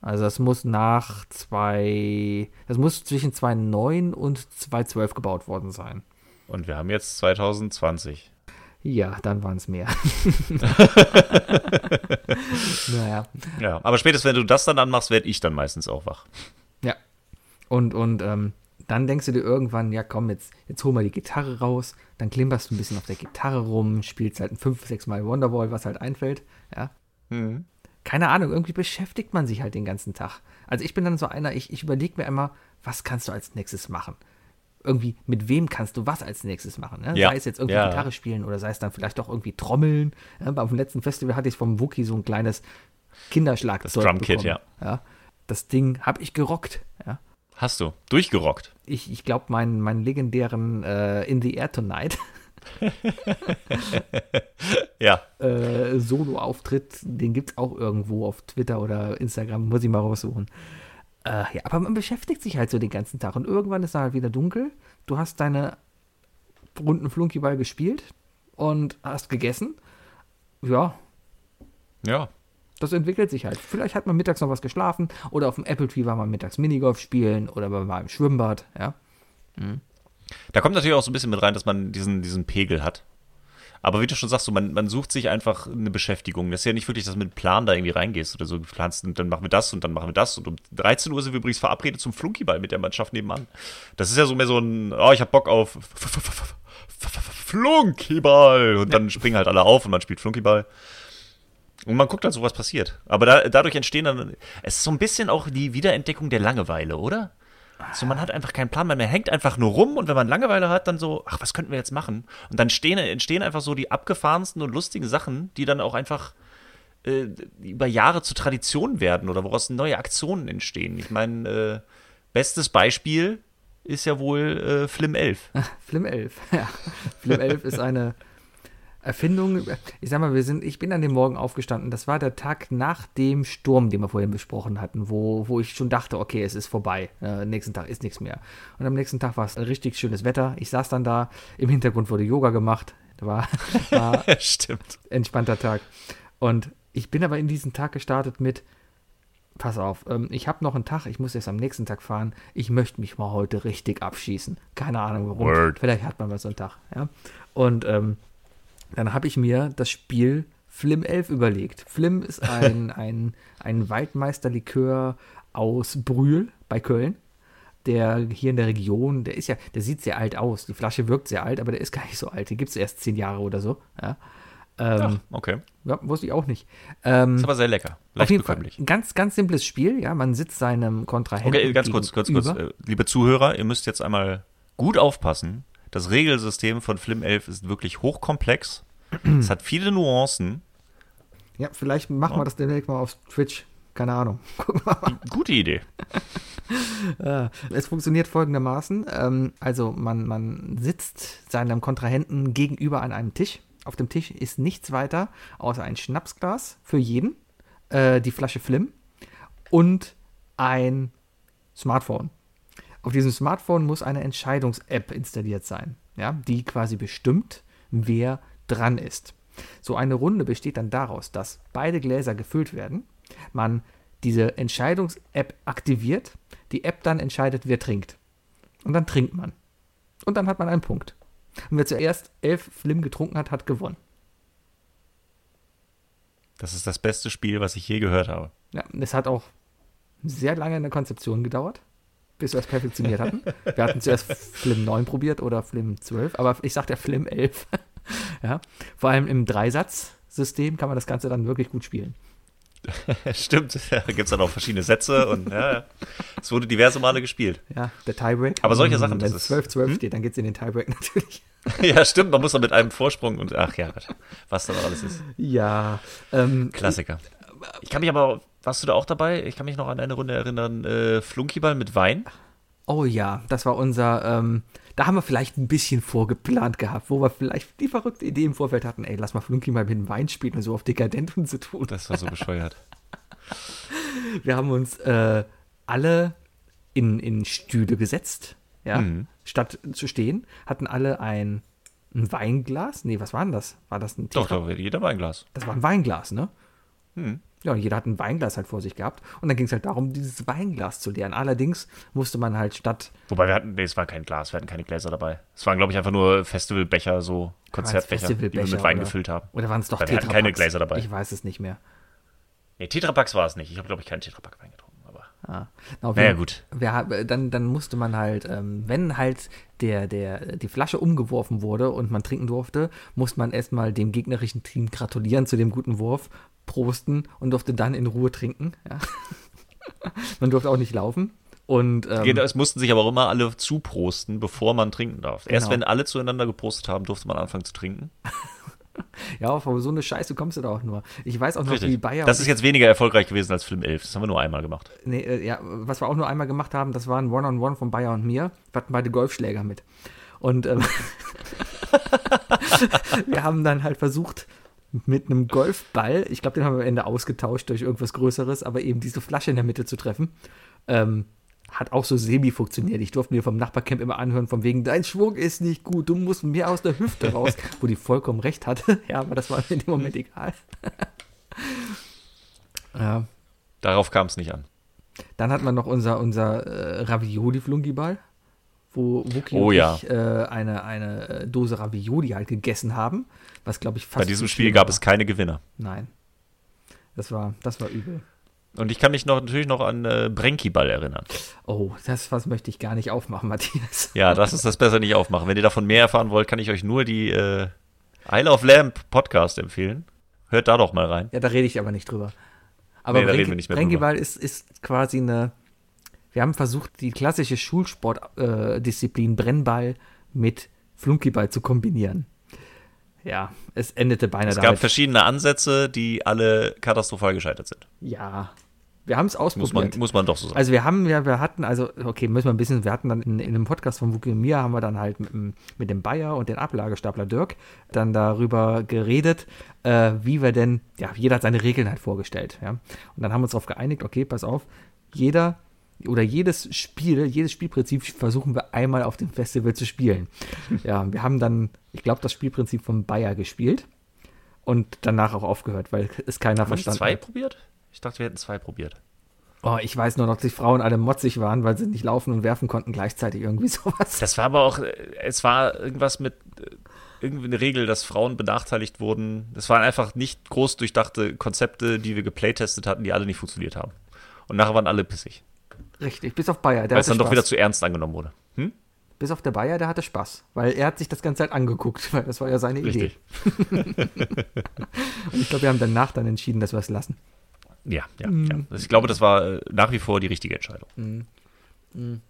B: Also das muss nach zwei, das muss zwischen 2009 und 2012 gebaut worden sein.
A: Und wir haben jetzt 2020.
B: Ja, dann waren es mehr. (laughs)
A: naja. Ja, aber spätestens, wenn du das dann anmachst, werde ich dann meistens auch wach.
B: Ja. Und, und ähm, dann denkst du dir irgendwann, ja komm, jetzt, jetzt hol mal die Gitarre raus, dann klimperst du ein bisschen auf der Gitarre rum, spielst halt ein fünf, sechs Mal Wonderwall, was halt einfällt, ja. Mhm. Keine Ahnung, irgendwie beschäftigt man sich halt den ganzen Tag. Also ich bin dann so einer, ich, ich überlege mir immer, was kannst du als nächstes machen? Irgendwie, mit wem kannst du was als nächstes machen? Ne? Ja. Sei es jetzt irgendwie ja. Gitarre spielen oder sei es dann vielleicht doch irgendwie Trommeln. Ja, beim letzten Festival hatte ich vom Wookie so ein kleines Kinderschlagzeug.
A: Das Drumkit, ja.
B: ja. Das Ding habe ich gerockt. Ja.
A: Hast du. Durchgerockt.
B: Ich, ich glaube, meinen, meinen legendären äh, In the Air Tonight. (laughs)
A: ja.
B: Äh, Solo-Auftritt, den gibt es auch irgendwo auf Twitter oder Instagram, muss ich mal raussuchen. Äh, ja, aber man beschäftigt sich halt so den ganzen Tag und irgendwann ist es halt wieder dunkel. Du hast deine runden Flunkyball gespielt und hast gegessen. Ja.
A: Ja
B: das entwickelt sich halt. Vielleicht hat man mittags noch was geschlafen oder auf dem Apple Tree war man mittags Minigolf spielen oder man war im Schwimmbad, ja. Mhm.
A: Da kommt natürlich auch so ein bisschen mit rein, dass man diesen, diesen Pegel hat. Aber wie du schon sagst, so, man, man sucht sich einfach eine Beschäftigung. Das ist ja nicht wirklich, dass du mit einem Plan da irgendwie reingehst oder so. Du planst, und dann machen wir das und dann machen wir das. Und um 13 Uhr sind wir übrigens verabredet zum Flunkyball mit der Mannschaft nebenan. Das ist ja so mehr so ein, oh, ich hab Bock auf Flunkyball. Und dann springen halt alle auf und man spielt Flunkyball. Und man guckt halt so, was passiert. Aber da, dadurch entstehen dann, es ist so ein bisschen auch die Wiederentdeckung der Langeweile, oder? So, man hat einfach keinen Plan mehr, man hängt einfach nur rum und wenn man Langeweile hat, dann so, ach, was könnten wir jetzt machen? Und dann stehen, entstehen einfach so die abgefahrensten und lustigen Sachen, die dann auch einfach äh, über Jahre zur Tradition werden oder woraus neue Aktionen entstehen. Ich meine, äh, bestes Beispiel ist ja wohl äh, Flim 11. (laughs)
B: Flim 11, ja. Flim 11 ist eine Erfindung, ich sag mal, wir sind, ich bin an dem Morgen aufgestanden. Das war der Tag nach dem Sturm, den wir vorhin besprochen hatten, wo, wo ich schon dachte, okay, es ist vorbei. Äh, nächsten Tag ist nichts mehr. Und am nächsten Tag war es richtig schönes Wetter. Ich saß dann da, im Hintergrund wurde Yoga gemacht. War, (laughs) war
A: Stimmt.
B: entspannter Tag. Und ich bin aber in diesen Tag gestartet mit, pass auf, ähm, ich habe noch einen Tag, ich muss jetzt am nächsten Tag fahren. Ich möchte mich mal heute richtig abschießen. Keine Ahnung warum. Word. Vielleicht hat man mal so einen Tag. Ja? Und ähm, dann habe ich mir das Spiel Flim 11 überlegt. Flim ist (laughs) ein, ein, ein Waldmeisterlikör aus Brühl bei Köln. Der hier in der Region, der ist ja, der sieht sehr alt aus. Die Flasche wirkt sehr alt, aber der ist gar nicht so alt. Die gibt es erst zehn Jahre oder so. Ja.
A: Ähm, Ach, okay.
B: Ja, wusste ich auch nicht. Ähm,
A: ist aber sehr lecker.
B: Leicht auf jeden bekömmlich. Fall. Ganz, ganz simples Spiel, ja. Man sitzt seinem Kontrahenten.
A: Okay, ganz kurz, kurz, kurz. Äh, liebe Zuhörer, ihr müsst jetzt einmal gut aufpassen. Das Regelsystem von Flim 11 ist wirklich hochkomplex. (clears throat) es hat viele Nuancen.
B: Ja, vielleicht machen wir das demnächst mal auf Twitch. Keine Ahnung. (laughs)
A: Gute Idee. (laughs)
B: es funktioniert folgendermaßen. Ähm, also man, man sitzt seinem Kontrahenten gegenüber an einem Tisch. Auf dem Tisch ist nichts weiter außer ein Schnapsglas für jeden, äh, die Flasche Flim und ein Smartphone. Auf diesem Smartphone muss eine Entscheidungs-App installiert sein, ja, die quasi bestimmt, wer dran ist. So eine Runde besteht dann daraus, dass beide Gläser gefüllt werden, man diese Entscheidungs-App aktiviert, die App dann entscheidet, wer trinkt. Und dann trinkt man. Und dann hat man einen Punkt. Und wer zuerst elf Flim getrunken hat, hat gewonnen.
A: Das ist das beste Spiel, was ich je gehört habe.
B: Ja, es hat auch sehr lange in der Konzeption gedauert bis wir es perfektioniert hatten. Wir hatten zuerst Flim 9 probiert oder Flim 12, aber ich sagte ja Flim 11. (laughs) ja. Vor allem im Dreisatz-System kann man das Ganze dann wirklich gut spielen. (laughs)
A: Stimmt, da gibt es dann auch verschiedene Sätze und ja, es wurde diverse Male gespielt.
B: Ja, der Tiebreak.
A: Aber solche Sachen.
B: Wenn 12, 12 hm? steht, dann geht es in den Tiebreak (laughs) natürlich.
A: ja, stimmt, man muss dann mit einem Vorsprung und ach ja, was da alles ist.
B: Ja. Ähm,
A: Klassiker. Ich kann mich aber warst du da auch dabei? Ich kann mich noch an eine Runde erinnern. Äh, Flunkyball mit Wein.
B: Oh ja, das war unser. Ähm, da haben wir vielleicht ein bisschen vorgeplant gehabt, wo wir vielleicht die verrückte Idee im Vorfeld hatten: ey, lass mal Flunkyball mit dem Wein spielen und so auf Dekadenten zu tun.
A: Das war so bescheuert. (laughs)
B: wir haben uns äh, alle in, in Stühle gesetzt, ja, mhm. statt zu stehen, hatten alle ein, ein Weinglas. Nee, was war denn das? War das ein
A: Tetra? Doch, da war jeder Weinglas.
B: Das war ein Weinglas, ne? Mhm. Ja, und jeder hat ein Weinglas halt vor sich gehabt. Und dann ging es halt darum, dieses Weinglas zu leeren. Allerdings musste man halt statt.
A: Wobei wir hatten, nee, es war kein Glas, wir hatten keine Gläser dabei. Es waren, glaube ich, einfach nur Festivalbecher, so Konzertbecher, die wir mit Wein
B: oder,
A: gefüllt haben.
B: Oder waren es doch
A: Weil wir hatten keine Gläser dabei.
B: Ich weiß es nicht mehr.
A: Nee, Tetrapacks war es nicht. Ich habe, glaube ich, keinen Tetrapack Wein
B: ah. Na,
A: naja, gut.
B: Wir, dann, dann musste man halt, ähm, wenn halt der, der, die Flasche umgeworfen wurde und man trinken durfte, musste man erstmal dem gegnerischen Team gratulieren zu dem guten Wurf, prosten und durfte dann in Ruhe trinken. Ja. (laughs) man durfte auch nicht laufen. Und, ähm,
A: es mussten sich aber auch immer alle zuprosten, bevor man trinken darf. Erst genau. wenn alle zueinander geprostet haben, durfte man anfangen zu trinken. (laughs)
B: ja, auf so eine Scheiße kommst du da auch nur. Ich weiß auch noch,
A: Richtig.
B: wie Bayer.
A: Das ist jetzt weniger erfolgreich gewesen als Film 11. Das haben wir nur einmal gemacht.
B: Nee, äh, ja, was wir auch nur einmal gemacht haben, das war ein One-on-One -on -One von Bayer und mir. Wir hatten beide Golfschläger mit. Und ähm, (laughs) wir haben dann halt versucht, mit einem Golfball, ich glaube, den haben wir am Ende ausgetauscht durch irgendwas Größeres, aber eben diese Flasche in der Mitte zu treffen. Ähm, hat auch so semi funktioniert. Ich durfte mir vom Nachbarcamp immer anhören, von wegen, dein Schwung ist nicht gut, du musst mehr aus der Hüfte raus, (laughs) wo die vollkommen recht hatte. (laughs) ja, aber das war mir in dem Moment egal. (laughs)
A: ja. Darauf kam es nicht an.
B: Dann hat man noch unser, unser äh, Ravioli-Flunkyball, wo Wookie
A: oh,
B: und
A: ja.
B: ich äh, eine, eine Dose Ravioli halt gegessen haben, was glaube ich fast.
A: Bei diesem Spiel gab war. es keine Gewinner.
B: Nein. Das war, das war übel.
A: Und ich kann mich noch natürlich noch an äh, Brenki-Ball erinnern.
B: Oh, das was möchte ich gar nicht aufmachen, (laughs) Matthias.
A: Ja, das ist das besser nicht aufmachen. Wenn ihr davon mehr erfahren wollt, kann ich euch nur die äh, Isle of Lamp Podcast empfehlen. Hört da doch mal rein.
B: Ja, da rede ich aber nicht drüber. Aber
A: nee, Brenki,
B: Brenki-Ball ist, ist quasi eine. Wir haben versucht, die klassische Schulsportdisziplin äh, Brennball mit Flunkyball zu kombinieren. Ja, es endete beinahe
A: Es gab damit. verschiedene Ansätze, die alle katastrophal gescheitert sind.
B: Ja, wir haben es ausprobiert.
A: Muss man, muss man doch so sagen.
B: Also wir haben, ja, wir hatten, also, okay, müssen wir ein bisschen, wir hatten dann in, in einem Podcast von Wookie und mir, haben wir dann halt mit, mit dem Bayer und dem Ablagestapler Dirk dann darüber geredet, äh, wie wir denn, ja, jeder hat seine Regeln halt vorgestellt, ja. Und dann haben wir uns darauf geeinigt, okay, pass auf, jeder oder jedes Spiel, jedes Spielprinzip versuchen wir einmal auf dem Festival zu spielen. (laughs) Ja, wir haben dann, ich glaube, das Spielprinzip von Bayer gespielt und danach auch aufgehört, weil es keiner
A: haben
B: verstanden
A: zwei hat. probiert? Ich dachte, wir hätten zwei probiert.
B: Oh, ich weiß nur noch, dass die Frauen alle motzig waren, weil sie nicht laufen und werfen konnten gleichzeitig irgendwie (laughs) sowas.
A: Das war aber auch, äh, es war irgendwas mit äh, irgendwie eine Regel, dass Frauen benachteiligt wurden. Das waren einfach nicht groß durchdachte Konzepte, die wir geplaytestet hatten, die alle nicht funktioniert haben. Und nachher waren alle pissig.
B: Richtig, bis auf Bayer.
A: Weil es dann Spaß. doch wieder zu ernst angenommen wurde. Hm?
B: Bis auf der Bayer, der hatte Spaß, weil er hat sich das Ganze halt angeguckt, (laughs) weil das war ja seine
A: Richtig.
B: Idee. (laughs) und ich glaube, wir haben danach dann entschieden, dass wir es lassen.
A: Ja, ja, mm. ja. Ich glaube, das war äh, nach wie vor die richtige Entscheidung. Mm.
B: Mm.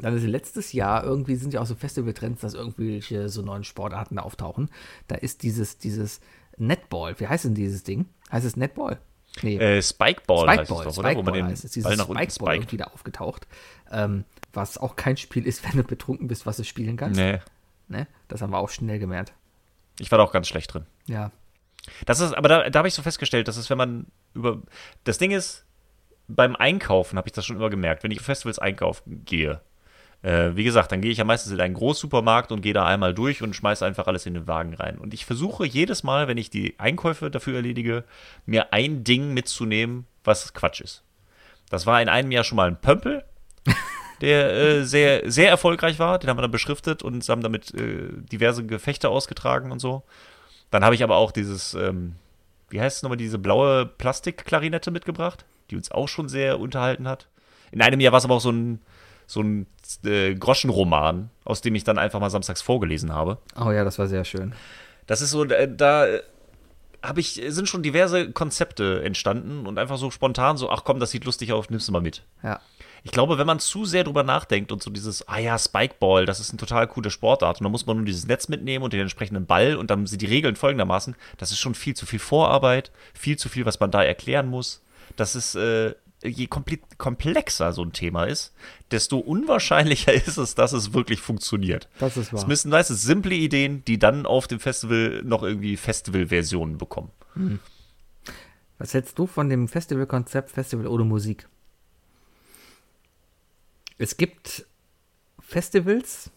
B: Dann ist letztes Jahr irgendwie sind ja auch so Festivaltrends, dass irgendwelche so neuen Sportarten auftauchen. Da ist dieses, dieses Netball. Wie heißt denn dieses Ding? Heißt es Netball?
A: Nee. Äh, Spikeball,
B: Spikeball
A: heißt es doch,
B: Spikeball
A: oder? Wo man den
B: heißt es. Dieses
A: Ball nach
B: Spikeball
A: unten spiked.
B: wieder aufgetaucht. Ähm, was auch kein Spiel ist, (laughs) wenn du betrunken bist, was du spielen kannst.
A: Nee.
B: Ne? Das haben wir auch schnell gemerkt.
A: Ich war da auch ganz schlecht drin.
B: Ja.
A: Das ist, aber da, da habe ich so festgestellt, dass es, wenn man über. Das Ding ist, beim Einkaufen habe ich das schon immer gemerkt, wenn ich auf Festivals einkaufen gehe. Äh, wie gesagt, dann gehe ich ja meistens in einen Großsupermarkt und gehe da einmal durch und schmeiße einfach alles in den Wagen rein. Und ich versuche jedes Mal, wenn ich die Einkäufe dafür erledige, mir ein Ding mitzunehmen, was Quatsch ist. Das war in einem Jahr schon mal ein Pömpel, (laughs) der äh, sehr, sehr erfolgreich war. Den haben wir dann beschriftet und haben damit äh, diverse Gefechte ausgetragen und so. Dann habe ich aber auch dieses, ähm, wie heißt es nochmal, diese blaue Plastikklarinette mitgebracht, die uns auch schon sehr unterhalten hat. In einem Jahr war es aber auch so ein, so ein äh, Groschenroman, aus dem ich dann einfach mal samstags vorgelesen habe.
B: Oh ja, das war sehr schön.
A: Das ist so, äh, da habe ich, sind schon diverse Konzepte entstanden und einfach so spontan so, ach komm, das sieht lustig aus, nimmst du mal mit.
B: Ja.
A: Ich glaube, wenn man zu sehr drüber nachdenkt und so dieses, ah ja, Spikeball, das ist eine total coole Sportart und dann muss man nur dieses Netz mitnehmen und den entsprechenden Ball und dann sind die Regeln folgendermaßen, das ist schon viel zu viel Vorarbeit, viel zu viel, was man da erklären muss. Das ist, äh, je komplexer so ein Thema ist, desto unwahrscheinlicher (laughs) ist es, dass es wirklich funktioniert.
B: Das ist wahr.
A: Es müssen, weißt du, simple Ideen, die dann auf dem Festival noch irgendwie Festival-Versionen bekommen.
B: Hm. Was hältst du von dem Festivalkonzept Festival ohne Musik? Es gibt Festivals,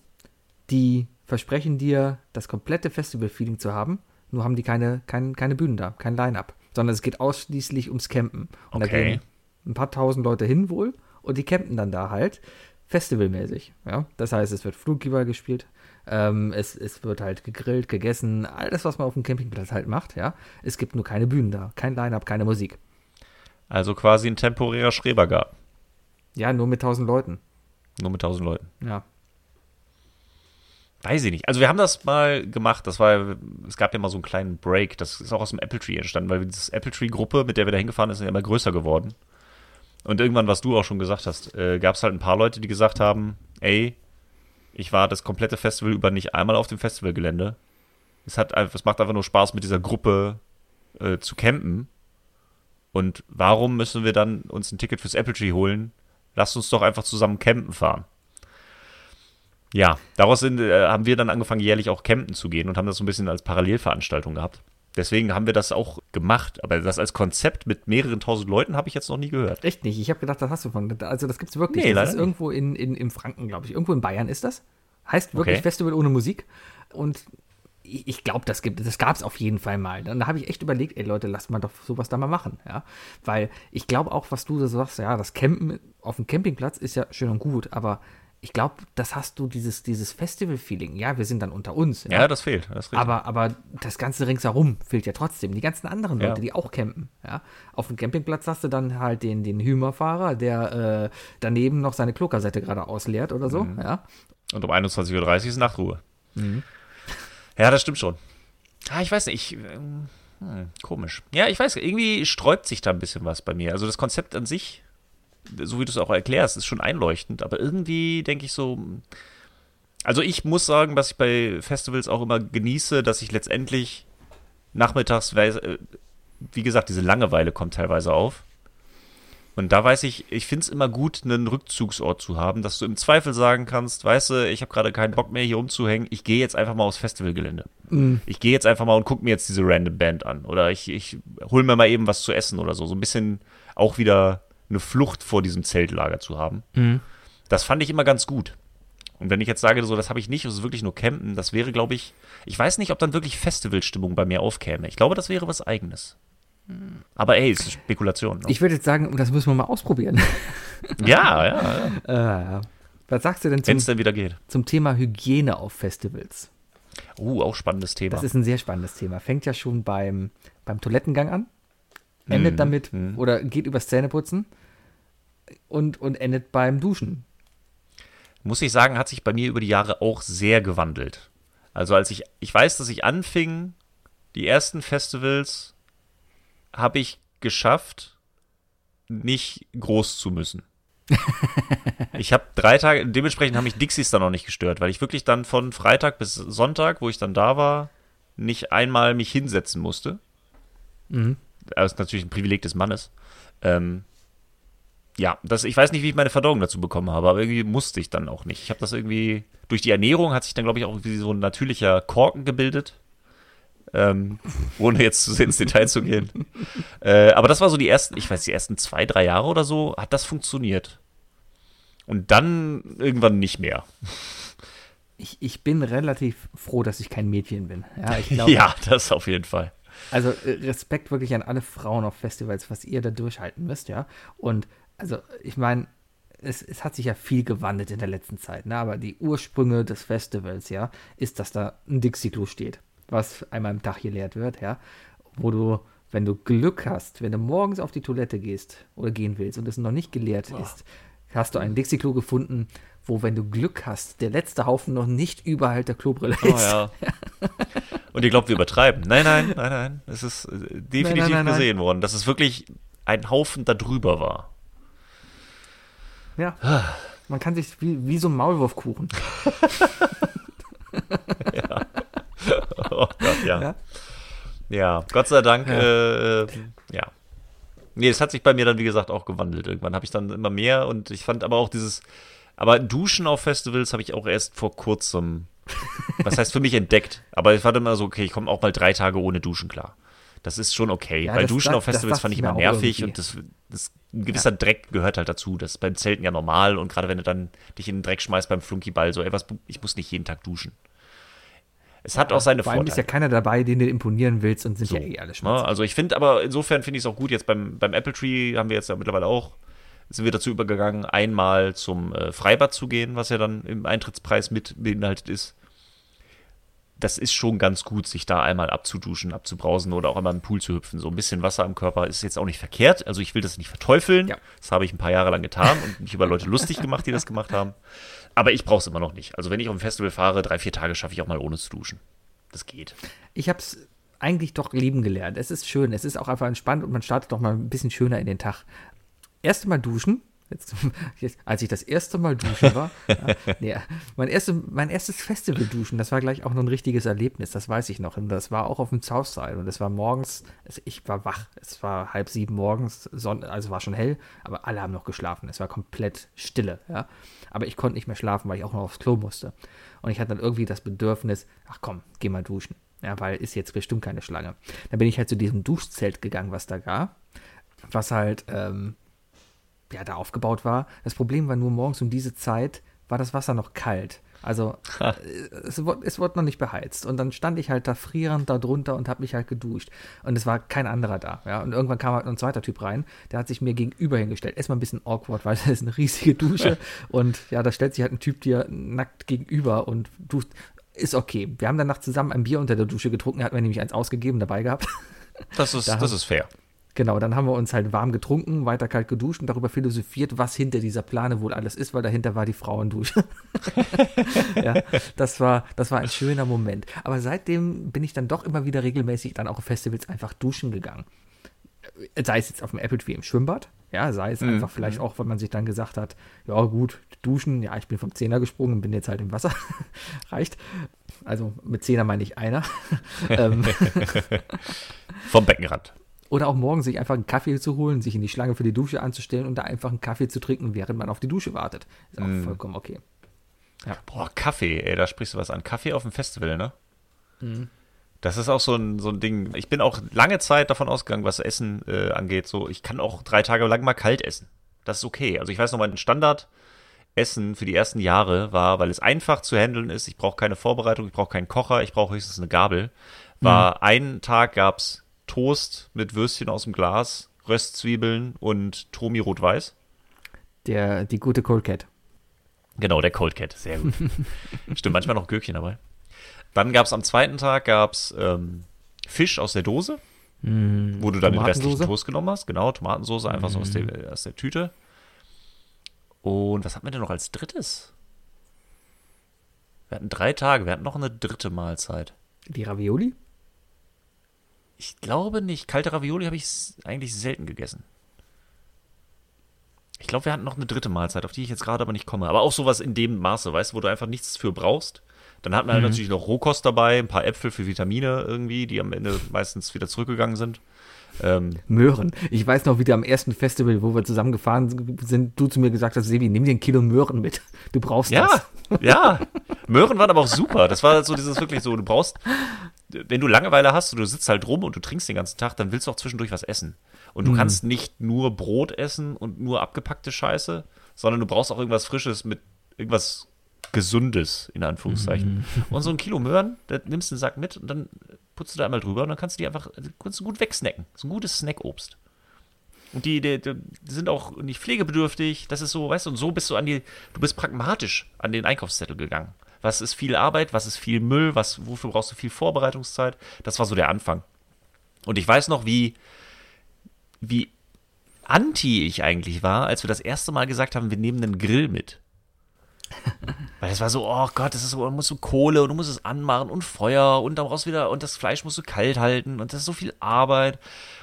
B: die versprechen dir, das komplette Festival-Feeling zu haben, nur haben die keine, kein, keine Bühnen da, kein Line-Up. sondern es geht ausschließlich ums Campen. Und
A: Okay.
B: da gehen ein paar tausend Leute hin wohl und die campen dann da halt festivalmäßig. Ja? Das heißt, es wird Flugball gespielt, ähm, es, es wird halt gegrillt, gegessen, alles, was man auf dem Campingplatz halt macht. Ja? Es gibt nur keine Bühnen da, kein Line-Up, keine Musik.
A: Also quasi ein temporärer Schrebergarten.
B: Ja, nur mit tausend Leuten.
A: Nur mit 1000 Leuten.
B: Ja.
A: Weiß ich nicht. Also wir haben das mal gemacht. Das war, es gab ja mal so einen kleinen Break. Das ist auch aus dem Apple Tree entstanden, weil diese Apple Tree Gruppe, mit der wir da hingefahren sind, ja immer größer geworden. Und irgendwann, was du auch schon gesagt hast, äh, gab es halt ein paar Leute, die gesagt haben, ey, ich war das komplette Festival über nicht einmal auf dem Festivalgelände. Es hat es macht einfach nur Spaß, mit dieser Gruppe äh, zu campen. Und warum müssen wir dann uns ein Ticket fürs Apple Tree holen? Lasst uns doch einfach zusammen campen fahren. Ja, daraus sind, äh, haben wir dann angefangen, jährlich auch campen zu gehen und haben das so ein bisschen als Parallelveranstaltung gehabt. Deswegen haben wir das auch gemacht. Aber das als Konzept mit mehreren tausend Leuten habe ich jetzt noch nie gehört.
B: Echt nicht. Ich habe gedacht, das hast du von. Also das gibt's wirklich.
A: Nee,
B: das ist irgendwo in, in, im Franken, glaube ich. Irgendwo in Bayern ist das. Heißt wirklich
A: Okay.
B: Festival ohne Musik. Und ich, glaube, das gibt das gab es auf jeden Fall mal. Dann habe ich echt überlegt, ey Leute, lasst mal doch sowas da mal machen. Ja? Weil ich glaube auch, was du da sagst, ja, das Campen auf dem Campingplatz ist ja schön und gut, aber ich glaube, das hast du dieses, dieses Festival-Feeling. Ja, wir sind dann unter uns.
A: Ja, das fehlt. Das.
B: Aber, aber das Ganze ringsherum fehlt ja trotzdem. Die ganzen anderen
A: Ja.
B: Leute, die auch campen. Ja? Auf dem Campingplatz hast du dann halt den, den Hümerfahrer, der äh, daneben noch seine Klokassette gerade ausleert oder so.
A: Mhm.
B: Ja?
A: Und um 21.30 Uhr ist Nachtruhe. Ja, das stimmt schon. Ah, ich weiß nicht, ich, ähm, hm, komisch. Ja, ich weiß, irgendwie sträubt sich da ein bisschen was bei mir. Also das Konzept an sich, so wie du es auch erklärst, ist schon einleuchtend, aber irgendwie denke ich so, also ich muss sagen, dass ich bei Festivals auch immer genieße, dass ich letztendlich nachmittags, äh, wie gesagt, diese Langeweile kommt teilweise auf. Und da weiß ich, ich finde es immer gut, einen Rückzugsort zu haben, dass du im Zweifel sagen kannst, weißt du, ich habe gerade keinen Bock mehr hier umzuhängen, ich gehe jetzt einfach mal aufs Festivalgelände. Ich gehe jetzt einfach mal und gucke mir jetzt diese random Band an. Oder ich, ich hole mir mal eben was zu essen oder so. So ein bisschen auch wieder eine Flucht vor diesem Zeltlager zu haben. Das fand ich immer ganz gut. Und wenn ich jetzt sage, so, das habe ich nicht, es ist wirklich nur Campen, das wäre, glaube ich, ich weiß nicht, ob dann wirklich Festivalstimmung bei mir aufkäme. Ich glaube, das wäre was Eigenes. Aber ey, es ist Spekulation. Ne?
B: Ich würde jetzt sagen, das müssen wir mal ausprobieren.
A: ja, ja, ja. (laughs)
B: äh, was sagst du denn zum,
A: denn wieder geht.
B: zum Thema Hygiene auf Festivals?
A: Uh, auch spannendes Thema.
B: Das ist ein sehr spannendes Thema. Fängt ja schon beim, beim Toilettengang an, endet
A: Mhm,
B: damit
A: mhm.
B: oder geht übers Zähneputzen und, und endet beim Duschen.
A: muss ich sagen, hat sich bei mir über die Jahre auch sehr gewandelt. Also als ich, ich weiß, dass ich anfing, die ersten Festivals habe ich geschafft, nicht groß zu müssen. (laughs) ich habe drei Tage, dementsprechend haben mich Dixies dann auch nicht gestört, weil ich wirklich dann von Freitag bis Sonntag, wo ich dann da war, nicht einmal mich hinsetzen musste.
B: Mhm.
A: Das ist natürlich ein Privileg des Mannes. Ähm, ja, das, ich weiß nicht, wie ich meine Verdauung dazu bekommen habe, aber irgendwie musste ich dann auch nicht. Ich habe das irgendwie, durch die Ernährung hat sich dann, glaube ich, auch irgendwie so ein natürlicher Korken gebildet. Ähm, ohne jetzt zu sehr ins Detail zu gehen. Äh, aber das war so die ersten, ich weiß, die ersten zwei, drei Jahre oder so, hat das funktioniert. Und dann irgendwann nicht mehr.
B: Ich, ich bin relativ froh, dass ich kein Mädchen bin. Ja, ich (laughs) glaube,
A: ja, das auf jeden Fall.
B: Also äh, Respekt wirklich an alle Frauen auf Festivals, was ihr da durchhalten müsst, ja. Und also ich meine, es, es hat sich ja viel gewandelt in der letzten Zeit, ne? aber die Ursprünge des Festivals, ja, ist, dass da ein Dixie-Klo steht, was einmal am Tag geleert wird, ja, wo du, wenn du Glück hast, wenn du morgens auf die Toilette gehst oder gehen willst und es noch nicht geleert ist, hast du ein Dixie-Klo gefunden, wo, wenn du Glück hast, der letzte Haufen noch nicht überall der Klobrille ist.
A: Oh ja. (laughs) Und ihr glaubt, wir übertreiben. Nein, nein, nein, nein. Es ist äh, definitiv
B: nein, nein, nein.
A: gesehen worden, dass es wirklich ein Haufen da drüber war.
B: Ja. Man kann sich wie, wie so ein Maulwurfkuchen. (laughs)
A: Oh Gott, ja.
B: Ja.
A: Ja, Gott sei Dank,
B: Ja.
A: ja. Äh, ja. Nee, es hat sich bei mir dann, wie gesagt, auch gewandelt. Irgendwann habe ich dann immer mehr und ich fand aber auch dieses, aber Duschen auf Festivals habe ich auch erst vor kurzem, was heißt für mich entdeckt. Aber ich war dann immer so, okay, ich komme auch mal drei Tage ohne Duschen klar. Das ist schon okay.
B: Ja,
A: Weil
B: das
A: Duschen
B: dacht-
A: auf Festivals
B: das
A: fand ich immer nervig
B: irgendwie.
A: und das, das ein gewisser Dreck gehört halt dazu. Das ist beim Zelten ja normal und gerade wenn du dann dich in den Dreck schmeißt beim Flunkyball, so, ey, was, ich muss nicht jeden Tag duschen. Es hat auch seine
B: Vor allem
A: Vorteile.
B: ist ja keiner dabei, den du imponieren willst und sind
A: So,
B: ja eh alle
A: ne?
B: schmutzig.
A: Also ich finde aber, insofern finde ich es auch gut, jetzt beim, beim Apple Tree haben wir jetzt ja mittlerweile auch, sind wir dazu übergegangen, einmal zum äh, Freibad zu gehen, was ja dann im Eintrittspreis mit beinhaltet ist. Das ist schon ganz gut, sich da einmal abzuduschen, abzubrausen oder auch einmal im Pool zu hüpfen. So ein bisschen Wasser im Körper ist jetzt auch nicht verkehrt. Also ich will das nicht verteufeln.
B: Ja.
A: Das habe ich ein paar Jahre lang getan und mich über Leute lustig gemacht, die das gemacht haben. Aber ich brauche es immer noch nicht. Also wenn ich auf ein Festival fahre, drei, vier Tage schaffe ich auch mal ohne zu duschen. Das geht.
B: Ich habe es eigentlich doch lieben gelernt. Es ist schön, es ist auch einfach entspannt und man startet doch mal ein bisschen schöner in den Tag. Erste Mal duschen. (laughs) Jetzt, als ich das erste Mal duschen war, (laughs) ja, nee, mein, erste, mein erstes Festival duschen, das war gleich auch noch ein richtiges Erlebnis, das weiß ich noch. Und das war auch auf dem Southside und es war morgens, es, ich war wach, es war halb sieben morgens, Sonne, also war schon hell, aber alle haben noch geschlafen. Es war komplett Stille, ja. Aber ich konnte nicht mehr schlafen, weil ich auch noch aufs Klo musste. Und ich hatte dann irgendwie das Bedürfnis, ach komm, geh mal duschen. Ja, weil ist jetzt bestimmt keine Schlange. Dann bin ich halt zu diesem Duschzelt gegangen, was da gab. Was halt, ähm, ja, da aufgebaut war. Das Problem war nur morgens um diese Zeit war das Wasser noch kalt. Also äh, es, wurde, es wurde noch nicht beheizt. Und dann stand ich halt da frierend da drunter und habe mich halt geduscht. Und es war kein anderer da. Ja? Und irgendwann kam halt ein zweiter Typ rein, der hat sich mir gegenüber hingestellt. Erstmal ein bisschen awkward, weil (laughs) das ist eine riesige Dusche. (laughs) und ja, da stellt sich halt ein Typ dir nackt gegenüber und duscht. Ist okay. Wir haben danach zusammen ein Bier unter der Dusche getrunken. Hat mir nämlich eins ausgegeben dabei gehabt.
A: Das ist, (laughs)
B: Da
A: das ist fair.
B: Genau, dann haben wir uns halt warm getrunken, weiter kalt geduscht und darüber philosophiert, was hinter dieser Plane wohl alles ist, weil dahinter war die Frauendusche. (laughs) ja, das war, das war ein schöner Moment. Aber seitdem bin ich dann doch immer wieder regelmäßig dann auch auf Festivals einfach duschen gegangen. Sei es jetzt auf dem Apple Tree im Schwimmbad, ja, sei es einfach vielleicht auch, wenn man sich dann gesagt hat, ja gut, duschen, ja, ich bin vom Zehner gesprungen und bin jetzt halt im Wasser. (laughs) Reicht. Also mit Zehner meine ich einer. (laughs) ähm,
A: Vom Beckenrand.
B: Oder auch morgens sich einfach einen Kaffee zu holen, sich in die Schlange für die Dusche anzustellen und da einfach einen Kaffee zu trinken, während man auf die Dusche wartet. Ist auch
A: Mm.
B: vollkommen okay.
A: Boah, Kaffee, ey, da sprichst du was an. Kaffee auf dem Festival, ne? Das ist auch so ein, so ein Ding. Ich bin auch lange Zeit davon ausgegangen, was Essen äh, angeht. So, ich kann auch drei Tage lang mal kalt essen. Das ist okay. Also ich weiß noch, mein Standardessen für die ersten Jahre war, weil es einfach zu handeln ist. Ich brauche keine Vorbereitung, ich brauche keinen Kocher, ich brauche höchstens eine Gabel. War einen Tag gab's Toast mit Würstchen aus dem Glas, Röstzwiebeln und Tomi Rot-Weiß.
B: Der, die gute Cold Cat.
A: Genau, der Cold Cat, sehr gut. (laughs) Stimmt, manchmal noch Gürkchen dabei. Dann gab es am zweiten Tag gab's, ähm, Fisch aus der Dose, wo du dann den restlichen? Toast genommen hast. Genau, Tomatensauce einfach so aus der, aus der Tüte. Und was hatten wir denn noch als drittes? Wir hatten drei Tage, wir hatten noch eine dritte Mahlzeit.
B: Die Ravioli?
A: Ich glaube nicht. Kalte Ravioli habe ich eigentlich selten gegessen. Ich glaube, wir hatten noch eine dritte Mahlzeit, auf die ich jetzt gerade aber nicht komme. Aber auch sowas in dem Maße, weißt du, wo du einfach nichts für brauchst. Dann hatten wir halt natürlich noch Rohkost dabei, ein paar Äpfel für Vitamine irgendwie, die am Ende meistens wieder zurückgegangen sind. Ähm,
B: Möhren. Ich weiß noch, wie du am ersten Festival, wo wir zusammengefahren sind, du zu mir gesagt hast, Sebi, nimm dir ein Kilo Möhren mit. Du brauchst
A: ja,
B: das.
A: ja. (laughs) Möhren waren aber auch super. Das war so dieses wirklich so, du brauchst, wenn du Langeweile hast und du sitzt halt rum und du trinkst den ganzen Tag, dann willst du auch zwischendurch was essen. Und du kannst nicht nur Brot essen und nur abgepackte Scheiße, sondern du brauchst auch irgendwas Frisches mit irgendwas Gesundes, in Anführungszeichen. Und so ein Kilo Möhren, da nimmst du einen Sack mit und dann putzt du da einmal drüber und dann kannst du die einfach kannst du gut wegsnacken. So ein gutes Snackobst. Und die, die, die sind auch nicht pflegebedürftig. Das ist so, weißt du, und so bist du an die, du bist pragmatisch an den Einkaufszettel gegangen. Was ist viel Arbeit, was ist viel Müll, was, wofür brauchst du viel Vorbereitungszeit? Das war so der Anfang. Und ich weiß noch, wie, wie anti ich eigentlich war, als wir das erste Mal gesagt haben, wir nehmen einen Grill mit. (laughs) Weil es war so, oh Gott, das ist so, du musst so Kohle und du musst es anmachen und Feuer und dann brauchst du wieder, und das Fleisch musst du kalt halten und das ist so viel Arbeit.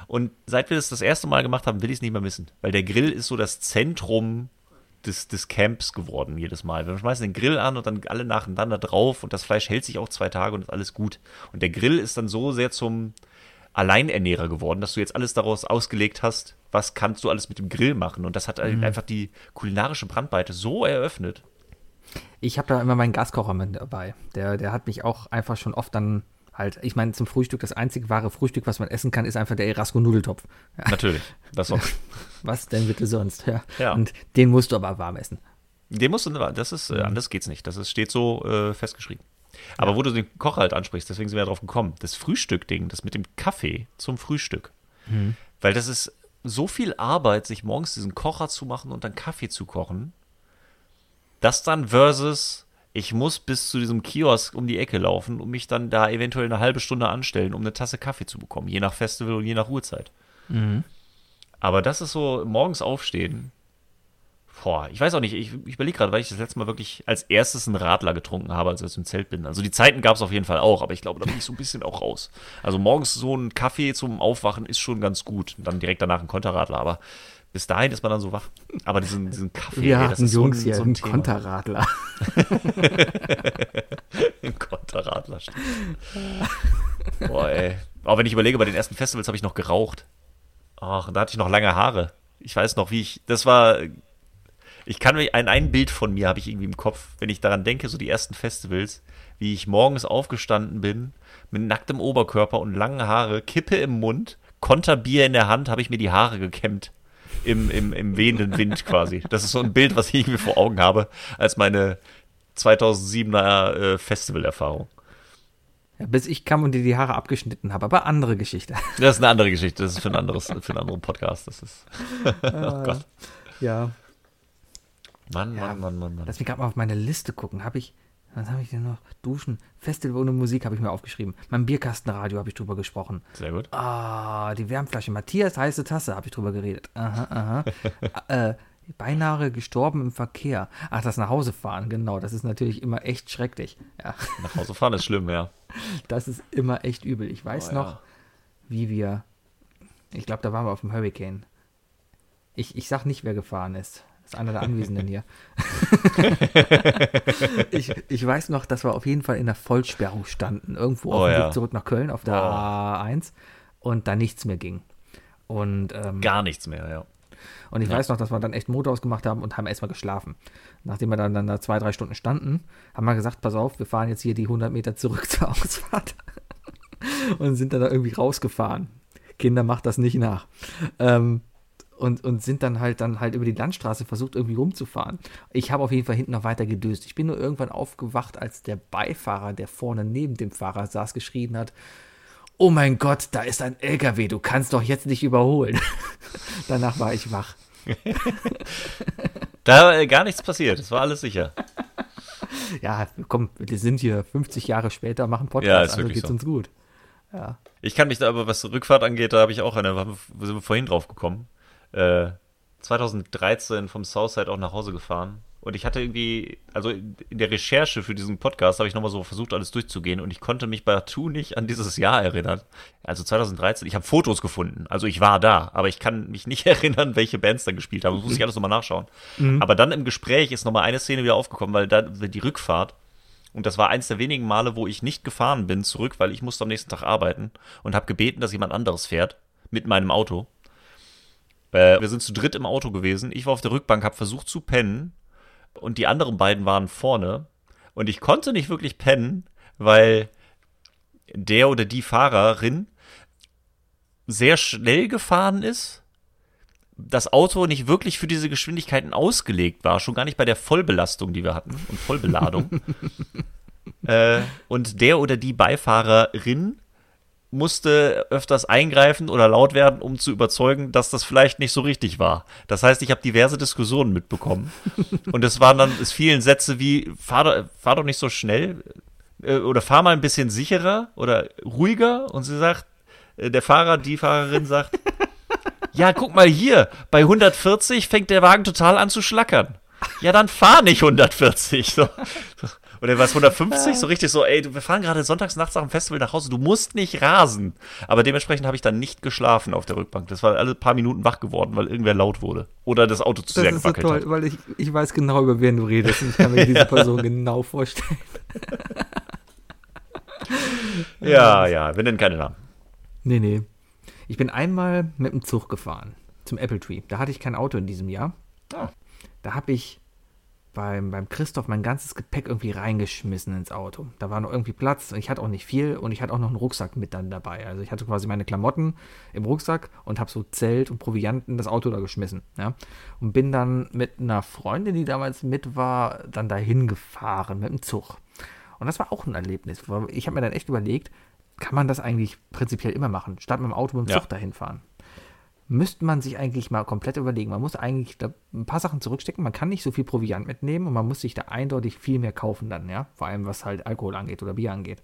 A: Und seit wir das das erste Mal gemacht haben, will ich es nicht mehr missen. Weil der Grill ist so das Zentrum des, des Camps geworden jedes Mal. Wir schmeißen den Grill an und dann alle nacheinander drauf und das Fleisch hält sich auch zwei Tage und ist alles gut. Und der Grill ist dann so sehr zum Alleinernährer geworden, dass du jetzt alles daraus ausgelegt hast, was kannst du alles mit dem Grill machen. Und das hat einfach die kulinarische Brandweite so eröffnet.
B: Ich habe da immer meinen Gaskocher mit dabei. Der, der hat mich auch einfach schon oft dann halt, ich meine, zum Frühstück, das einzige wahre Frühstück, was man essen kann, ist einfach der Erasco-Nudeltopf. Ja,
A: Natürlich. Das auch. (laughs)
B: was denn bitte sonst? Ja.
A: Ja.
B: Und den musst du aber warm essen.
A: Den musst du, das ist, äh, anders geht's nicht. Das ist, steht so äh, festgeschrieben. Aber ja. wo du den Kocher halt ansprichst, deswegen sind wir ja drauf gekommen, das Frühstück-Ding, das mit dem Kaffee zum Frühstück. Mhm. Weil das ist so viel Arbeit, sich morgens diesen Kocher zu machen und dann Kaffee zu kochen. Das dann versus, ich muss bis zu diesem Kiosk um die Ecke laufen und mich dann da eventuell eine halbe Stunde anstellen, um eine Tasse Kaffee zu bekommen, je nach Festival und je nach Uhrzeit. Mhm. Aber das ist so, morgens aufstehen, Boah, ich weiß auch nicht, ich, ich überlege gerade, weil ich das letzte Mal wirklich als erstes einen Radler getrunken habe, als ich im Zelt bin. Also die Zeiten gab es auf jeden Fall auch, aber ich glaube, da bin ich so ein bisschen auch raus. Also morgens so ein Kaffee zum Aufwachen ist schon ganz gut. Und dann direkt danach ein Konterradler, aber bis dahin ist man dann so wach. Aber diesen, diesen Kaffee,
B: Wir ey, das ist Jungs so ein, so ein Thema. Konterradler. (laughs)
A: ein Konterradler, stimmt. Boah, ey. Auch wenn ich überlege, bei den ersten Festivals habe ich noch geraucht. Ach, da hatte ich noch lange Haare. Ich weiß noch, wie ich. Das war ich kann mich, ein, ein Bild von mir habe ich irgendwie im Kopf, wenn ich daran denke, so die ersten Festivals, wie ich morgens aufgestanden bin, mit nacktem Oberkörper und langen Haare, Kippe im Mund, Konterbier in der Hand, habe ich mir die Haare gekämmt. Im, im, im wehenden Wind quasi. Das ist so ein Bild, was ich irgendwie vor Augen habe, als meine 2007er äh, Festivalerfahrung.
B: Ja, bis ich kam und dir die Haare abgeschnitten habe, aber andere Geschichte. (laughs)
A: Das ist eine andere Geschichte, das ist für, ein anderes, für einen anderen Podcast. Das ist. (laughs)
B: oh Gott. Ja,
A: Mann, ja, Mann, Mann, Mann, Mann.
B: Lass mich gerade mal auf meine Liste gucken. Habe ich, was habe ich denn noch? Duschen, Festival ohne Musik habe ich mir aufgeschrieben. Mein Bierkastenradio habe ich drüber gesprochen.
A: Sehr gut.
B: Ah, die Wärmflasche. Matthias heiße Tasse habe ich drüber geredet. Aha, aha. (laughs) äh, beinahe gestorben im Verkehr. Ach, das nach Hause fahren, genau. Das ist natürlich immer echt schrecklich. Ja.
A: Nach Hause fahren ist schlimm, ja.
B: Das ist immer echt übel. Ich weiß oh, noch, ja. wie wir, ich glaube, da waren wir auf dem Hurricane. Ich, ich sag nicht, wer gefahren ist. Das ist einer der Anwesenden hier. (laughs) ich, ich weiß noch, dass wir auf jeden Fall in der Vollsperrung standen. Irgendwo oh, auf dem ja. Weg zurück nach Köln auf der oh. A1 und da nichts mehr ging. Und, ähm,
A: Gar nichts mehr, ja.
B: Und ich ja. weiß noch, dass wir dann echt Motor ausgemacht haben und haben erstmal geschlafen. Nachdem wir dann, dann da zwei, drei Stunden standen, haben wir gesagt, pass auf, wir fahren jetzt hier die 100 Meter zurück (laughs) zur Ausfahrt. und sind dann da irgendwie rausgefahren. Kinder, macht das nicht nach. Ähm, und, und sind dann halt dann halt über die Landstraße versucht, irgendwie rumzufahren. Ich habe auf jeden Fall hinten noch weiter gedöst. Ich bin nur irgendwann aufgewacht, als der Beifahrer, der vorne neben dem Fahrer saß, geschrien hat: Oh mein Gott, da ist ein LKW, du kannst doch jetzt nicht überholen. (laughs) Danach war ich wach. (laughs)
A: da äh, gar nichts passiert, es war alles sicher. (laughs)
B: Ja, komm, wir sind hier 50 Jahre später, machen Podcast, ja, also geht's so. uns gut.
A: Ja. Ich kann mich da aber, was Rückfahrt angeht, da habe ich auch eine, sind wir vorhin drauf gekommen. 2013 äh, vom Southside auch nach Hause gefahren. Und ich hatte irgendwie, also in der Recherche für diesen Podcast habe ich nochmal so versucht, alles durchzugehen und ich konnte mich partout nicht an dieses Jahr erinnern. Also 2013, ich habe Fotos gefunden, also ich war da, aber ich kann mich nicht (laughs) erinnern, welche Bands da gespielt haben. Das muss ich alles nochmal nachschauen. Mhm. Aber dann im Gespräch ist nochmal eine Szene wieder aufgekommen, weil da die Rückfahrt, und das war eins der wenigen Male, wo ich nicht gefahren bin zurück, weil ich musste am nächsten Tag arbeiten und habe gebeten, dass jemand anderes fährt mit meinem Auto. Äh, wir sind zu dritt im Auto gewesen. Ich war auf der Rückbank, habe versucht zu pennen und die anderen beiden waren vorne. Und ich konnte nicht wirklich pennen, weil der oder die Fahrerin sehr schnell gefahren ist. Das Auto nicht wirklich für diese Geschwindigkeiten ausgelegt war, schon gar nicht bei der Vollbelastung, die wir hatten und Vollbeladung. (laughs) äh, und der oder die Beifahrerin musste öfters eingreifen oder laut werden, um zu überzeugen, dass das vielleicht nicht so richtig war. Das heißt, ich habe diverse Diskussionen mitbekommen. (laughs) und es waren dann, es fielen Sätze wie, fahr doch, fahr doch nicht so schnell äh, oder fahr mal ein bisschen sicherer oder ruhiger. Und sie sagt, äh, der Fahrer, die Fahrerin sagt, (laughs) ja, guck mal hier, bei 140 fängt der Wagen total an zu schlackern. Ja, dann fahr nicht 140. So. (laughs) Oder was 150? So richtig so, ey, wir fahren gerade sonntags nachts nach dem Festival nach Hause, du musst nicht rasen. Aber dementsprechend habe ich dann nicht geschlafen auf der Rückbank. Das war alle paar Minuten wach geworden, weil irgendwer laut wurde. Oder das Auto zu das sehr gewackelt so toll, hat.
B: weil ich, ich weiß genau, über wen du redest. Und ich kann mir (laughs) diese Person genau vorstellen. (laughs)
A: ja, ja, wir nennen keine Namen.
B: Nee, nee. Ich bin einmal mit dem Zug gefahren zum Apple Tree. Da hatte ich kein Auto in diesem Jahr. Ah. Da habe ich beim, beim Christoph mein ganzes Gepäck irgendwie reingeschmissen ins Auto. Da war noch irgendwie Platz. Ich hatte auch nicht viel und ich hatte auch noch einen Rucksack mit dann dabei. Also ich hatte quasi meine Klamotten im Rucksack und habe so Zelt und Provianten das Auto da geschmissen. Ja? Und bin dann mit einer Freundin, die damals mit war, dann dahin gefahren mit dem Zug. Und das war auch ein Erlebnis. Ich habe mir dann echt überlegt, kann man das eigentlich prinzipiell immer machen, statt mit dem Auto mit dem Zug ja. dahin fahren? Müsste man sich eigentlich mal komplett überlegen. Man muss eigentlich ein paar Sachen zurückstecken. Man kann nicht so viel Proviant mitnehmen und man muss sich da eindeutig viel mehr kaufen dann, ja. Vor allem was halt Alkohol angeht oder Bier angeht.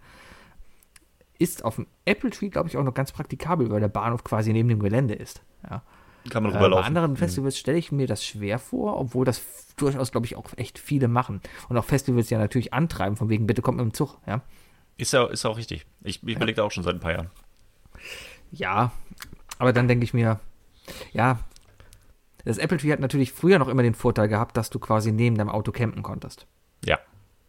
B: Ist auf dem Apple Tree, glaube ich, auch noch ganz praktikabel, weil der Bahnhof quasi neben dem Gelände ist. Ja.
A: Kann man rüberlaufen.
B: Äh, bei anderen mhm. Festivals stelle ich mir das schwer vor, obwohl das durchaus, glaube ich, auch echt viele machen. Und auch Festivals ja natürlich antreiben, von wegen, bitte kommt mit dem Zug, ja.
A: Ist ja, ist ja auch richtig. Ich, ich überlege da auch schon seit ein paar Jahren.
B: Ja, aber dann denke ich mir, ja, das Apple Tree hat natürlich früher noch immer den Vorteil gehabt, dass du quasi neben deinem Auto campen konntest.
A: Ja.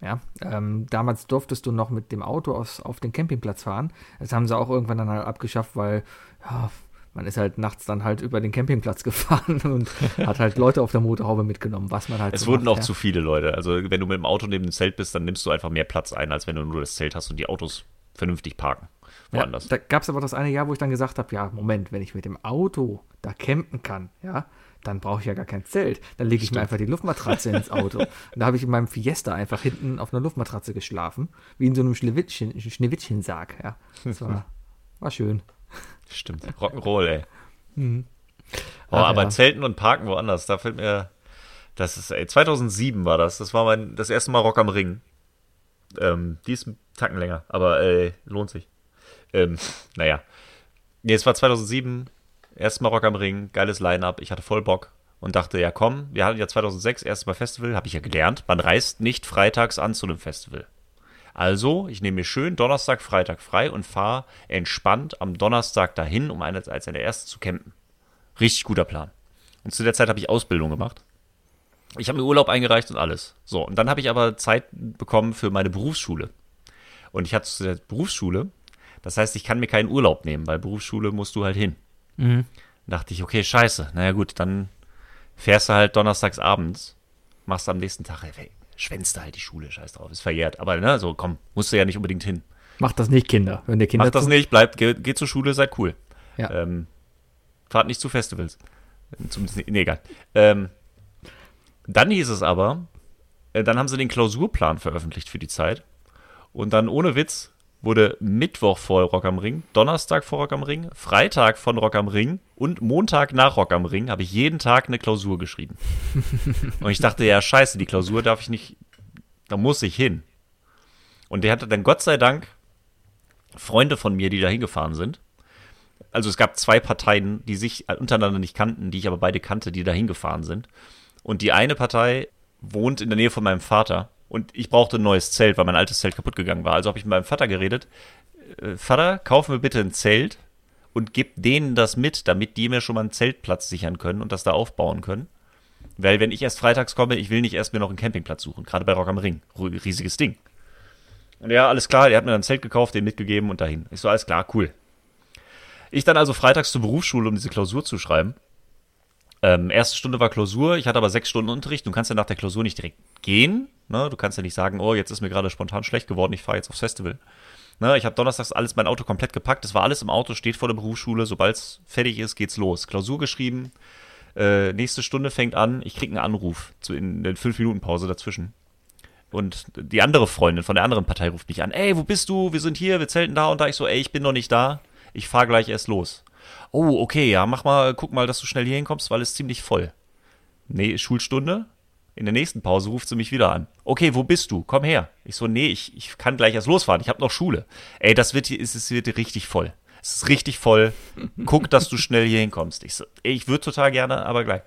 B: Ja, ähm, damals durftest du noch mit dem Auto aus, auf den Campingplatz fahren. Das haben sie auch irgendwann dann halt abgeschafft, weil ja, man ist halt nachts dann halt über den Campingplatz (laughs) gefahren und hat halt Leute auf der Motorhaube mitgenommen, was man halt.
A: Es so wurden macht, auch ja. zu viele Leute. Also wenn du mit dem Auto neben dem Zelt bist, dann nimmst du einfach mehr Platz ein, als wenn du nur das Zelt hast und die Autos vernünftig parken.
B: Woanders. Ja, da gab es aber das eine Jahr, wo ich dann gesagt habe, ja, Moment, wenn ich mit dem Auto da campen kann, ja, dann brauche ich ja gar kein Zelt. Dann lege ich Stimmt. mir einfach die Luftmatratze ins Auto. Und (laughs) da habe ich in meinem Fiesta einfach hinten auf einer Luftmatratze geschlafen, wie in so einem Schneewittchen, Schneewittchensarg, ja. Das war, war schön.
A: Stimmt. Rock'n'Roll, ey. Mhm. Oh, Ach, aber ja. Zelten und Parken woanders, da fällt mir. Das ist, ey, 2007 war das. Das war mein, das erste Mal Rock am Ring. Ähm, die ist ein Tacken länger, aber äh, lohnt sich. Ähm, naja. Nee, es war 2007, Mal Rock am Ring, geiles Line-Up, ich hatte voll Bock und dachte, ja komm, wir hatten ja 2006 erstes Mal Festival, habe ich ja gelernt, man reist nicht freitags an zu einem Festival. Also, ich nehme mir schön Donnerstag, Freitag frei und fahre entspannt am Donnerstag dahin, um eine, als eine erste zu campen. Richtig guter Plan. Und zu der Zeit habe ich Ausbildung gemacht. Ich habe mir Urlaub eingereicht und alles. So, und dann habe ich aber Zeit bekommen für meine Berufsschule. Und ich hatte zu der Berufsschule, das heißt, ich kann mir keinen Urlaub nehmen, weil Berufsschule musst du halt hin. Mhm. Dachte ich, okay, scheiße. Naja, gut, dann fährst du halt donnerstags abends, machst am nächsten Tag, ey, schwänzt halt die Schule, scheiß drauf, ist verjährt. Aber ne, so komm, musst du ja nicht unbedingt hin.
B: Macht das nicht, Kinder. Wenn der Kinder
A: Macht das nicht, bleibt, geht, geht zur Schule, seid cool. Ja. Ähm, fahrt nicht zu Festivals. Zumindest, nee, egal. Ähm, dann hieß es aber, äh, dann haben sie den Klausurplan veröffentlicht für die Zeit. Und dann ohne Witz wurde Mittwoch vor Rock am Ring, Donnerstag vor Rock am Ring, Freitag von Rock am Ring und Montag nach Rock am Ring habe ich jeden Tag eine Klausur geschrieben. (laughs) und ich dachte, ja, scheiße, die Klausur darf ich nicht, da muss ich hin. Und der hatte dann Gott sei Dank Freunde von mir, die da hingefahren sind. Also es gab zwei Parteien, die sich untereinander nicht kannten, die ich aber beide kannte, die da hingefahren sind. Und die eine Partei wohnt in der Nähe von meinem Vater und ich brauchte ein neues Zelt, weil mein altes Zelt kaputt gegangen war. Also habe ich mit meinem Vater geredet. Äh, Vater, kaufen wir bitte ein Zelt und gib denen das mit, damit die mir schon mal einen Zeltplatz sichern können und das da aufbauen können. Weil wenn ich erst freitags komme, ich will nicht erst mir noch einen Campingplatz suchen, gerade bei Rock am Ring. Riesiges Ding. Und ja, alles klar, er hat mir dann ein Zelt gekauft, den mitgegeben und dahin. Ich so, alles klar, cool. Ich dann also freitags zur Berufsschule, um diese Klausur zu schreiben. Ähm, erste Stunde war Klausur, ich hatte aber sechs Stunden Unterricht. Du kannst ja nach der Klausur nicht direkt gehen. Ne? Du kannst ja nicht sagen, oh, jetzt ist mir gerade spontan schlecht geworden, ich fahre jetzt aufs Festival. Ne? Ich habe donnerstags alles mein Auto komplett gepackt. Das war alles im Auto, steht vor der Berufsschule. Sobald es fertig ist, geht's los. Klausur geschrieben. Äh, nächste Stunde fängt an. Ich kriege einen Anruf zu, in der 5-Minuten-Pause dazwischen. Und die andere Freundin von der anderen Partei ruft mich an. Ey, wo bist du? Wir sind hier, wir zelten da und da. Ich so, ey, ich bin noch nicht da. Ich fahre gleich erst los oh, okay, ja, mach mal, guck mal, dass du schnell hier hinkommst, weil es ziemlich voll. Nee, Schulstunde. In der nächsten Pause ruft sie mich wieder an. Okay, wo bist du? Komm her. Ich so, nee, ich, ich kann gleich erst losfahren. Ich habe noch Schule. Ey, das wird hier, es wird richtig voll. Es ist richtig voll. Guck, dass du schnell hier hinkommst. Ich so, ey, ich würde total gerne, aber gleich.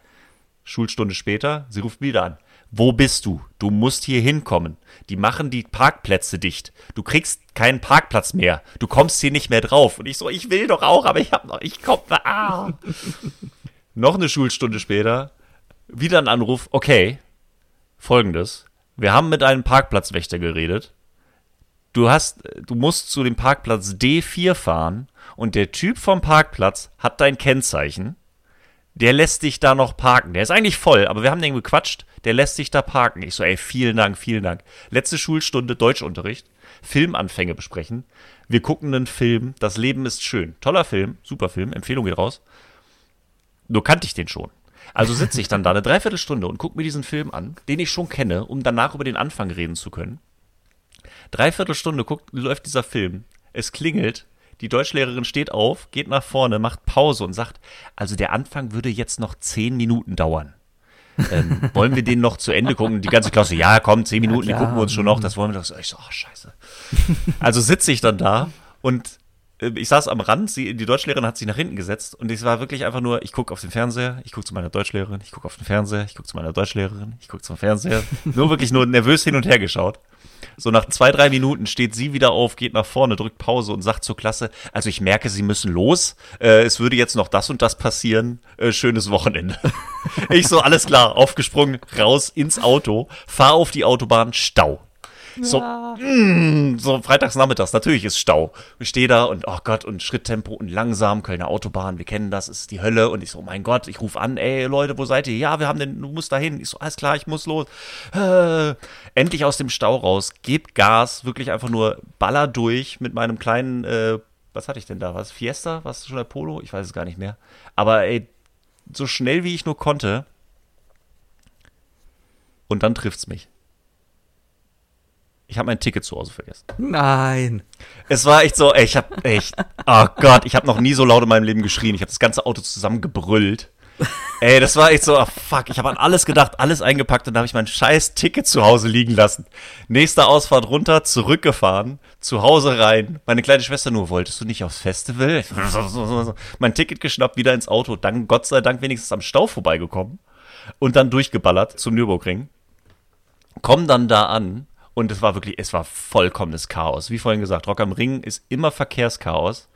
A: Schulstunde später, sie ruft wieder an. Wo bist du? Du musst hier hinkommen. Die machen die Parkplätze dicht. Du kriegst keinen Parkplatz mehr. Du kommst hier nicht mehr drauf. Und ich so, ich will doch auch, aber ich hab noch, ich komm, ah. (laughs) noch eine Schulstunde später, wieder ein Anruf. Okay, folgendes. Wir haben mit einem Parkplatzwächter geredet. Du hast, du musst zu dem Parkplatz D4 fahren und der Typ vom Parkplatz hat dein Kennzeichen der lässt dich da noch parken. Der ist eigentlich voll, aber wir haben den gequatscht, der lässt sich da parken. Ich so, ey, vielen Dank, vielen Dank. Letzte Schulstunde Deutschunterricht, Filmanfänge besprechen. Wir gucken einen Film, Das Leben ist schön. Toller Film, super Film, Empfehlung geht raus. Nur kannte ich den schon. Also sitze ich dann da eine Dreiviertelstunde und gucke mir diesen Film an, den ich schon kenne, um danach über den Anfang reden zu können. Dreiviertel Stunde guckt, läuft dieser Film. Es klingelt. Die Deutschlehrerin steht auf, geht nach vorne, macht Pause und sagt, also der Anfang würde jetzt noch zehn Minuten dauern. ähm, (laughs) wollen wir den noch zu Ende gucken? Die ganze Klasse, ja, komm, zehn Minuten,
B: Ja,
A: die gucken wir uns schon noch, das wollen wir doch. Ich so, oh, scheiße. Also sitze ich dann da und ich saß am Rand, sie, die Deutschlehrerin hat sich nach hinten gesetzt und es war wirklich einfach nur, ich gucke auf den Fernseher, ich gucke zu meiner Deutschlehrerin, ich gucke auf den Fernseher, ich gucke zu meiner Deutschlehrerin, ich gucke zum Fernseher. (laughs) Nur wirklich nur nervös hin und her geschaut. So nach zwei, drei Minuten steht sie wieder auf, geht nach vorne, drückt Pause und sagt zur Klasse, also ich merke, Sie müssen los, äh, es würde jetzt noch das und das passieren, äh, schönes Wochenende. (laughs) ich so, alles klar, aufgesprungen, raus ins Auto, fahr auf die Autobahn, Stau. So, mm, so freitags nachmittags, natürlich ist Stau. Ich stehe da und, oh Gott, und Schritttempo und langsam, Kölner Autobahn, wir kennen das, ist die Hölle. Und ich so, oh mein Gott, ich rufe an, ey Leute, wo seid ihr? Ja, wir haben den, du musst da hin. Ich so, alles klar, ich muss los. Äh, endlich aus dem Stau raus, gebt Gas, wirklich einfach nur baller durch mit meinem kleinen, äh, was hatte ich denn da? Was? Fiesta? Was schon der Polo? Ich weiß es gar nicht mehr. Aber ey, so schnell wie ich nur konnte. Und dann trifft's mich. Ich habe mein Ticket zu Hause vergessen.
B: Nein.
A: Es war echt so, ey, ich habe echt, oh Gott, ich habe noch nie so laut in meinem Leben geschrien. Ich habe das ganze Auto zusammengebrüllt. Ey, das war echt so, oh fuck, ich habe an alles gedacht, alles eingepackt und dann habe ich mein scheiß Ticket zu Hause liegen lassen. Nächste Ausfahrt runter, zurückgefahren, zu Hause rein. Meine kleine Schwester nur, wolltest du nicht aufs Festival? (laughs) mein Ticket geschnappt, wieder ins Auto, dann Gott sei Dank wenigstens am Stau vorbeigekommen und dann durchgeballert zum Nürburgring. Komm dann da an und es war wirklich, es war vollkommenes Chaos. Wie vorhin gesagt, Rock am Ring ist immer Verkehrschaos.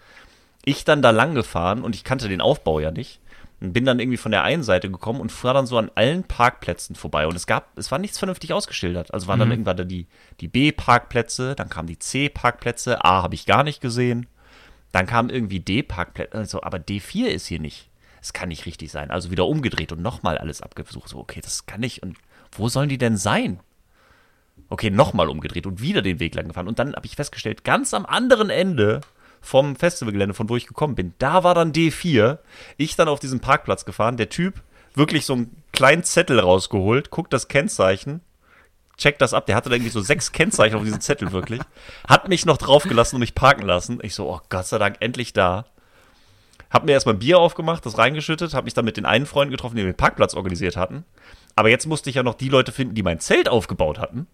A: Ich dann da lang gefahren und ich kannte den Aufbau ja nicht. Und bin dann irgendwie von der einen Seite gekommen und fuhr dann so an allen Parkplätzen vorbei. Und es gab, es war nichts vernünftig ausgeschildert. Also waren dann irgendwann da die, die B-Parkplätze, dann kamen die C-Parkplätze, A habe ich gar nicht gesehen. Dann kamen irgendwie D-Parkplätze, also, aber D4 ist hier nicht. Es kann nicht richtig sein. Also wieder umgedreht und nochmal alles abgesucht. So, okay, das kann nicht. Und wo sollen die denn sein? Okay, nochmal umgedreht und wieder den Weg lang gefahren. Und dann habe ich festgestellt, ganz am anderen Ende vom Festivalgelände, von wo ich gekommen bin, da war dann D4. Ich dann auf diesen Parkplatz gefahren. Der Typ wirklich so einen kleinen Zettel rausgeholt, guckt das Kennzeichen, checkt das ab. Der hatte da irgendwie so sechs Kennzeichen auf diesem Zettel wirklich. Hat mich noch draufgelassen und mich parken lassen. Ich so, oh Gott sei Dank, endlich da. Hab mir erstmal ein Bier aufgemacht, das reingeschüttet, hab mich dann mit den einen Freunden getroffen, die den Parkplatz organisiert hatten. Aber jetzt musste ich ja noch die Leute finden, die mein Zelt aufgebaut hatten.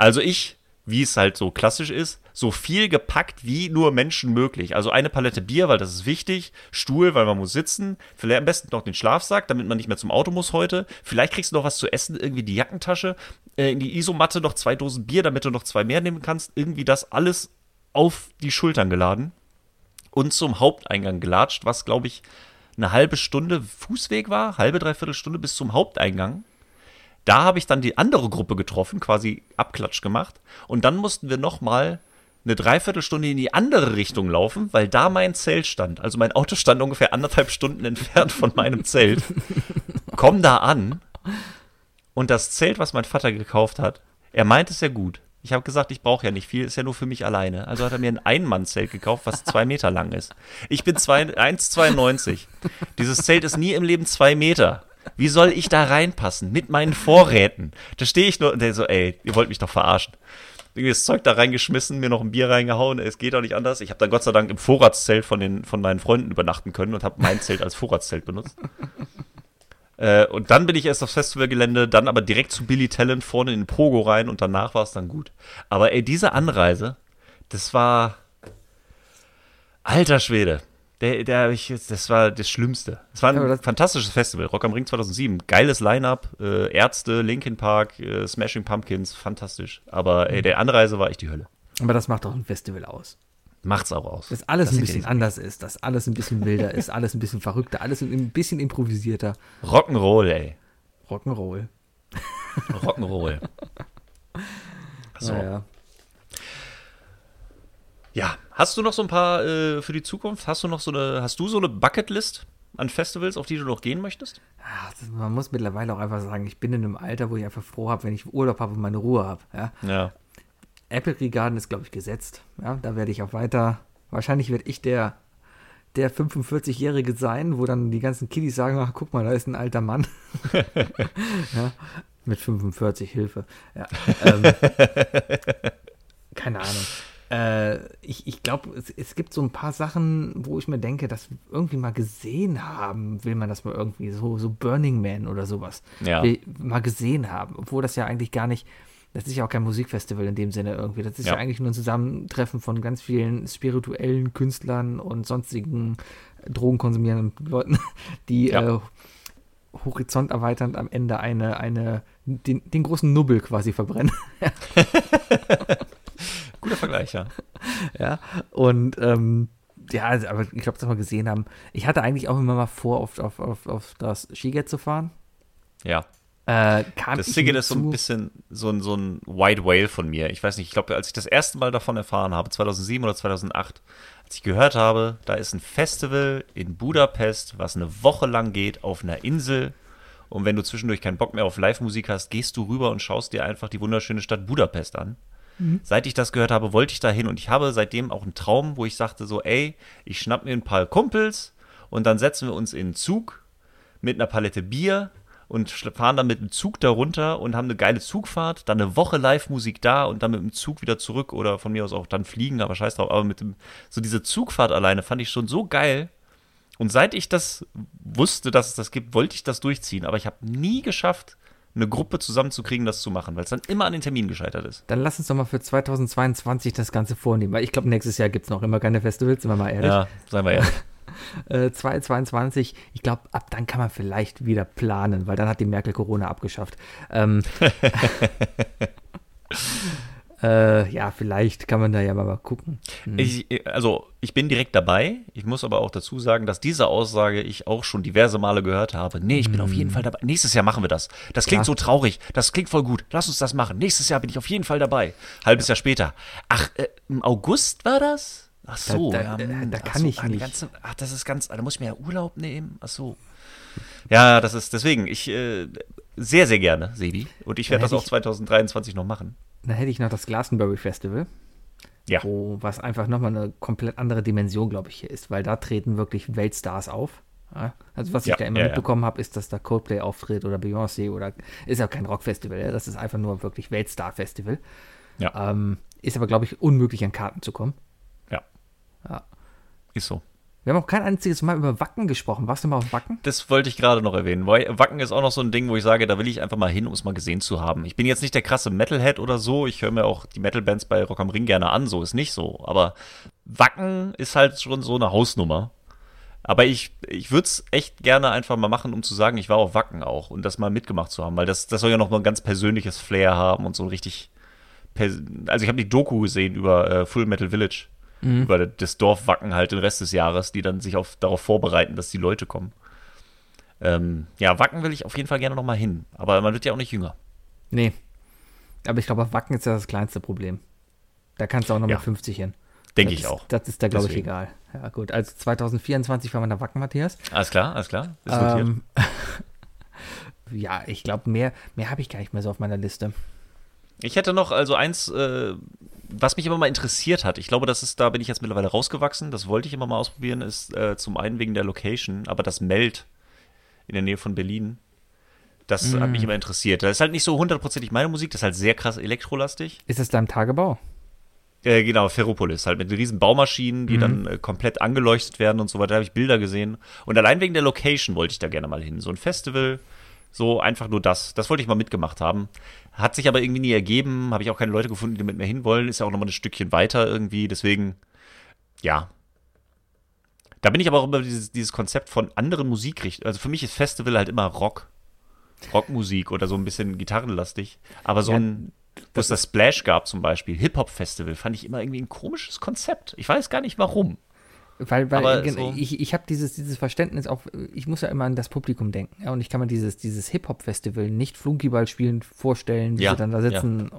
A: Also ich, wie es halt so klassisch ist, so viel gepackt wie nur Menschen möglich. Also eine Palette Bier, weil das ist wichtig, Stuhl, weil man muss sitzen, vielleicht am besten noch den Schlafsack, damit man nicht mehr zum Auto muss heute. Vielleicht kriegst du noch was zu essen, irgendwie die Jackentasche, äh, in die Isomatte noch zwei Dosen Bier, damit du noch zwei mehr nehmen kannst. Irgendwie das alles auf die Schultern geladen und zum Haupteingang gelatscht, was glaube ich eine halbe Stunde Fußweg war, halbe, dreiviertel Stunde bis zum Haupteingang. Da habe ich dann die andere Gruppe getroffen, quasi Abklatsch gemacht. Und dann mussten wir nochmal eine Dreiviertelstunde in die andere Richtung laufen, weil da mein Zelt stand. Also mein Auto stand ungefähr anderthalb Stunden entfernt von meinem Zelt. Komm da an und das Zelt, was mein Vater gekauft hat, er meint es ja gut. Ich habe gesagt, ich brauche ja nicht viel, ist ja nur für mich alleine. Also hat er mir ein Einmannzelt gekauft, was zwei Meter lang ist. Ich bin zwei- 1,92. Dieses Zelt ist nie im Leben zwei Meter. Wie soll ich da reinpassen? Mit meinen Vorräten. Da stehe ich nur und der so, ey, ihr wollt mich doch verarschen. Irgendwie das Zeug da reingeschmissen, mir noch ein Bier reingehauen, es geht auch nicht anders. Ich habe dann Gott sei Dank im Vorratszelt von, den, von meinen Freunden übernachten können und habe mein Zelt als Vorratszelt benutzt. (laughs) Äh, und dann bin ich erst aufs Festivalgelände, dann aber direkt zu Billy Talent vorne in den Pogo rein und danach war es dann gut. Aber ey, diese Anreise, das war. Alter Schwede. Der, der ich, das war das Schlimmste. Es war ein
B: Ja,
A: fantastisches Festival. Rock am Ring 2007. Geiles Line-Up. Äh, Ärzte, Linkin Park, äh, Smashing Pumpkins. Fantastisch. Aber
B: Mhm.
A: ey, der Anreise war echt die Hölle.
B: Aber das macht doch ein Festival aus.
A: Macht's auch aus.
B: Dass alles
A: Das
B: ein bisschen anders ist, dass alles ein bisschen wilder ist, alles ein bisschen verrückter, alles ein bisschen improvisierter.
A: Rock'n'Roll, ey.
B: Rock'n'Roll.
A: Rock'n'Roll. (laughs) So.
B: Naja.
A: Ja, hast du noch so ein paar äh, für die Zukunft? Hast du noch so eine, hast du so eine Bucketlist an Festivals, auf die du noch gehen möchtest?
B: Ach, das, man muss mittlerweile auch einfach sagen, ich bin in einem Alter, wo ich einfach froh habe, wenn ich Urlaub habe und meine Ruhe habe. Ja?
A: Ja.
B: Apple Tree Garden ist, glaube ich, gesetzt. Ja, da werde ich auch weiter. Wahrscheinlich werde ich der, der 45-Jährige sein, wo dann die ganzen Kiddies sagen: Ach, guck mal, da ist ein alter Mann. (laughs) ja, mit 45 Hilfe. Ja, (laughs) ähm, keine Ahnung. Äh, ich ich glaube, es, es gibt so ein paar Sachen, wo ich mir denke, das irgendwie mal gesehen haben, will man das mal irgendwie, so, so Burning Man oder sowas,
A: Ja.
B: will, mal gesehen haben, obwohl das ja eigentlich gar nicht, das ist ja auch kein Musikfestival in dem Sinne irgendwie, das ist ja,
A: Ja.
B: eigentlich nur ein Zusammentreffen von ganz vielen spirituellen Künstlern und sonstigen drogenkonsumierenden Leuten, (laughs) die
A: Ja.
B: äh, horizont erweiternd am Ende eine, eine, den, den großen Nubbel quasi verbrennen. (laughs) (laughs)
A: Guter Vergleich, ja. (laughs)
B: Ja, und ähm, ja, also, aber ich glaube, das wir gesehen haben. Ich hatte eigentlich auch immer mal vor, auf, auf, auf, auf das Skiget zu fahren.
A: Ja.
B: Äh,
A: Das
B: nie
A: ist so ein bisschen so ein, so ein White Whale von mir. Ich weiß nicht, ich glaube, als ich das erste Mal davon erfahren habe, 2007 oder 2008, als ich gehört habe, da ist ein Festival in Budapest, was eine Woche lang geht, auf einer Insel. Und wenn du zwischendurch keinen Bock mehr auf Live-Musik hast, gehst du rüber und schaust dir einfach die wunderschöne Stadt Budapest an. Seit ich das gehört habe, wollte ich da hin und ich habe seitdem auch einen Traum, wo ich sagte so, ey, ich schnapp mir ein paar Kumpels und dann setzen wir uns in einen Zug mit einer Palette Bier und fahren dann mit dem Zug da runter und haben eine geile Zugfahrt, dann eine Woche Live-Musik da und dann mit dem Zug wieder zurück oder von mir aus auch dann fliegen, aber scheiß drauf. Aber mit dem, so diese Zugfahrt alleine fand ich schon so geil. Und seit ich das wusste, dass es das gibt, wollte ich das durchziehen. Aber ich habe nie geschafft, eine Gruppe zusammenzukriegen, das zu machen, weil es dann immer an den Termin gescheitert ist.
B: Dann lass uns doch mal für 2022 das Ganze vornehmen, weil ich glaube, nächstes Jahr gibt es noch immer keine Festivals, sind wir mal ehrlich.
A: Ja, seien wir ehrlich. (laughs)
B: Äh, 2022, ich glaube, ab dann kann man vielleicht wieder planen, weil dann hat die Merkel Corona abgeschafft. Ähm, (laughs) (laughs) äh, ja, vielleicht kann man da ja mal, mal gucken. Hm.
A: Ich, also, ich bin direkt dabei. Ich muss aber auch dazu sagen, dass diese Aussage ich auch schon diverse Male gehört habe. Nee, ich bin auf jeden Fall dabei. Nächstes Jahr machen wir das. Das klingt
B: Ja.
A: so traurig. Das klingt voll gut. Lass uns das machen. Nächstes Jahr bin ich auf jeden Fall dabei. Halbes Jahr später. Ach, äh, im August war das? Ach so,
B: Da-
A: ja,
B: da-
A: hm,
B: da
A: ach
B: kann
A: so,
B: ich
A: ah,
B: nicht.
A: Ganze, ach, das ist ganz, da muss ich mir ja Urlaub nehmen. Ach so. Ja, das ist deswegen. Ich äh, sehr, sehr gerne, Sebi. Und ich werde das auch
B: hätte ich-
A: 2023 noch machen.
B: Dann hätte ich noch das Glastonbury Festival,
A: Ja.
B: wo was einfach nochmal eine komplett andere Dimension, glaube ich, hier ist, weil da treten wirklich Weltstars auf. Ja, also was ich
A: Ja,
B: da immer
A: ja,
B: mitbekommen habe, ist, dass da Coldplay auftritt oder Beyoncé oder ist ja kein Rockfestival, ja, das ist einfach nur wirklich Weltstar-Festival.
A: Ja.
B: Ähm, ist aber, glaube ich, unmöglich an Karten zu kommen.
A: Ja. Ist so.
B: Wir haben auch kein einziges Mal über Wacken gesprochen. Warst du mal auf Wacken?
A: Das wollte ich gerade noch erwähnen. Wacken ist auch noch so ein Ding, wo ich sage, da will ich einfach mal hin, um es mal gesehen zu haben. Ich bin jetzt nicht der krasse Metalhead oder so. Ich höre mir auch die Metal-Bands bei Rock am Ring gerne an, so ist nicht so. Aber Wacken ist halt schon so eine Hausnummer. Aber ich, ich würde es echt gerne einfach mal machen, um zu sagen, ich war auf Wacken auch und das mal mitgemacht zu haben, weil das, das soll ja noch mal ein ganz persönliches Flair haben und so richtig. Also ich habe die Doku gesehen über äh, Full Metal Village, über das Dorf Wacken halt den Rest des Jahres, die dann sich auf, darauf vorbereiten, dass die Leute kommen. Ähm, ja, Wacken will ich auf jeden Fall gerne noch mal hin, aber man wird ja auch nicht jünger.
B: Nee. Aber ich glaube, auf Wacken ist ja das kleinste Problem. Da kannst du auch noch
A: Ja.
B: mit 50 hin.
A: Denke ich
B: ist-
A: auch.
B: Das ist da, glaube ich, egal. Ja, gut. Also 2024 fahren wir nach Wacken, Matthias.
A: Alles klar, alles klar. Ist notiert.
B: Ähm, (laughs) ja, ich glaube, mehr, mehr habe ich gar nicht mehr so auf meiner Liste.
A: Ich hätte noch also eins, äh, was mich immer mal interessiert hat. Ich glaube, das ist, da bin ich jetzt mittlerweile rausgewachsen. Das wollte ich immer mal ausprobieren, ist äh, zum einen wegen der Location, aber das Meld in der Nähe von Berlin. Das hat mich immer interessiert. Das ist halt nicht so hundertprozentig meine Musik, das ist halt sehr krass elektrolastig.
B: Ist es da im Tagebau?
A: Äh, genau, Ferropolis, halt mit riesen Baumaschinen, die dann äh, komplett angeleuchtet werden und so weiter. Da habe ich Bilder gesehen. Und allein wegen der Location wollte ich da gerne mal hin. So ein Festival, so einfach nur das. Das wollte ich mal mitgemacht haben. Hat sich aber irgendwie nie ergeben. Habe ich auch keine Leute gefunden, die mit mir hinwollen. Ist ja auch nochmal ein Stückchen weiter irgendwie. Deswegen, ja. Da bin ich aber auch über dieses, dieses Konzept von anderen Musikrichtungen. Also für mich ist Festival halt immer Rock. Rockmusik oder so ein bisschen gitarrenlastig. Aber so
B: Ja,
A: ein, wo es das Splash gab zum Beispiel, Hip-Hop-Festival, fand ich immer irgendwie ein komisches Konzept. Ich weiß gar nicht warum.
B: Weil, weil
A: so-
B: ich, ich habe dieses, dieses Verständnis auch, ich muss ja immer an das Publikum denken. Ja, und ich kann mir dieses, dieses Hip-Hop-Festival nicht Flunkyball spielen vorstellen, wie
A: Ja,
B: sie dann da sitzen,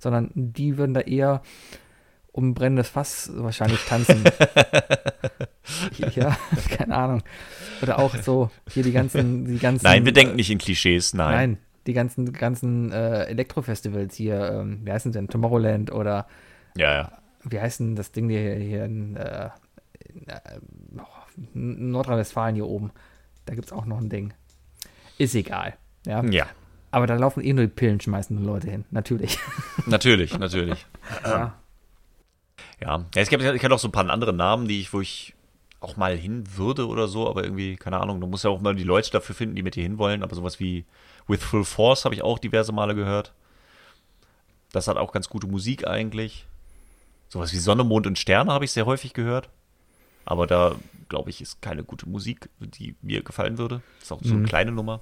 B: sondern die würden da eher um brennendes Fass wahrscheinlich tanzen. (laughs) ja, (laughs) keine Ahnung. Oder auch so, hier die ganzen, die ganzen.
A: Nein, wir denken nicht in Klischees, nein.
B: Nein, die ganzen, ganzen äh, Elektro-Festivals hier, ähm, wie heißen denn? Tomorrowland oder
A: Ja, ja.
B: wie heißt denn das Ding hier, hier in, äh, Nordrhein-Westfalen hier oben? Da gibt es auch noch ein Ding. Ist egal. Ja.
A: Ja,
B: Aber da laufen eh nur die Pillen schmeißende Leute hin, natürlich. (laughs)
A: natürlich, natürlich.
B: ja.
A: Ja, ja es gibt, ich kenne auch so ein paar andere Namen, die ich, wo ich auch mal hin würde oder so, aber irgendwie, keine Ahnung, du musst ja auch mal die Leute dafür finden, die mit dir hinwollen, aber sowas wie With Full Force habe ich auch diverse Male gehört. Das hat auch ganz gute Musik eigentlich. Sowas wie Sonne, Mond und Sterne habe ich sehr häufig gehört. Aber da, glaube ich, ist keine gute Musik, die mir gefallen würde. Ist auch so eine mhm. kleine Nummer.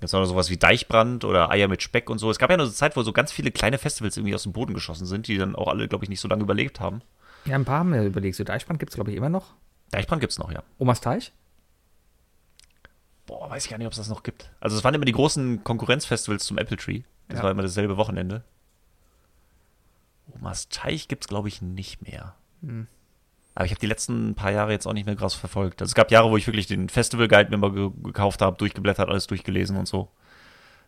A: Jetzt noch sowas wie Deichbrand oder Eier mit Speck und so. Es gab ja noch eine Zeit, wo so ganz viele kleine Festivals irgendwie aus dem Boden geschossen sind, die dann auch alle, glaube ich, nicht so lange überlebt haben.
B: Ja, ein paar haben wir überlegt. So Deichbrand gibt es, glaube ich, immer noch.
A: Deichbrand gibt es noch, ja.
B: Omas Teich?
A: Boah, weiß ich gar nicht, ob es das noch gibt. Also es waren immer die großen Konkurrenzfestivals zum Apple Tree. Das ja. war immer dasselbe Wochenende. Omas Teich gibt es, glaube ich, nicht mehr. Hm. Aber ich habe die letzten paar Jahre jetzt auch nicht mehr krass verfolgt. Also es gab Jahre, wo ich wirklich den Festival Guide mir mal ge gekauft habe, durchgeblättert, alles durchgelesen und so.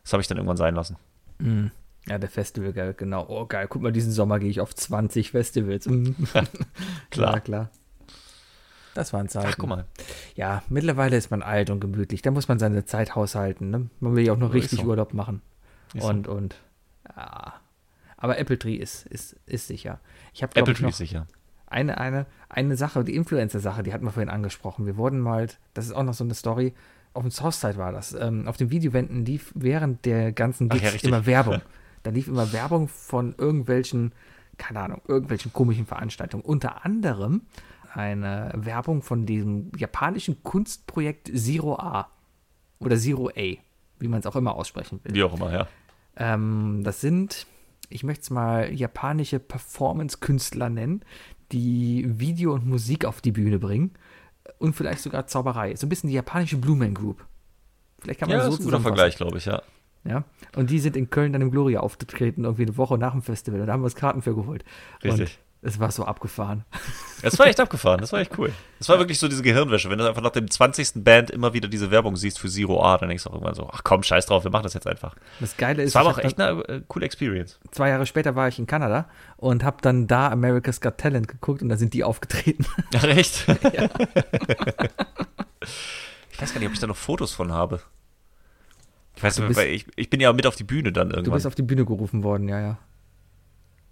A: Das habe ich dann irgendwann sein lassen.
B: Mhm. Ja, der Festival Guide, genau. Oh, geil. Guck mal, diesen Sommer gehe ich auf 20 Festivals. (laughs) klar, klar. Das waren Zeiten. Ach, guck mal. Ja, mittlerweile ist man alt und gemütlich. Da muss man seine Zeit haushalten. Ne? Man will ja auch noch richtig so. Urlaub machen. Ist und, so. und, ja. Aber Apple Tree ist, ist, ist sicher. Ich hab,
A: Apple Tree ist sicher
B: eine, eine, eine Sache, die Influencer-Sache, die hatten wir vorhin angesprochen. Wir wurden mal, das ist auch noch so eine Story, auf dem Southside war das. Ähm, auf den Videowänden lief während der ganzen Gigs ja, immer Werbung. (laughs) Da lief immer Werbung von irgendwelchen, keine Ahnung, irgendwelchen komischen Veranstaltungen. Unter anderem eine Werbung von diesem japanischen Kunstprojekt Zero A oder Zero A, wie man es auch immer aussprechen will.
A: Wie auch immer, ja.
B: Ähm, das sind, ich möchte es mal japanische Performance-Künstler nennen, die Video und Musik auf die Bühne bringen und vielleicht sogar Zauberei. So ein bisschen die japanische Blue Man Group.
A: Vielleicht kann man ja, das so ist ein guter Vergleich, glaube ich, ja.
B: Ja, und die sind in Köln dann im Gloria aufgetreten, irgendwie eine Woche nach dem Festival. Und da haben wir uns Karten für geholt. Richtig. Und es war so abgefahren. (laughs)
A: Es war echt abgefahren, das war echt cool. Es war wirklich so diese Gehirnwäsche. Wenn du einfach nach dem 20. Band immer wieder diese Werbung siehst für Zero A, dann denkst du auch irgendwann so, ach komm, scheiß drauf, wir machen das jetzt einfach.
B: Das Geile ist,
A: es war aber auch echt eine äh, coole Experience.
B: Zwei Jahre später war ich in Kanada und habe dann da America's Got Talent geguckt und da sind die aufgetreten. (laughs)
A: Ach echt? (laughs) Ja. ich weiß gar nicht, ob ich da noch Fotos von habe. Ich weiß nicht, ich, ich bin ja mit auf die Bühne dann irgendwann. Du
B: bist auf die Bühne gerufen worden, ja, ja.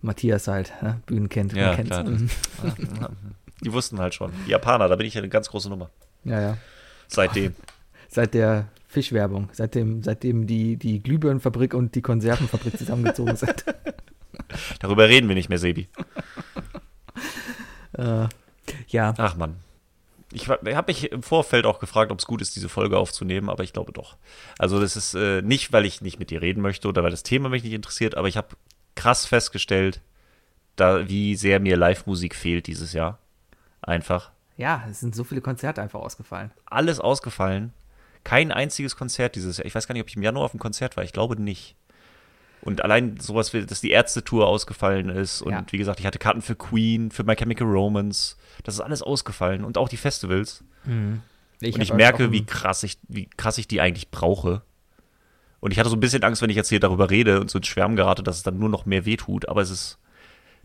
B: Matthias halt, ne? Bühnen kennt.
A: Ja, klar. (laughs) Die wussten halt schon. Die Japaner, da bin ich eine ganz große Nummer.
B: Ja, ja.
A: Seitdem. (laughs)
B: Seit der Fischwerbung, seitdem, seitdem die, die Glühbirnenfabrik und die Konservenfabrik zusammengezogen sind. (laughs)
A: Darüber reden wir nicht mehr, Sebi.
B: äh, ja.
A: Ach man. Ich, ich habe mich im Vorfeld auch gefragt, ob es gut ist, diese Folge aufzunehmen, aber ich glaube doch. Also das ist äh, nicht, weil ich nicht mit dir reden möchte oder weil das Thema mich nicht interessiert, aber ich habe krass festgestellt, da, wie sehr mir Live-Musik fehlt dieses Jahr. Einfach.
B: Ja, es sind so viele Konzerte einfach ausgefallen.
A: Alles ausgefallen. Kein einziges Konzert dieses Jahr. Ich weiß gar nicht, ob ich im Januar auf dem Konzert war. Ich glaube nicht. Und allein sowas, wie, dass die Ärzte-Tour ausgefallen ist. Und ja. wie gesagt, ich hatte Karten für Queen, für My Chemical Romance. Das ist alles ausgefallen. Und auch die Festivals. Mhm. Ich und ich merke, wie krass ich, wie krass ich die eigentlich brauche. Und ich hatte so ein bisschen Angst, wenn ich jetzt hier darüber rede und so ins Schwärmen gerate, dass es dann nur noch mehr wehtut. Aber es ist.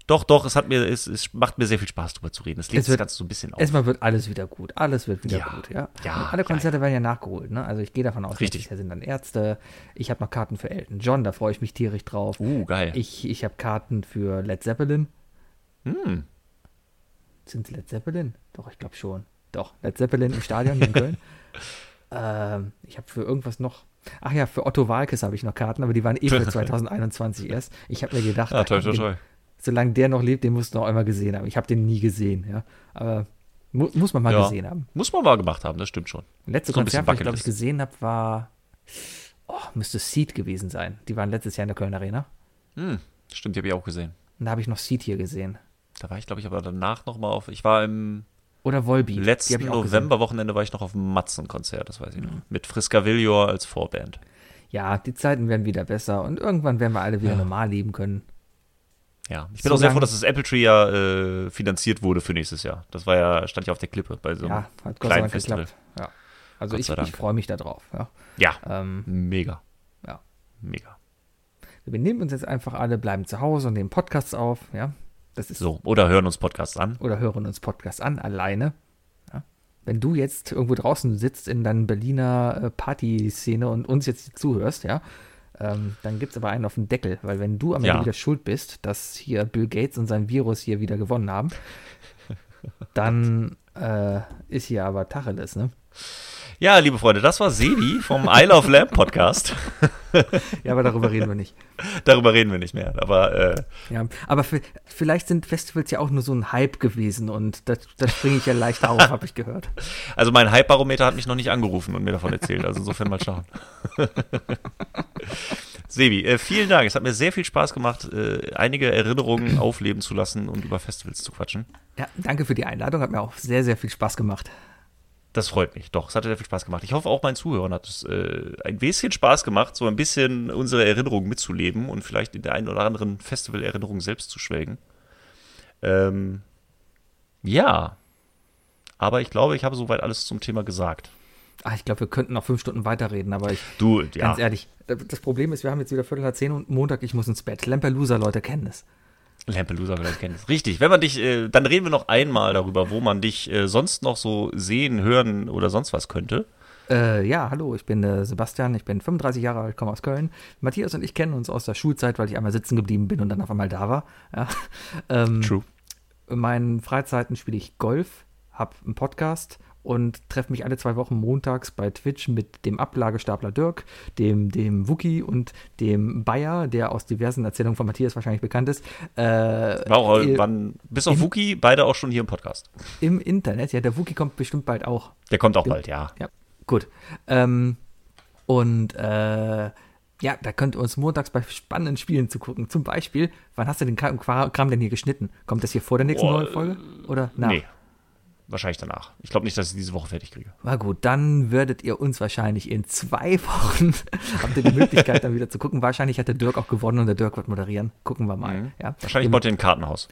A: Doch, doch, es hat mir, es, es macht mir sehr viel Spaß, darüber zu reden. Es legt das Ganze so ein bisschen auf.
B: Erstmal wird alles wieder gut. Alles wird wieder
A: ja,
B: gut, ja.
A: ja
B: alle Konzerte ja, werden ja nachgeholt, ne? Also ich gehe davon aus,
A: Richtig.
B: da sind dann Ärzte. Ich habe noch Karten für Elton John, da freue ich mich tierisch drauf.
A: Uh, geil.
B: Ich, ich habe Karten für Led Zeppelin.
A: Hm.
B: Sind Led Zeppelin? Doch, ich glaube schon. Doch, Led Zeppelin im Stadion in Köln. (laughs) ähm, ich habe für irgendwas noch Ach ja, für Otto Walkes habe ich noch Karten, aber die waren eh für 2021 erst. Ich habe mir gedacht,
A: ja, toll, toll, toll.
B: solange der noch lebt, den musst du noch einmal gesehen haben. Ich habe den nie gesehen, ja. Aber mu muss man mal ja, gesehen haben.
A: Muss man mal gemacht haben, das stimmt schon.
B: Letzte so Konzert, was ich glaube ich gesehen habe, war, oh, müsste Seed gewesen sein. Die waren letztes Jahr in der Köln Arena.
A: Hm, stimmt, die habe ich auch gesehen.
B: Und da habe ich noch Seed hier gesehen.
A: Da war ich, glaube ich, aber danach noch mal auf. Ich war im
B: oder Volbeat.
A: Letzten November-Wochenende war ich noch auf dem Matzen-Konzert, das weiß ich noch. Mhm. Mit Friska Villior als Vorband.
B: Ja, die Zeiten werden wieder besser und irgendwann werden wir alle wieder ja. normal leben können.
A: Ja, ich bin so auch sehr froh, dass das Apple Tree ja äh, finanziert wurde für nächstes Jahr. Das war ja, stand ja auf der Klippe bei so einem ja, hat Gott kleinen Festival.
B: Ja. Also Gott ich, ich freue mich darauf. Ja,
A: ja ähm, mega.
B: Ja.
A: Mega.
B: Wir nehmen uns jetzt einfach alle, bleiben zu Hause und nehmen Podcasts auf, ja.
A: Das ist so. Oder hören uns Podcasts an.
B: Oder hören uns Podcasts an, alleine. Ja. Wenn du jetzt irgendwo draußen sitzt in deiner Berliner äh, Partyszene und uns jetzt zuhörst, ja, Ähm, dann gibt es aber einen auf den Deckel, weil wenn du am Ende
A: Ja.
B: wieder schuld bist, dass hier Bill Gates und sein Virus hier wieder gewonnen haben, (laughs) dann äh, ist hier aber Tacheles, ne?
A: Ja, liebe Freunde, das war Sebi vom I Love Lamp Podcast. (laughs)
B: Ja, aber darüber reden wir nicht.
A: Darüber reden wir nicht mehr. Aber äh,
B: Ja, aber vielleicht sind Festivals ja auch nur so ein Hype gewesen und da, da springe ich ja leicht auf, (laughs) habe ich gehört.
A: also mein Hype-Barometer hat mich noch nicht angerufen und mir davon erzählt. Also insofern mal schauen. (laughs) Sebi, äh, vielen Dank. Es hat mir sehr viel Spaß gemacht, äh, einige Erinnerungen aufleben zu lassen und über Festivals zu quatschen.
B: Ja, danke für die Einladung, hat mir auch sehr, sehr viel Spaß gemacht.
A: Das freut mich. Doch, es hat sehr viel Spaß gemacht. Ich hoffe, auch meinen Zuhörern hat es äh, ein bisschen Spaß gemacht, so ein bisschen unsere Erinnerungen mitzuleben und vielleicht in der einen oder anderen Festival-Erinnerung selbst zu schwelgen. Ähm, ja. Aber ich glaube, ich habe soweit alles zum Thema gesagt.
B: Ah, ich glaube, wir könnten noch fünf Stunden weiterreden, aber ich,
A: Du, ja.
B: ganz ehrlich, das Problem ist, wir haben jetzt wieder Viertel nach zehn und Montag, ich muss ins Bett. Lampelusa, Leute kennen es.
A: Lampelusa vielleicht kennt es. Richtig. Wenn man dich, äh, dann reden wir noch einmal darüber, wo man dich äh, sonst noch so sehen, hören oder sonst was könnte.
B: Äh, ja, hallo, ich bin äh, Sebastian, ich bin 35 Jahre alt, komme aus Köln. Matthias und ich kennen uns aus der Schulzeit, weil ich einmal sitzen geblieben bin und dann auf einmal da war. Ja. (laughs) Ähm,
A: True.
B: In meinen Freizeiten spiele ich Golf, habe einen Podcast und treffe mich alle zwei Wochen montags bei Twitch mit dem Ablagestapler Dirk, dem, dem Wookie und dem Bayer, der aus diversen Erzählungen von Matthias wahrscheinlich bekannt ist. Äh,
A: War auch,
B: äh,
A: wann, bis auf
B: im-
A: Wookie, beide auch schon hier im Podcast.
B: Im Internet, ja, der Wookie kommt bestimmt bald auch.
A: Der kommt auch bald, ja.
B: Ja, gut. Ähm, und äh, ja, da könnt ihr uns montags bei spannenden Spielen zugucken. Zum Beispiel, wann hast du den Kram, denn hier geschnitten? Kommt das hier vor der nächsten
A: Boah,
B: neuen Folge? Oder nach?
A: Nee. Wahrscheinlich danach. Ich glaube nicht, dass ich diese Woche fertig kriege.
B: Na gut, dann werdet ihr uns wahrscheinlich in zwei (laughs) Wochen, habt ihr die Möglichkeit dann wieder zu gucken. Wahrscheinlich hat der Dirk auch gewonnen und der Dirk wird moderieren. Gucken wir mal. Ja.
A: Mhm. Wahrscheinlich
B: wir,
A: baut ihr ein Kartenhaus.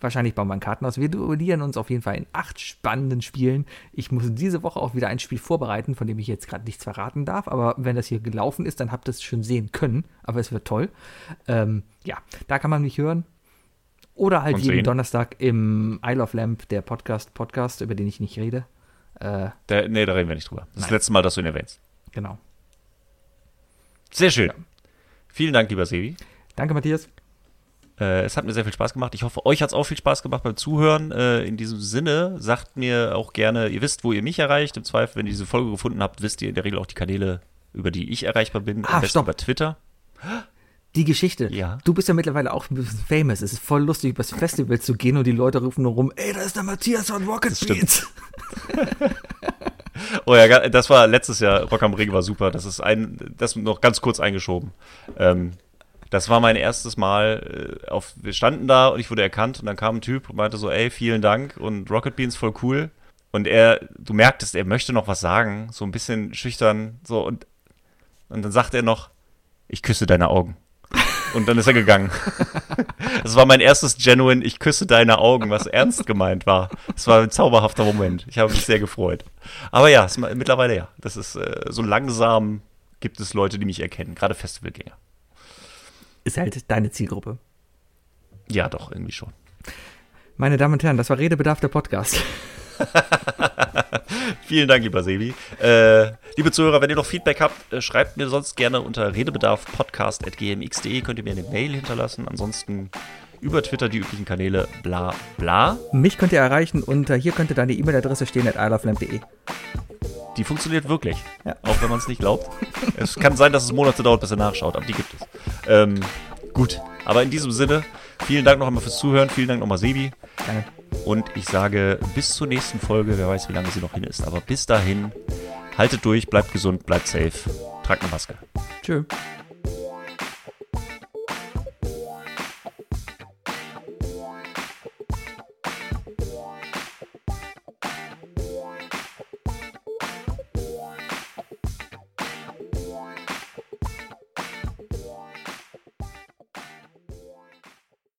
B: wahrscheinlich bauen wir ein Kartenhaus. Wir duellieren uns auf jeden Fall in acht spannenden Spielen. Ich muss diese Woche auch wieder ein Spiel vorbereiten, von dem ich jetzt gerade nichts verraten darf. Aber wenn das hier gelaufen ist, dann habt ihr es schon sehen können. Aber es wird toll. Ähm, ja, da kann man mich hören. Oder halt
A: Und
B: jeden
A: sehen.
B: Donnerstag im Isle of Lamp, der Podcast, Podcast, über den ich nicht rede. Äh,
A: Der, nee, da reden wir nicht drüber. Das
B: Nein.
A: letzte Mal, dass du ihn erwähnst.
B: genau.
A: Sehr schön. Vielen Dank, lieber Sebi.
B: Danke, Matthias.
A: Äh, es hat mir sehr viel Spaß gemacht. Ich hoffe, euch hat es auch viel Spaß gemacht beim Zuhören. Äh, in diesem Sinne, sagt mir auch gerne, ihr wisst, wo ihr mich erreicht. Im Zweifel, wenn ihr diese Folge gefunden habt, wisst ihr in der Regel auch die Kanäle, über die ich erreichbar bin.
B: Ah,
A: Am besten
B: stopp.
A: über Twitter.
B: Die Geschichte.
A: Ja.
B: Du bist ja mittlerweile auch ein bisschen famous. Es ist voll lustig, übers Festival zu gehen und die Leute rufen nur rum, ey, da ist der Matthias von Rocket
A: stimmt.
B: Beats. (laughs)
A: Oh ja, das war letztes Jahr, Rock am Ring war super. Das ist ein, das noch ganz kurz eingeschoben. Ähm, das war mein erstes Mal äh, auf, wir standen da und ich wurde erkannt und dann kam ein Typ und meinte so, ey, vielen Dank und Rocket Beans voll cool. Und er, du merktest, er möchte noch was sagen, so ein bisschen schüchtern, so und, und dann sagt er noch, ich küsse deine Augen. Und dann ist er gegangen. (laughs) Das war mein erstes Genuine, ich küsse deine Augen, was ernst gemeint war. Es war ein zauberhafter Moment. Ich habe mich sehr gefreut. Aber ja, es, mittlerweile ja. Das ist äh, so langsam gibt es Leute, die mich erkennen, gerade Festivalgänger.
B: Ist halt deine Zielgruppe.
A: Ja, doch, irgendwie schon.
B: Meine Damen und Herren, das war Redebedarf der Podcast. (laughs) (laughs)
A: Vielen Dank, lieber Sebi. Äh, liebe Zuhörer, wenn ihr noch Feedback habt, äh, schreibt mir sonst gerne unter redebedarfpodcast.gmx.de. Könnt ihr mir eine Mail hinterlassen. Ansonsten über Twitter die üblichen Kanäle, bla bla.
B: Mich könnt ihr erreichen unter, hier könnte deine E-Mail-Adresse stehen, at isleoflamp.de.
A: Die funktioniert wirklich.
B: Ja.
A: Auch wenn man es nicht glaubt. (laughs) es kann sein, dass es Monate dauert, bis er nachschaut, aber die gibt es. Ähm, gut, aber in diesem Sinne, vielen Dank noch einmal fürs Zuhören. Vielen Dank nochmal, Sebi.
B: Gerne.
A: Und ich sage bis zur nächsten Folge. Wer weiß, wie lange sie noch hin ist. Aber bis dahin, haltet durch, bleibt gesund, bleibt safe, tragt eine Maske.
B: Tschö.